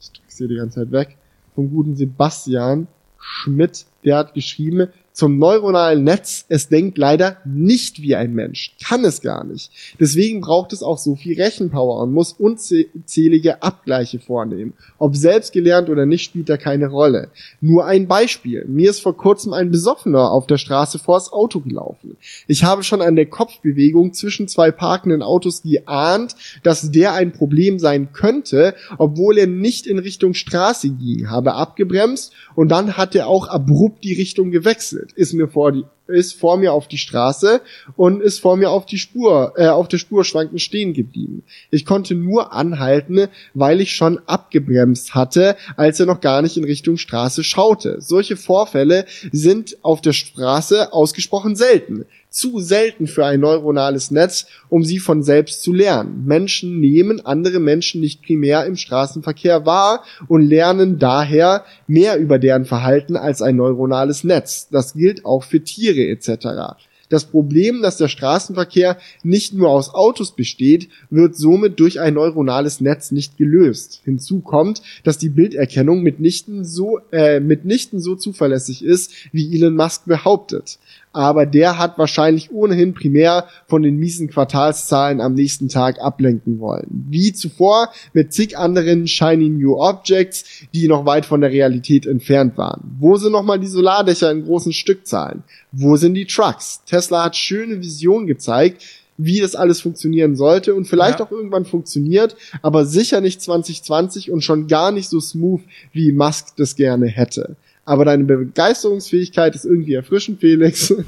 ich drück's hier die ganze Zeit weg, vom guten Sebastian Schmidt, der hat geschrieben, zum neuronalen Netz, es denkt leider nicht wie ein Mensch, kann es gar nicht. Deswegen braucht es auch so viel Rechenpower und muss unzählige Abgleiche vornehmen. Ob selbst gelernt oder nicht, spielt da keine Rolle. Nur ein Beispiel. Mir ist vor kurzem ein Besoffener auf der Straße vors Auto gelaufen. Ich habe schon an der Kopfbewegung zwischen zwei parkenden Autos geahnt, dass der ein Problem sein könnte, obwohl er nicht in Richtung Straße ging, habe abgebremst und dann hat er auch abrupt die Richtung gewechselt ist mir vor die ist vor mir auf die Straße und ist vor mir auf die Spur äh, auf der Spur schwankend stehen geblieben. Ich konnte nur anhalten, weil ich schon abgebremst hatte, als er noch gar nicht in Richtung Straße schaute. Solche Vorfälle sind auf der Straße ausgesprochen selten zu selten für ein neuronales Netz, um sie von selbst zu lernen. Menschen nehmen andere Menschen nicht primär im Straßenverkehr wahr und lernen daher mehr über deren Verhalten als ein neuronales Netz. Das gilt auch für Tiere etc. Das Problem, dass der Straßenverkehr nicht nur aus Autos besteht, wird somit durch ein neuronales Netz nicht gelöst. Hinzu kommt, dass die Bilderkennung mitnichten so, äh, mitnichten so zuverlässig ist, wie Elon Musk behauptet aber der hat wahrscheinlich ohnehin primär von den miesen Quartalszahlen am nächsten Tag ablenken wollen. Wie zuvor mit zig anderen shiny new objects, die noch weit von der Realität entfernt waren. Wo sind nochmal die Solardächer in großen Stückzahlen? Wo sind die Trucks? Tesla hat schöne Visionen gezeigt, wie das alles funktionieren sollte und vielleicht ja. auch irgendwann funktioniert, aber sicher nicht 2020 und schon gar nicht so smooth, wie Musk das gerne hätte aber deine Begeisterungsfähigkeit ist irgendwie erfrischend, Felix. In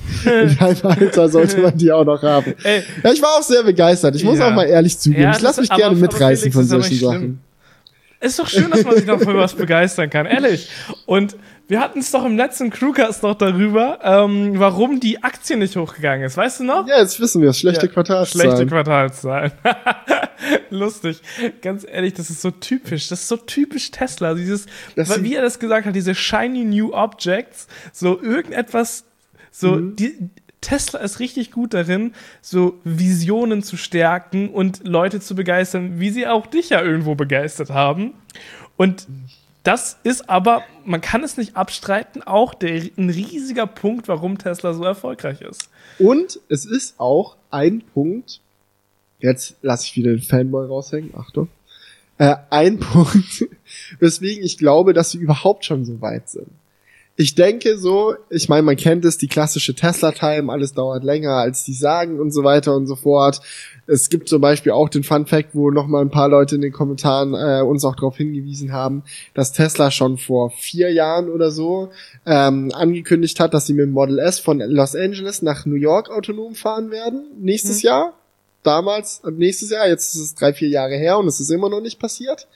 deinem Alter sollte man die auch noch haben. Ey. Ja, ich war auch sehr begeistert. Ich muss ja. auch mal ehrlich zugeben. Ja, ich lasse mich gerne aber, mitreißen aber von solchen Sachen. Ist doch schön, dass man sich noch für was begeistern kann, ehrlich. Und wir hatten es doch im letzten Crewcast noch darüber, ähm, warum die Aktie nicht hochgegangen ist. Weißt du noch? Ja, jetzt wissen wir es. Schlechte ja, Quartalszahlen. Schlechte Quartalszahlen. Lustig. Ganz ehrlich, das ist so typisch. Das ist so typisch Tesla. Dieses, das wie er das gesagt hat, diese shiny new objects, so irgendetwas, so, mhm. die, Tesla ist richtig gut darin, so Visionen zu stärken und Leute zu begeistern, wie sie auch dich ja irgendwo begeistert haben. Und das ist aber, man kann es nicht abstreiten, auch der, ein riesiger Punkt, warum Tesla so erfolgreich ist. Und es ist auch ein Punkt, jetzt lasse ich wieder den Fanboy raushängen, Achtung, äh, ein Punkt, weswegen ich glaube, dass sie überhaupt schon so weit sind ich denke so, ich meine, man kennt es, die klassische Tesla-Time, alles dauert länger, als die sagen und so weiter und so fort. Es gibt zum Beispiel auch den Fun Fact, wo nochmal ein paar Leute in den Kommentaren äh, uns auch darauf hingewiesen haben, dass Tesla schon vor vier Jahren oder so ähm, angekündigt hat, dass sie mit dem Model S von Los Angeles nach New York autonom fahren werden, nächstes mhm. Jahr. Damals, nächstes Jahr, jetzt ist es drei, vier Jahre her und es ist immer noch nicht passiert.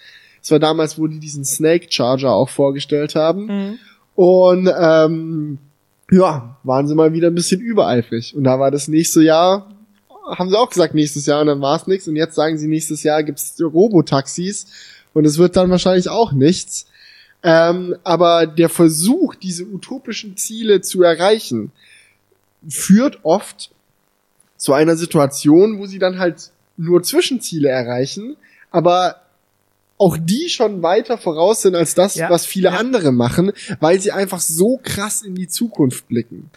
Es war damals, wo die diesen Snake Charger auch vorgestellt haben. Mhm. Und ähm, ja, waren sie mal wieder ein bisschen übereifrig. Und da war das nächste Jahr, haben sie auch gesagt nächstes Jahr und dann war es nichts. Und jetzt sagen sie nächstes Jahr gibt's Robotaxis und es wird dann wahrscheinlich auch nichts. Ähm, aber der Versuch, diese utopischen Ziele zu erreichen, führt oft zu einer Situation, wo sie dann halt nur Zwischenziele erreichen, aber auch die schon weiter voraus sind als das, ja, was viele ja. andere machen, weil sie einfach so krass in die Zukunft blicken.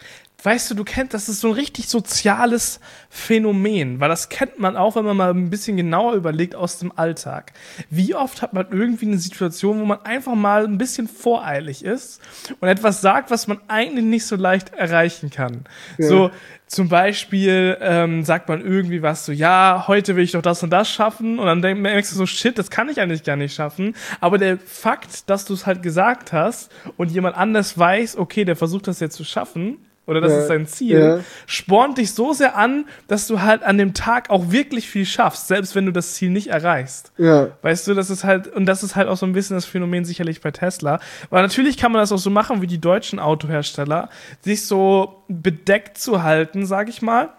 Weißt du, du kennst, das ist so ein richtig soziales Phänomen, weil das kennt man auch, wenn man mal ein bisschen genauer überlegt aus dem Alltag. Wie oft hat man irgendwie eine Situation, wo man einfach mal ein bisschen voreilig ist und etwas sagt, was man eigentlich nicht so leicht erreichen kann. Ja. So, zum Beispiel ähm, sagt man irgendwie was so, ja, heute will ich doch das und das schaffen und dann denkst du so, shit, das kann ich eigentlich gar nicht schaffen. Aber der Fakt, dass du es halt gesagt hast und jemand anders weiß, okay, der versucht das jetzt zu schaffen, oder das Ja, ist sein Ziel, ja. spornt dich so sehr an, dass du halt an dem Tag auch wirklich viel schaffst, selbst wenn du das Ziel nicht erreichst. Ja. Weißt du, das ist halt, und das ist halt auch so ein bisschen das Phänomen sicherlich bei Tesla. Weil natürlich kann man das auch so machen wie die deutschen Autohersteller, sich so bedeckt zu halten, sag ich mal.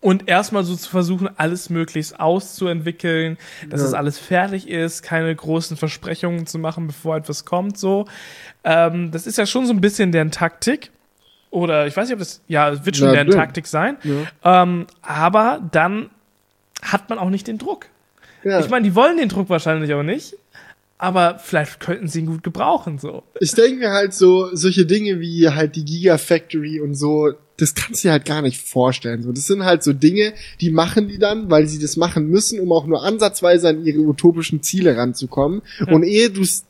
Und erstmal so zu versuchen, alles möglichst auszuentwickeln, dass Ja. es alles fertig ist, keine großen Versprechungen zu machen, bevor etwas kommt, so. Ähm, das ist ja schon so ein bisschen deren Taktik. Oder ich weiß nicht, ob das, ja, es wird schon Ja, deren. Taktik sein. Ja. Ähm, aber dann hat man auch nicht den Druck. ja. Ich meine, die wollen den Druck wahrscheinlich auch nicht, aber vielleicht könnten sie ihn gut gebrauchen, so. ich denke mir halt so, solche Dinge wie halt die Gigafactory und so, das kannst du dir halt gar nicht vorstellen. So, das sind halt so Dinge, die machen die dann, weil sie das machen müssen, um auch nur ansatzweise an ihre utopischen Ziele ranzukommen. Und ehe du es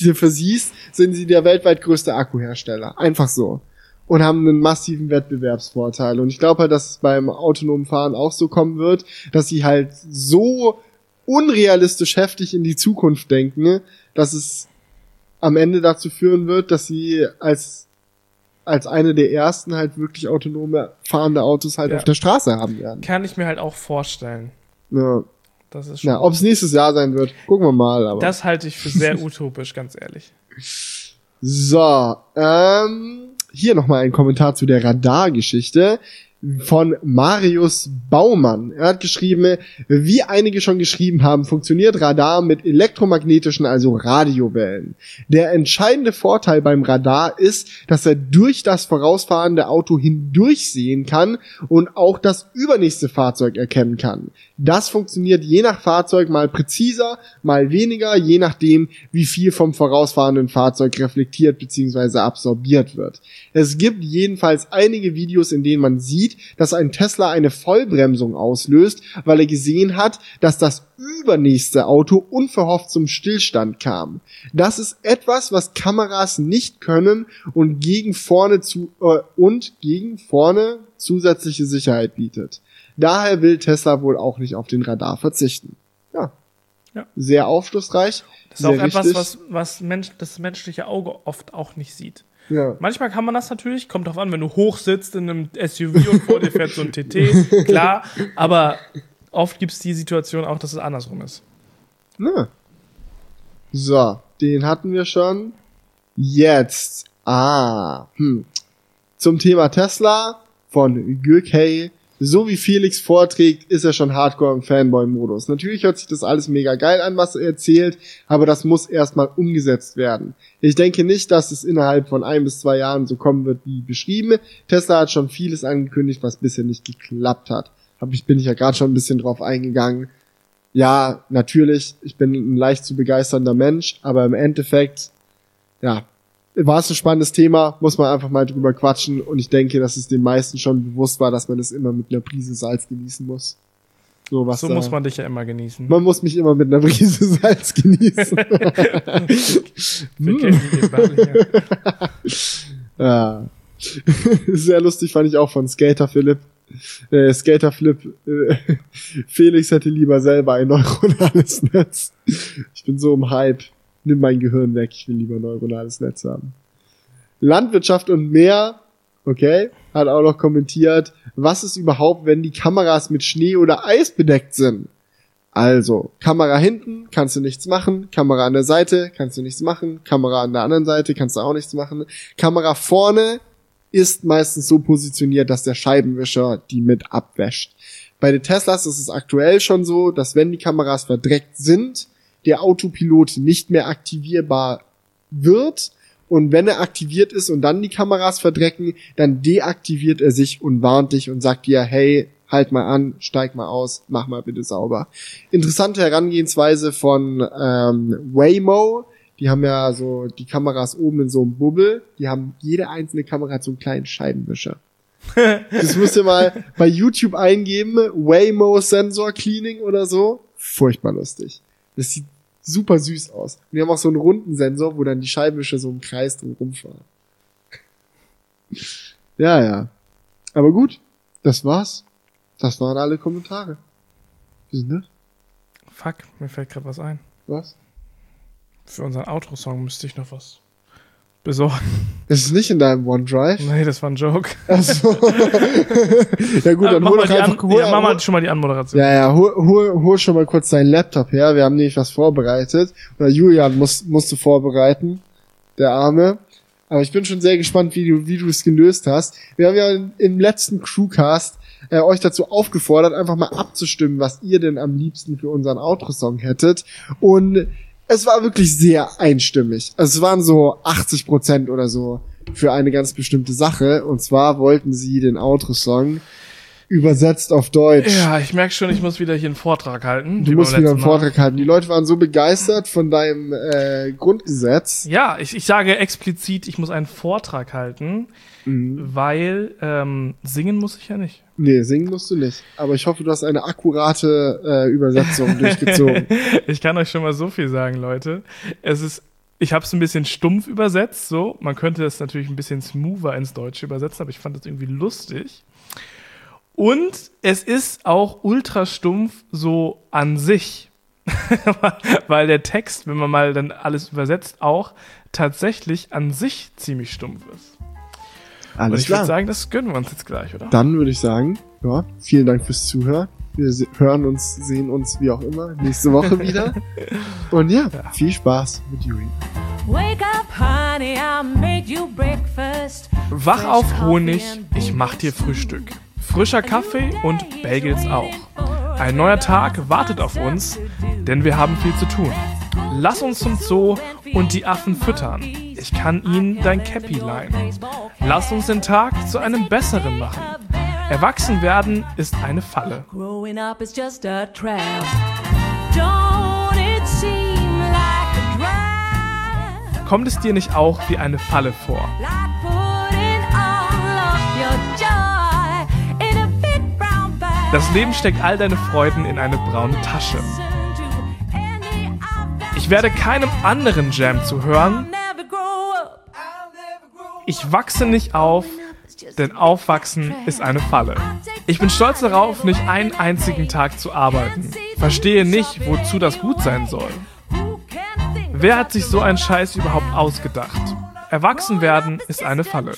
dir versiehst, sind sie der weltweit größte Akkuhersteller. Einfach so. Und haben einen massiven Wettbewerbsvorteil. Und ich glaube halt, dass es beim autonomen Fahren auch so kommen wird, dass sie halt so unrealistisch heftig in die Zukunft denken, dass es am Ende dazu führen wird, dass sie als als eine der ersten halt wirklich autonome fahrende Autos halt Ja. auf der Straße haben werden. Kann ich mir halt auch vorstellen. Ja, Das ist schon. ja ob es nächstes Jahr sein wird, gucken wir mal. Aber das halte ich für sehr utopisch, ganz ehrlich. so, ähm, hier nochmal ein Kommentar zu der Radargeschichte von Marius Baumann. Er hat geschrieben, wie einige schon geschrieben haben, funktioniert Radar mit elektromagnetischen, also Radiowellen. Der entscheidende Vorteil beim Radar ist, dass er durch das vorausfahrende Auto hindurch sehen kann und auch das übernächste Fahrzeug erkennen kann. Das funktioniert je nach Fahrzeug mal präziser, mal weniger, je nachdem, wie viel vom vorausfahrenden Fahrzeug reflektiert bzw. absorbiert wird. Es gibt jedenfalls einige Videos, in denen man sieht, dass ein Tesla eine Vollbremsung auslöst, weil er gesehen hat, dass das übernächste Auto unverhofft zum Stillstand kam. Das ist etwas, was Kameras nicht können und gegen vorne zu äh, und gegen vorne zusätzliche Sicherheit bietet. Daher will Tesla wohl auch nicht auf den Radar verzichten. Ja. Ja. Sehr aufschlussreich. Das ist auch etwas, was, was Mensch, das menschliche Auge oft auch nicht sieht. Ja. Manchmal kann man das natürlich, kommt drauf an, wenn du hoch sitzt in einem SUV und vor dir fährt so ein TT, klar, aber oft gibt es die Situation auch, dass es andersrum ist. Na. So, den hatten wir schon. Jetzt. Ah. Hm. Zum Thema Tesla von Gürkay. So wie Felix vorträgt, ist er schon hardcore im Fanboy-Modus. Natürlich hört sich das alles mega geil an, was er erzählt, aber das muss erstmal umgesetzt werden. Ich denke nicht, dass es innerhalb von ein bis zwei Jahren so kommen wird, wie beschrieben. Tesla hat schon vieles angekündigt, was bisher nicht geklappt hat. Hab ich, bin ich ja gerade schon ein bisschen drauf eingegangen ja, natürlich, ich bin ein leicht zu begeisternder Mensch, aber im Endeffekt, ja, war es ein spannendes Thema, muss man einfach mal drüber quatschen und ich denke, dass es den meisten schon bewusst war, dass man es immer mit einer Prise Salz genießen muss. So, was So da, muss man dich ja immer genießen. man muss mich immer mit einer Prise Salz genießen. Wir ja. ja. Sehr lustig fand ich auch von Skater Philipp. Äh, Skater Flip, äh, Felix hätte lieber selber ein neuronales Netz. Ich bin so im Hype. Nimm mein Gehirn weg, ich will lieber neuronales Netz haben. Landwirtschaft und mehr, okay, hat auch noch kommentiert, was ist überhaupt, wenn die Kameras mit Schnee oder Eis bedeckt sind? Also, Kamera hinten, kannst du nichts machen. Kamera an der Seite, kannst du nichts machen. Kamera an der anderen Seite, kannst du auch nichts machen. Kamera vorne ist meistens so positioniert, dass der Scheibenwischer die mit abwäscht. Bei den Teslas ist es aktuell schon so, dass wenn die Kameras verdreckt sind, der Autopilot nicht mehr aktivierbar wird. Und wenn er aktiviert ist und dann die Kameras verdrecken, dann deaktiviert er sich und warnt dich und sagt dir, hey, halt mal an, steig mal aus, mach mal bitte sauber. Interessante Herangehensweise von ähm, Waymo. Die haben ja so die Kameras oben in so einem Bubble. Die haben jede einzelne Kamera hat so einen kleinen Scheibenwischer. Das müsst ihr mal bei YouTube eingeben, Waymo Sensor Cleaning oder so. Furchtbar lustig. Das sieht super süß aus. Und die haben auch so einen runden Sensor, wo dann die Scheibenwischer so im Kreis drum rumfahren. Ja, ja. Aber gut, das war's. Das waren alle Kommentare. Wie sind das? Fuck, mir fällt gerade was ein. Was? Für unseren Outro-Song müsste ich noch was besorgen. Das ist nicht in deinem OneDrive. Nee, das war ein Joke. Achso. ja gut, dann mach hol doch einfach, an, hol, ja, mach mal schon mal die Anmoderation. Ja, ja, hol, hol, hol schon mal kurz deinen Laptop her. Wir haben nämlich was vorbereitet. Oder Julian muss, musste vorbereiten. Der Arme. Aber ich bin schon sehr gespannt, wie du, wie du es gelöst hast. Wir haben ja im letzten Crewcast äh, euch dazu aufgefordert, einfach mal abzustimmen, was ihr denn am liebsten für unseren Outro-Song hättet. Und es war wirklich sehr einstimmig. Also es waren so 80 Prozent oder so für eine ganz bestimmte Sache. Und zwar wollten sie den Outro-Song übersetzt auf Deutsch. Ja, ich merke schon, ich muss wieder hier einen Vortrag halten. Du musst wieder einen letzten Mal. Vortrag halten. Die Leute waren so begeistert von deinem äh, Grundgesetz. Ja, ich, ich sage explizit, ich muss einen Vortrag halten, Mhm. weil ähm, singen muss ich ja nicht. Nee, singen musst du nicht. Aber ich hoffe, du hast eine akkurate äh, Übersetzung durchgezogen. Ich kann euch schon mal so viel sagen, Leute. Es ist, ich habe es ein bisschen stumpf übersetzt, so. Man könnte das natürlich ein bisschen smoother ins Deutsche übersetzen, aber ich fand das irgendwie lustig. Und es ist auch ultra stumpf so an sich. Weil der Text, wenn man mal dann alles übersetzt, auch tatsächlich an sich ziemlich stumpf ist. Und Alles ich würde sagen, das gönnen wir uns jetzt gleich, oder? Dann würde ich sagen, ja, vielen Dank fürs Zuhören. Wir hören uns, sehen uns, wie auch immer, nächste Woche wieder. Und ja, viel Spaß mit Juri. Wake up, honey, I made you breakfast. Wach auf Honig, ich mach dir Frühstück. Frischer Kaffee und Bagels auch. Ein neuer Tag wartet auf uns, denn wir haben viel zu tun. Lass uns zum Zoo und die Affen füttern. Ich kann ihnen dein Cappy leihen. Lass uns den Tag zu einem besseren machen. Erwachsen werden ist eine Falle. Growing up is just a trap. Don't it seem like a drag? Kommt es dir nicht auch wie eine Falle vor? Das Leben steckt all deine Freuden in eine braune Tasche. Ich werde keinem anderen Jam zu hören. Ich wachse nicht auf, denn Aufwachsen ist eine Falle. Ich bin stolz darauf, nicht einen einzigen Tag zu arbeiten. Verstehe nicht, wozu das gut sein soll. Wer hat sich so einen Scheiß überhaupt ausgedacht? Erwachsen werden ist eine Falle.